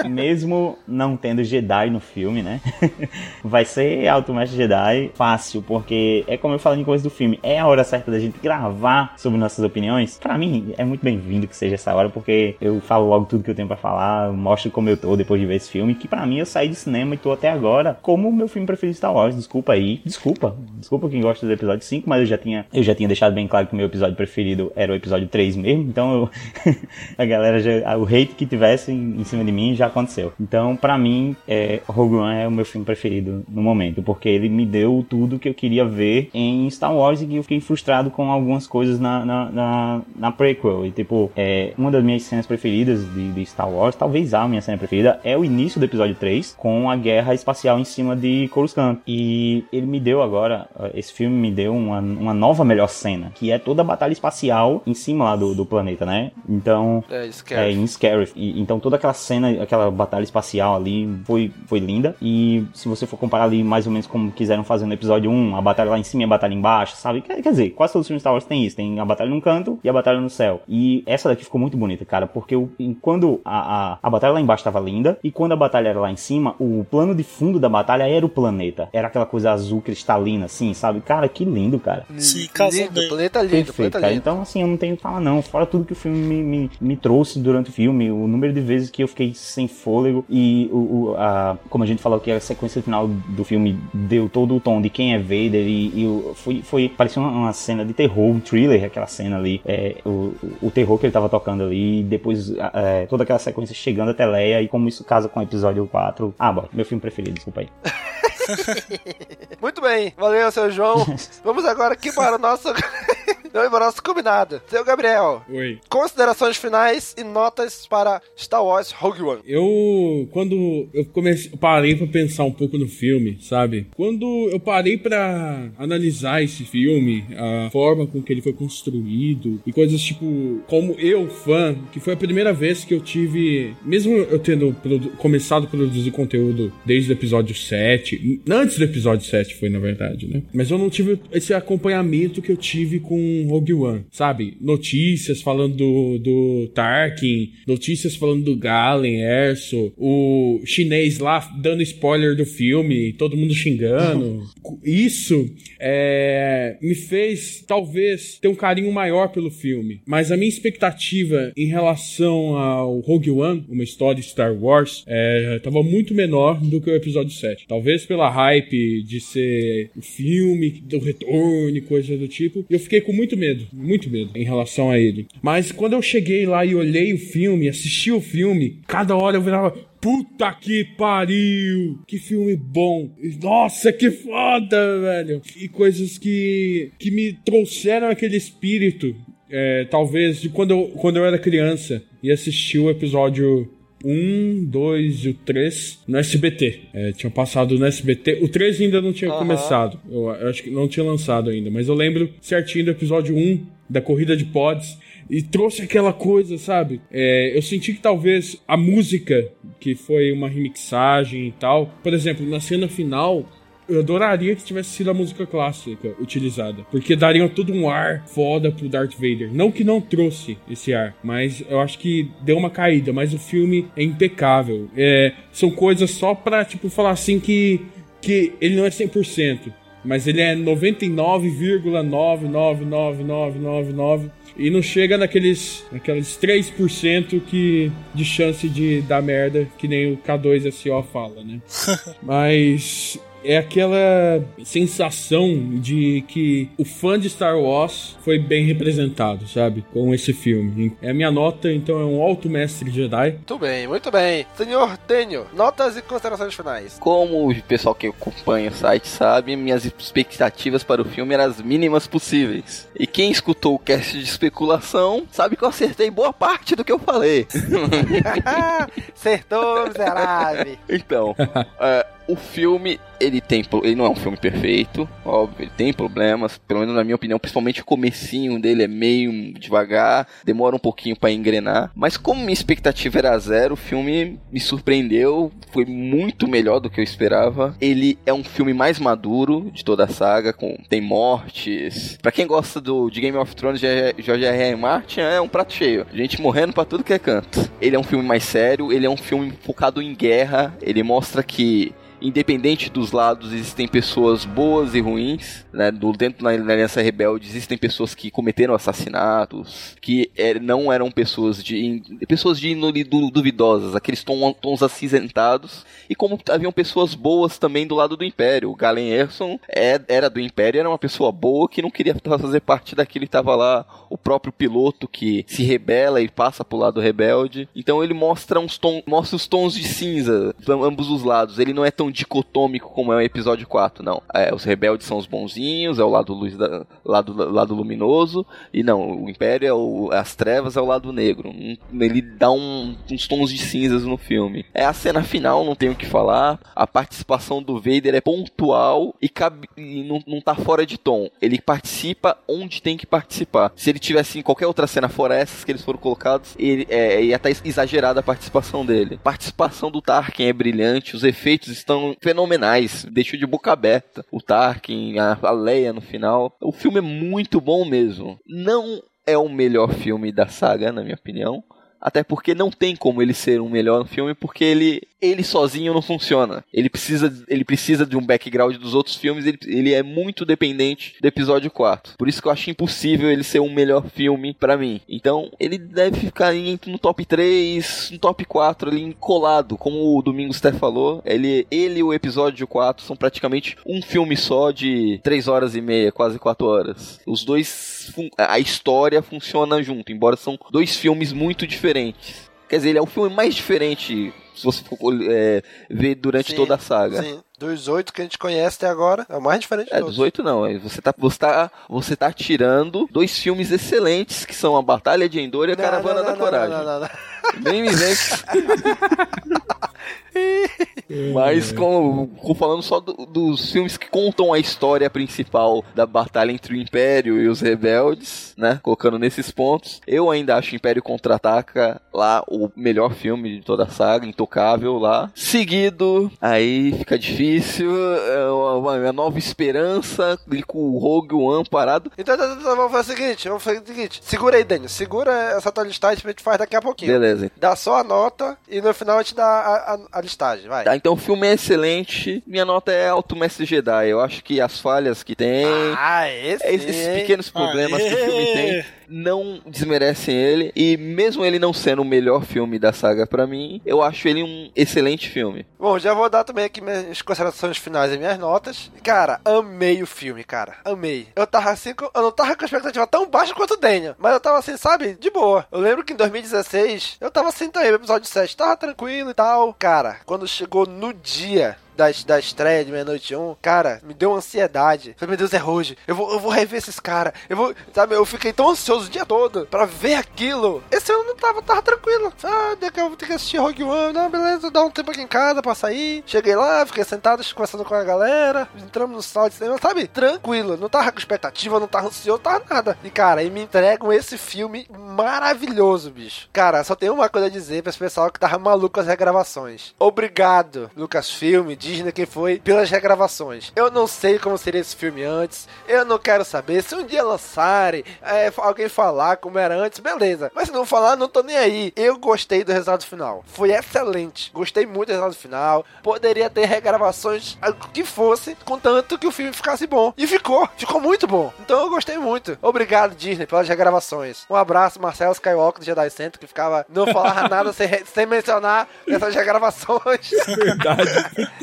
Speaker 2: mesmo não tendo Jedi no filme, né? vai ser Alto Mestre Jedi fácil, porque é como eu falei no começo do filme, é a hora certa da gente gravar sobre nossas opiniões. Para mim, é muito bem-vindo que seja essa hora, porque eu falo logo tudo que eu tenho para falar, mostro como eu tô depois de ver esse filme, que para mim eu saí de cinema e tô até agora como o meu filme preferido Star Wars. Desculpa aí. Desculpa. Desculpa quem gosta do episódio 5, mas eu já tinha, eu já tinha deixado bem claro que o meu episódio preferido era o episódio 3 mesmo, então eu, a galera já. O hate que tivesse em, cima de mim já aconteceu. Então, para mim, é, Rogue One é o meu filme preferido no momento, porque ele me deu tudo que eu queria ver em Star Wars e que eu fiquei frustrado com algumas coisas na, na, na, na prequel. E, tipo, é, uma das minhas cenas preferidas de, de, Star Wars, talvez a minha cena preferida, é o início do episódio 3, com a guerra espacial em cima de Coruscant. E ele me deu agora, esse filme me deu uma, uma nova melhor cena, que é toda a batalha espacial em cima lá do, do planeta, né? Então,
Speaker 1: é,
Speaker 2: é, em Scarif. E, então toda aquela cena, aquela batalha espacial ali foi, foi linda. E se você for comparar ali mais ou menos como quiseram fazer no episódio 1, a batalha lá em cima e a batalha embaixo, sabe? Quer, quer dizer, quase todos os filmes Star Wars tem isso. Tem a batalha num canto e a batalha no céu. E essa daqui ficou muito bonita, cara, porque o, quando a, a, a batalha lá embaixo tava linda e quando a batalha era lá em cima, o plano de fundo da batalha era o planeta. Era aquela coisa azul cristalina, assim, sabe? Cara, que lindo, cara.
Speaker 3: Sim, casou
Speaker 1: lindo, bem. planeta lindo,
Speaker 2: Perfeito,
Speaker 1: planeta
Speaker 2: cara.
Speaker 1: lindo.
Speaker 2: Então, assim, eu não tenho que falar, não. Fora tudo que o filme me, me, me trouxe durante o filme, o número de vezes que eu fiquei sem fôlego e o, o a, como a gente falou que a sequência final do filme deu todo o tom de quem é Vader e, e foi, foi parecia uma, uma, cena de terror, um thriller, aquela cena ali, é, o, o terror que ele tava tocando ali, e depois é, toda aquela sequência chegando até Leia e como isso casa com o episódio 4. Ah, bom, meu filme preferido, desculpa aí.
Speaker 1: Muito bem, valeu, seu João. Vamos agora aqui para o nosso. Não, para o nosso combinado. Seu Gabriel.
Speaker 5: Oi.
Speaker 1: Considerações finais e notas para Star Wars Rogue One.
Speaker 5: Eu, quando eu comecei, parei para pensar um pouco no filme, sabe? Quando eu parei para analisar esse filme, a forma com que ele foi construído e coisas tipo, como eu, fã, que foi a primeira vez que eu tive, mesmo eu tendo começado a produzir conteúdo desde o episódio 7, antes do episódio 7 foi, na verdade, né? Mas eu não tive esse acompanhamento que eu tive com Rogue One, sabe? Notícias falando do, do Tarkin, notícias falando do Galen, Erso, o chinês lá dando spoiler do filme, todo mundo xingando. Isso é, me fez, talvez, ter um carinho maior pelo filme. Mas a minha expectativa em relação ao Rogue One, uma história de Star Wars, é, tava muito menor do que o episódio 7. Talvez pela hype de ser o filme, do retorno e coisa do tipo. Eu fiquei com muito medo, muito medo em relação a ele. Mas quando eu cheguei lá e olhei o filme, assisti o filme, cada hora eu virava, Puta que pariu! Que filme bom! Nossa, que foda, velho! E coisas que, que me trouxeram aquele espírito, é, talvez, de quando eu, quando eu era criança e assisti o episódio 1, 2 e o 3 no SBT. É, tinham passado no SBT. O 3 ainda não tinha uhum. começado. Eu, eu acho que não tinha lançado ainda. Mas eu lembro certinho do episódio 1 da corrida de pods e trouxe aquela coisa, sabe? É, eu senti que talvez a música, que foi uma remixagem e tal, por exemplo, na cena final, eu adoraria que tivesse sido a música clássica utilizada, porque daria todo um ar foda pro Darth Vader. Não que não trouxe esse ar, mas eu acho que deu uma caída, mas o filme é impecável. É, são coisas só pra, tipo, falar assim que, que ele não é 100%, mas ele é 99,9999999 e não chega naqueles, naqueles 3% que, de chance de dar merda, que nem o K2SO fala, né? Mas é aquela sensação de que o fã de Star Wars foi bem representado, sabe? Com esse filme. É a minha nota, então, é um alto mestre Jedi.
Speaker 1: Muito bem, muito bem. Senhor Daniel, notas e considerações finais.
Speaker 4: Como o pessoal que acompanha o site sabe, minhas expectativas para o filme eram as mínimas possíveis. E quem escutou o cast de especulação sabe que eu acertei boa parte do que eu falei.
Speaker 1: Acertou, miserável.
Speaker 4: Então, uh, o filme, ele tem. Ele não é um filme perfeito, óbvio, ele tem problemas, pelo menos na minha opinião, principalmente o comecinho dele é meio devagar, demora um pouquinho para engrenar. Mas como minha expectativa era zero, o filme me surpreendeu, foi muito melhor do que eu esperava. Ele é um filme mais maduro de toda a saga, com tem mortes. Para quem gosta do de Game of Thrones, George R. R. Martin é um prato cheio. Gente morrendo para tudo que é canto. Ele é um filme mais sério, ele é um filme focado em guerra, ele mostra que independente dos lados, existem pessoas boas e ruins, né? Do, dentro da Aliança Rebelde existem pessoas que cometeram assassinatos, que er, não eram pessoas de pessoas de índole duvidosas, aqueles tons, tons acinzentados, e como haviam pessoas boas também do lado do Império. O Galen Erson é, era do Império, era uma pessoa boa que não queria fazer parte daquilo, estava lá o próprio piloto que se rebela e passa pro lado rebelde. Então ele mostra uns tons, mostra os tons de cinza ambos os lados. Ele não é tão tão dicotômico como é o episódio 4, não. É, os rebeldes são os bonzinhos, é o lado luz da, lado, lado luminoso, e não, o Império é o, as trevas é o lado negro. Ele dá um, uns tons de cinzas no filme. É a cena final, não tenho o que falar. A participação do Vader é pontual e, cabe, e não, não tá fora de tom. Ele participa onde tem que participar. Se ele tivesse em qualquer outra cena fora essas que eles foram colocados, ele é, ia estar tá exagerada a participação dele. A participação do Tarkin é brilhante, os efeitos estão são fenomenais. Deixou de boca aberta. O Tarkin, a, Leia no final. O filme é muito bom mesmo. Não é o melhor filme da saga, na minha opinião. Até porque não tem como ele ser um melhor filme, porque ele ele sozinho não funciona. Ele precisa, ele precisa de um background dos outros filmes, ele, ele é muito dependente do episódio 4. Por isso que eu acho impossível ele ser um melhor filme para mim. Então, ele deve ficar no top 3, no top 4 ali colado, como o Domingos até falou. Ele, ele e o episódio 4 são praticamente um filme só de 3 horas e meia, quase 4 horas. Os dois a história funciona junto, embora são dois filmes muito diferentes. Quer dizer, ele é o filme mais diferente se você for é, ver durante sim, toda a saga. Sim.
Speaker 1: Dos oito que a gente conhece até agora, é o mais diferente
Speaker 4: É, dos oito não. Você tá, você, tá, você tá tirando dois filmes excelentes, que são A Batalha de Endor e A Caravana não, não, da Coragem. Não, não, não, não. Nem me vem. Mas com, com falando só do, dos filmes que contam a história principal da batalha entre o Império e os rebeldes, né? Colocando nesses pontos, eu ainda acho Império Contra-Ataca lá o melhor filme de toda a saga, intocável lá. Seguido, aí fica difícil, é uma, uma nova esperança com o Rogue One parado.
Speaker 1: Então, então, então, vamos fazer o seguinte, vamos fazer o seguinte. Segura aí, Daniel. Segura essa tua listagem que a gente faz daqui a pouquinho.
Speaker 4: Beleza.
Speaker 1: Dá só a nota e no final a gente dá a, a, a listagem, vai.
Speaker 4: Tá, então o filme é excelente. Minha nota é Alto Mestre Jedi. Eu acho que as falhas que tem,
Speaker 1: Ah, esse.
Speaker 4: esses pequenos problemas que o filme tem, não desmerecem ele. E mesmo ele não sendo o melhor filme da saga pra mim, eu acho ele um excelente filme.
Speaker 1: Bom, já vou dar também aqui minhas considerações finais e minhas notas. Cara, amei o filme, cara. Amei. Eu tava assim, eu não tava com a expectativa tão baixa quanto o Daniel, mas eu tava assim, sabe, de boa. Eu lembro que em 2016, eu tava assim também, no episódio 7, tava tranquilo e tal. Cara, quando chegou no dia da, da estreia de Meia-Noite 1, cara, me deu ansiedade. Falei, meu Deus, é hoje. Eu vou, eu vou rever esses caras. Eu vou, sabe, eu fiquei tão ansioso o dia todo pra ver aquilo. Esse ano não tava, tava tranquilo. Ah, daqui eu vou ter que assistir Rogue One. Não, beleza, dá um tempo aqui em casa pra sair. Cheguei lá, fiquei sentado conversando com a galera. Entramos no sala de cinema, sabe? Tranquilo. Não tava com expectativa, não tava ansioso, tava nada. E, cara, e me entregam esse filme maravilhoso, bicho. Cara, só tem uma coisa a dizer pra esse pessoal que tava maluco com as regravações. Obrigado, Lucasfilm, Disney, quem foi, pelas regravações. Eu não sei como seria esse filme antes. Eu não quero saber. Se um dia lançarem, é, alguém falar como era antes, beleza. Mas se não falar, não tô nem aí. Eu gostei do resultado final. Foi excelente. Gostei muito do resultado final. Poderia ter regravações, ah, o que fosse, contanto que o filme ficasse bom. E ficou. Ficou muito bom. Então eu gostei muito. Obrigado, Disney, pelas regravações. Um abraço, Marcelo Skywalker do Jedi Center, que ficava não falava nada sem, sem mencionar essas regravações.
Speaker 5: Verdade.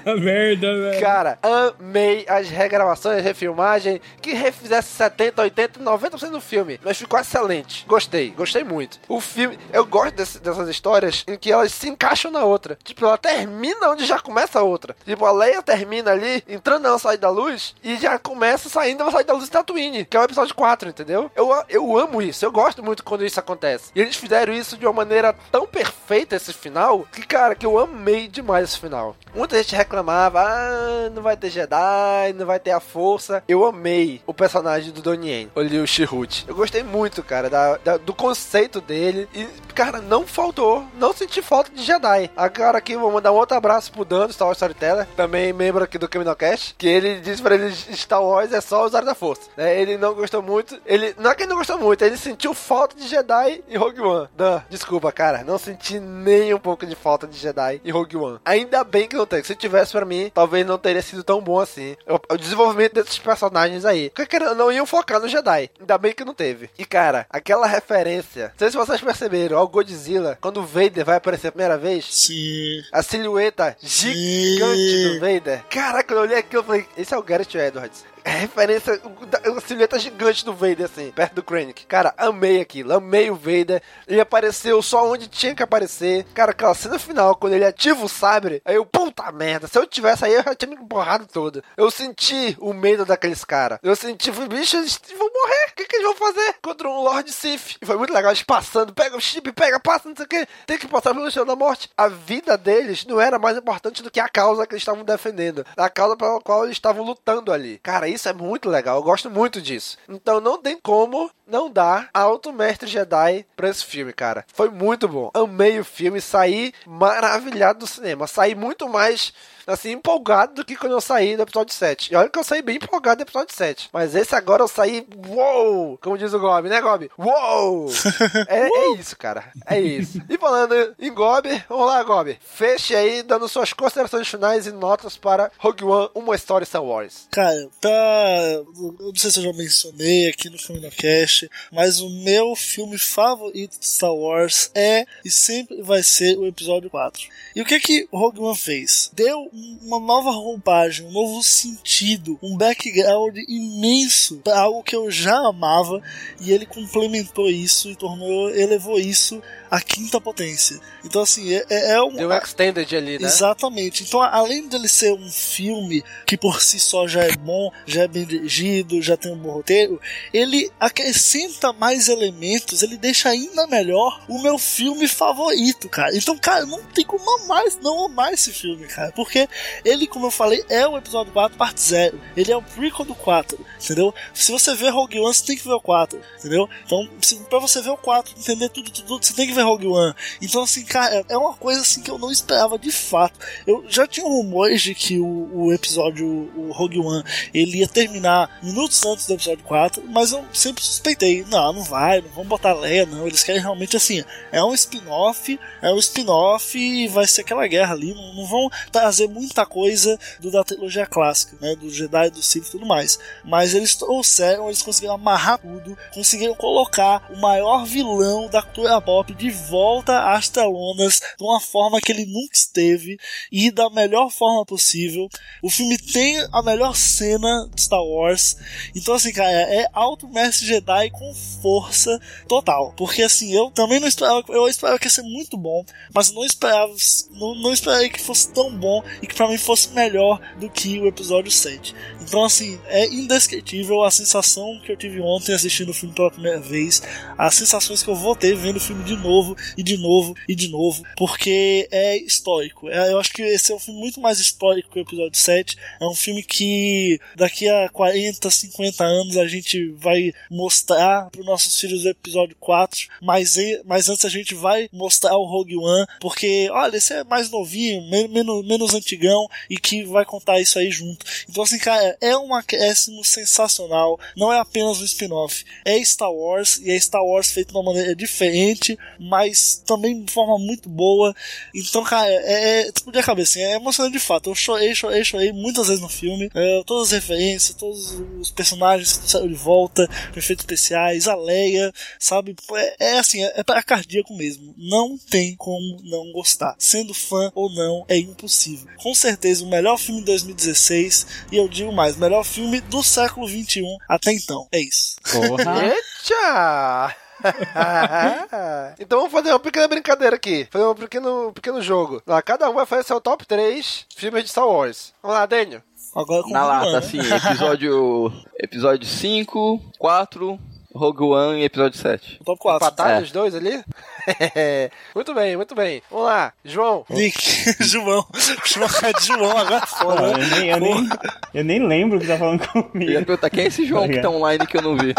Speaker 5: Merda, velho.
Speaker 1: Cara, amei as regravações, refilmagem, que refizesse 70, 80, 90% do filme. Mas ficou excelente. Gostei, gostei muito. O filme, eu gosto desse- dessas histórias em que elas se encaixam na outra. Tipo, ela termina onde já começa a outra. Tipo, a Leia termina ali, entrando na saída da luz, e já começa saindo na saída da luz de Tatooine, que é o episódio 4, entendeu? Eu, eu amo isso, eu gosto muito quando isso acontece. E eles fizeram isso de uma maneira tão perfeita, esse final, que, cara, que eu amei demais esse final. Muita gente reclamava, ah, não vai ter Jedi, não vai ter a força. Eu amei o personagem do Donnie Yen, o Liu Shihut. Eu gostei muito, cara, da- da- do conceito dele. E, cara, não faltou, não senti falta de Jedi. Agora aqui, vou mandar um outro abraço pro Dan, do Star Wars Storyteller, também membro aqui do Caminocast, que ele disse pra ele Star Wars é só usar da força. né? Ele não gostou muito, ele, não é que ele não gostou muito, ele sentiu falta de Jedi em Rogue One. Dan, desculpa, cara, não senti nem um pouco de falta de Jedi em Rogue One. Ainda bem que não tem, se tivesse pra mim, talvez não teria sido tão bom assim. O, o desenvolvimento desses personagens aí. Porque não iam focar no Jedi. Ainda bem que não teve. E cara, aquela referência, não sei se vocês perceberam, ao Godzilla, quando o Vader vai aparecer a primeira vez.
Speaker 3: Sim.
Speaker 1: A silhueta gigante do Vader. Caraca, eu olhei aquilo, eu falei, esse é o Garrett Edwards. É referência, o- da- a silhueta gigante do Vader, assim, perto do Krennic. Cara, amei aquilo, amei o Vader. Ele apareceu só onde tinha que aparecer. Cara, aquela cena final, quando ele ativa o sabre, aí eu, puta merda, se eu tivesse aí, eu já tinha me borrado todo. Eu senti o medo daqueles caras. Eu senti, bicho, eles vão morrer. O que, que eles vão fazer contra um Lord Sith? E foi muito legal, eles passando, pega o chip, pega, passa, não sei o que. Tem que passar pelo chão da morte. A vida deles não era mais importante do que a causa que eles estavam defendendo. A causa pela qual eles estavam lutando ali. Cara, isso é muito legal. Eu gosto muito disso. Então não tem como não dar alto mestre Jedi pra esse filme, cara. Foi muito bom. Amei o filme, saí maravilhado do cinema. Saí muito mais assim, empolgado do que quando eu saí do episódio 7. E olha que eu saí bem empolgado do episódio 7. Mas esse agora eu saí, uou! Como diz o Gob, né, Gob? Uou! é, é isso, cara. É isso. E falando em Gob, vamos lá, Gob. Feche aí, dando suas considerações finais e notas para Rogue One, uma história Star Wars.
Speaker 3: Cara, pra. Eu não sei se eu já mencionei aqui no CaminoCast, mas o meu filme favorito de Star Wars é e sempre vai ser o episódio 4. E o que que Rogue One fez? Deu uma nova roupagem, um novo sentido, um background imenso para algo que eu já amava e ele complementou isso e tornou, elevou isso à quinta potência. Então, assim, é, é um.
Speaker 1: Deu um extended ali, né?
Speaker 3: Exatamente. Então, além dele ser um filme que por si só já é bom, já é bem dirigido, já tem um bom roteiro, ele acrescenta mais elementos, ele deixa ainda melhor o meu filme favorito, cara. Então, cara, não tem como amar, não amar esse filme, cara. Porque ele, como eu falei, é o episódio 4, parte 0. Ele é o prequel do 4, entendeu? Se você ver Rogue One, você tem que ver o 4, entendeu? Então, se, pra você ver o 4, entender tudo, tudo, você tem que ver Rogue One. Então, assim, cara, é uma coisa assim que eu não esperava de fato. Eu já tinha rumores de que o, o episódio, o Rogue One, ele ia terminar minutos antes do episódio 4, mas eu sempre suspeitei, não, não vai, não vamos botar Leia, não. Eles querem realmente assim, é um spin-off, é um spin-off e vai ser aquela guerra ali. Não, não vão trazer muita coisa do, da trilogia clássica, né? Do Jedi, do Sith e tudo mais. Mas eles trouxeram, eles conseguiram amarrar tudo, conseguiram colocar o maior vilão da cultura pop de volta às telonas de uma forma que ele nunca esteve e da melhor forma possível. O filme tem a melhor cena de Star Wars. Então, assim, cara, é alto mestre Jedi com força total. Porque, assim, eu também não esperava, eu esperava que ia ser muito bom, mas não esperava, não, não esperava que fosse tão bom e que para mim fosse melhor do que o episódio 7. Então, assim, é indescritível a sensação que eu tive ontem assistindo o filme pela primeira vez, as sensações que eu vou ter vendo o filme de novo e de novo e de novo, porque é histórico. É, eu acho que esse é um filme muito mais histórico que o episódio 7. É um filme que daqui a 40, 50 anos a gente vai mostrar para os nossos filhos o episódio 4, mas, mas antes a gente vai mostrar o Rogue One, porque, olha, esse é mais novinho, menos, menos antigão e que vai contar isso aí junto. Então, assim, cara, é um acréscimo sensacional. Não é apenas um spin-off. É Star Wars e é Star Wars feito de uma maneira diferente, mas também de forma muito boa. Então, cara, é, é explodir a cabeça. É emocionante de fato. Eu chorei, chorei, chorei muitas vezes no filme. É, todas as referências, todos os personagens que saíram de volta, efeitos especiais, a Leia, sabe? É, é assim, é, é para cardíaco mesmo. Não tem como não gostar. Sendo fã ou não, é impossível. Com certeza, o melhor filme de 2016 e eu digo mais, melhor filme do século 21 até então. É isso.
Speaker 1: Porra. Eita! então vamos fazer uma pequena brincadeira aqui. Fazer um pequeno, pequeno jogo. Lá, cada um vai fazer seu top 3 filmes de Star Wars. Vamos lá, Daniel.
Speaker 3: Agora
Speaker 4: Na lata, assim, episódio, episódio 5, 4, Rogue One e episódio 7.
Speaker 3: Top 4.
Speaker 1: Empataram é. os dois ali? muito bem, muito bem. Vamos lá, João.
Speaker 3: Nick, João. João é João agora fora.
Speaker 2: eu, nem, eu, nem, eu nem lembro o que tá falando comigo.
Speaker 4: Eu ia perguntar quem é esse João que tá online que eu não vi.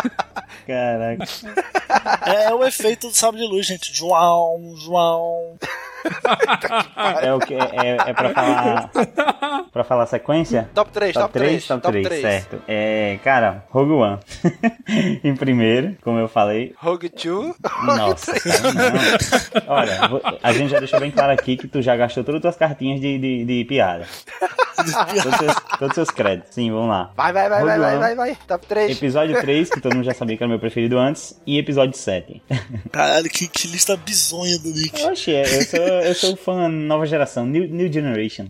Speaker 2: Caraca.
Speaker 3: É, é o efeito do sábio de luz, gente. João, João.
Speaker 2: é o que é, é pra falar para falar sequência?
Speaker 1: Top 3, top, top 3, 3,
Speaker 2: top, top 3, 3, certo. É, cara, Rogue One. em primeiro, como eu falei.
Speaker 1: Rogue 2.
Speaker 2: Nossa, não. Olha, a gente já deixou bem claro aqui que tu já gastou todas as tuas cartinhas de, de, de piada. todos, seus, todos seus créditos. Sim, vamos lá.
Speaker 1: Vai, vai, vai, vai, vai, vai, vai. Top 3.
Speaker 2: Episódio 3, que todo mundo já sabia que era o meu preferido antes. E episódio 7.
Speaker 3: Caralho, que, que lista bizonha do Nick.
Speaker 2: Oxe, eu sou, eu sou fã nova geração, New, new Generation.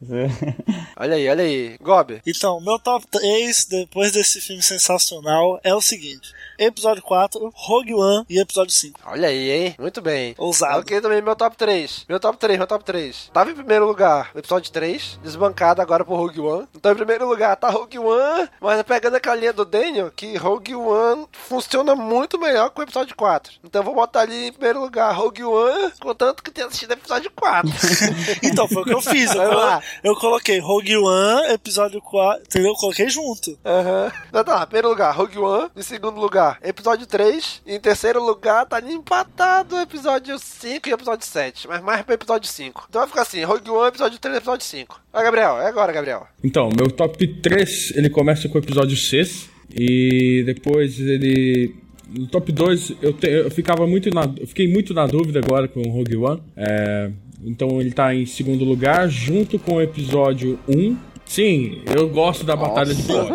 Speaker 1: olha aí, olha aí. Gob.
Speaker 3: Então, meu top 3, depois desse filme sensacional, é o seguinte episódio 4, Rogue One e episódio 5.
Speaker 1: Olha aí, hein? Muito bem.
Speaker 3: Ousado.
Speaker 1: Ok, também meu top 3. Meu top 3, meu top 3. Tava em primeiro lugar o episódio 3, desbancado agora por Rogue One. Então, em primeiro lugar tá Rogue One, mas pegando aquela linha do Daniel, que Rogue One funciona muito melhor que o episódio 4. Então, vou botar ali em primeiro lugar Rogue One, contanto que tenha assistido o episódio 4.
Speaker 3: então, foi o que eu fiz. Eu, colo eu coloquei Rogue One, episódio 4, entendeu? Eu coloquei junto.
Speaker 1: Aham. Uhum. Então, tá, primeiro lugar, Rogue One. Em segundo lugar, episódio 3. E em terceiro lugar, tá empatado o episódio 5 e episódio 7. Mas mais pro episódio 5. Então vai ficar assim: Rogue One, episódio 3 episódio 5. Vai, Gabriel, é agora, Gabriel.
Speaker 5: Então, meu top 3 ele começa com o episódio 6. E depois ele no top 2 eu, te, eu ficava muito na, eu fiquei muito na dúvida agora com o Rogue One. É, então ele tá em segundo lugar, junto com o episódio 1 Sim, eu gosto da Batalha de Bots.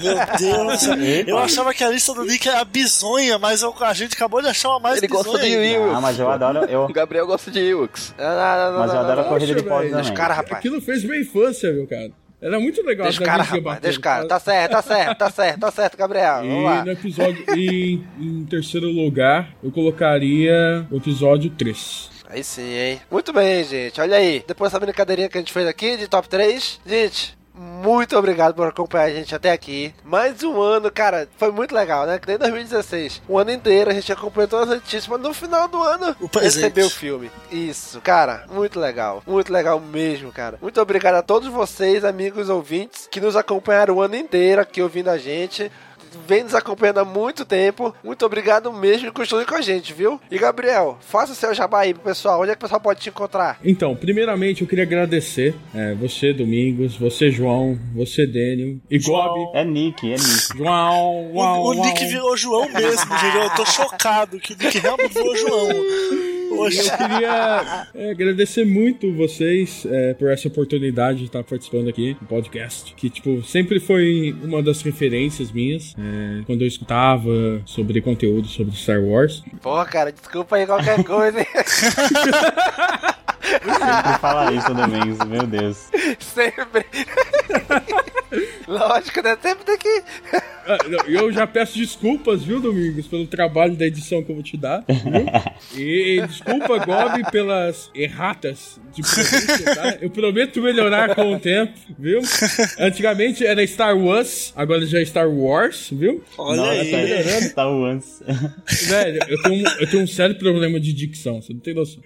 Speaker 3: Meu Deus, eu achava que a lista do Nick era bizonha, mas eu- a gente acabou de achar uma mais
Speaker 4: Ele
Speaker 3: bizonha.
Speaker 4: gosta de. Ewoks.
Speaker 2: Ah, mas eu adoro. Eu...
Speaker 4: O Gabriel gosta de Ewoks.
Speaker 2: Mas eu adoro a corrida de também.
Speaker 1: Cara, rapaz.
Speaker 5: Aquilo fez minha infância, meu cara. Era muito legal.
Speaker 1: Deixa o cara, rapaz.
Speaker 5: batendo.
Speaker 1: Deixa o cara. Tá certo, tá certo, tá certo, tá certo, Gabriel. Vamos
Speaker 5: E
Speaker 1: lá.
Speaker 5: no episódio. e em terceiro lugar, eu colocaria o episódio 3.
Speaker 1: Aí sim, hein? Muito bem, gente. Olha aí. Depois dessa brincadeirinha que a gente fez aqui de top 3. Gente, muito obrigado por acompanhar a gente até aqui. Mais um ano, cara. Foi muito legal, né? Que desde 2016. Um ano inteiro a gente acompanhou todas as notícias. Mas no final do ano,
Speaker 3: presente.
Speaker 1: recebeu o filme. Isso, cara. Muito legal. Muito legal mesmo, cara. Muito obrigado a todos vocês, amigos ouvintes, que nos acompanharam o ano inteiro aqui ouvindo a gente vem nos acompanhando há muito tempo. Muito obrigado mesmo e continue com a gente, viu? E Gabriel, faça o seu jabá aí pro pessoal. Onde é que o pessoal pode te encontrar?
Speaker 5: Então, primeiramente eu queria agradecer é, você, Domingos, você, João, você, Daniel e Gob.
Speaker 2: É Nick, é Nick.
Speaker 5: João,
Speaker 3: O,
Speaker 5: uau,
Speaker 3: o Nick
Speaker 5: uau.
Speaker 3: virou João mesmo, gente. Eu tô chocado que o Nick realmente virou João.
Speaker 5: Eu queria é, agradecer muito vocês é, por essa oportunidade de estar participando aqui do podcast, que, tipo, sempre foi uma das referências minhas é, quando eu escutava sobre conteúdo sobre Star Wars.
Speaker 1: Porra, cara, desculpa aí qualquer coisa, hein?
Speaker 2: Sempre fala isso, Domingos, meu Deus.
Speaker 1: Sempre. Lógico, né? Sempre tem que.
Speaker 5: Não, Eu já peço desculpas, viu, Domingos, pelo trabalho da edição que eu vou te dar. viu? E desculpa, Gob, pelas erratas de pronúncia, tá? Eu prometo melhorar com o tempo, viu? Antigamente era Star Wars, agora já é Star Wars, viu?
Speaker 3: Olha
Speaker 2: Não,
Speaker 3: aí.
Speaker 2: tá melhorando, Star Wars.
Speaker 5: Velho, eu tenho, um, eu tenho um sério problema de dicção, você não tem noção.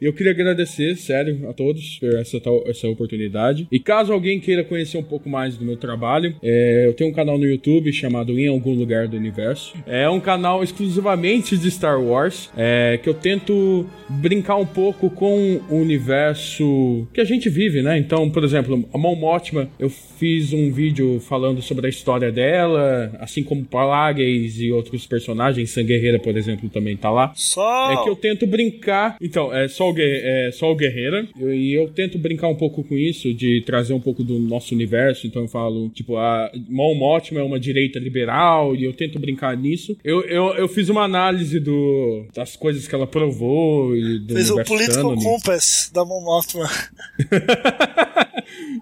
Speaker 5: Eu queria agradecer, sério, a todos por essa, tal, essa oportunidade. E caso alguém queira conhecer um pouco mais do meu trabalho, é, eu tenho um canal no YouTube chamado Em Algum Lugar do Universo. É um canal exclusivamente de Star Wars, é, que eu tento brincar um pouco com o universo que a gente vive, né? Então, por exemplo, a Mon Mothma, eu fiz um vídeo falando sobre a história dela, assim como Palagues e outros personagens, Sanguerreira, por exemplo, também tá lá.
Speaker 3: Só.
Speaker 5: É que eu tento brincar. Então, é só o, é o Guerreira. Eu- E eu tento brincar um pouco com isso, de trazer um pouco do nosso universo. Então eu falo, tipo, a Mon Mothma é uma direita liberal, e eu tento brincar nisso. Eu, eu, eu fiz uma análise do, das coisas que ela provou e do
Speaker 3: Fez o Political
Speaker 5: canon.
Speaker 3: Compass da Mon.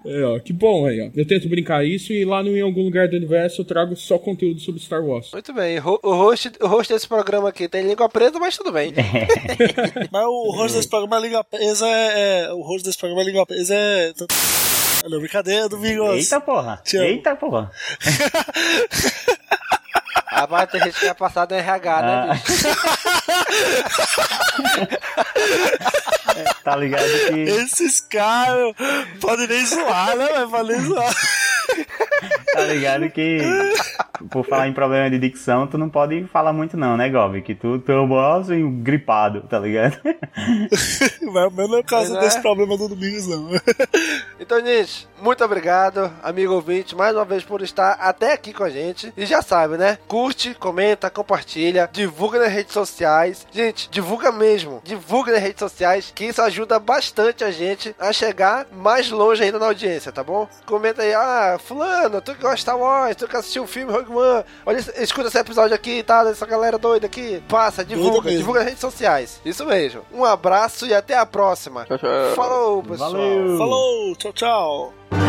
Speaker 5: É, ó, que bom aí, ó. Eu tento brincar isso e lá no Em Algum Lugar do Universo eu trago só conteúdo sobre Star Wars.
Speaker 1: Muito bem. O host, o host desse programa aqui tem língua presa, mas tudo bem.
Speaker 3: Mas o host desse programa é Liga Presa é, é- O host desse programa é Liga Presa é. Não, brincadeira, Domingos.
Speaker 2: Eita porra!
Speaker 3: Te amo.
Speaker 2: Eita porra!
Speaker 1: Rapaz, tem gente que vai passar do RH, né,
Speaker 2: Ah. Tá ligado que.
Speaker 3: Esses caras podem nem zoar, né? Mas podem nem zoar.
Speaker 2: Tá ligado que. Por falar em problema de dicção, tu não pode falar muito, não, né, Gob? Que tu, tu é o boss e um gripado, tá ligado?
Speaker 3: Mas mas não é por causa
Speaker 1: Pois é.
Speaker 3: desse problema do Domingos, não.
Speaker 1: Então, gente, muito obrigado, amigo ouvinte, mais uma vez por estar até aqui com a gente. E já sabe, né? Curte, comenta, compartilha, divulga nas redes sociais. Gente, divulga mesmo. Divulga nas redes sociais, que isso ajuda bastante a gente a chegar mais longe ainda na audiência, tá bom? Comenta aí, ah, fulano, tu que gosta de Star Wars, tu que assistiu o filme Rogue One, olha, escuta esse episódio aqui, tá? Dessa galera doida aqui. Passa, divulga, divulga nas redes sociais. Isso mesmo. Um abraço e até a próxima.
Speaker 4: Tchau, tchau.
Speaker 1: Falou, pessoal.
Speaker 2: Valeu!
Speaker 3: Falou, tchau, tchau.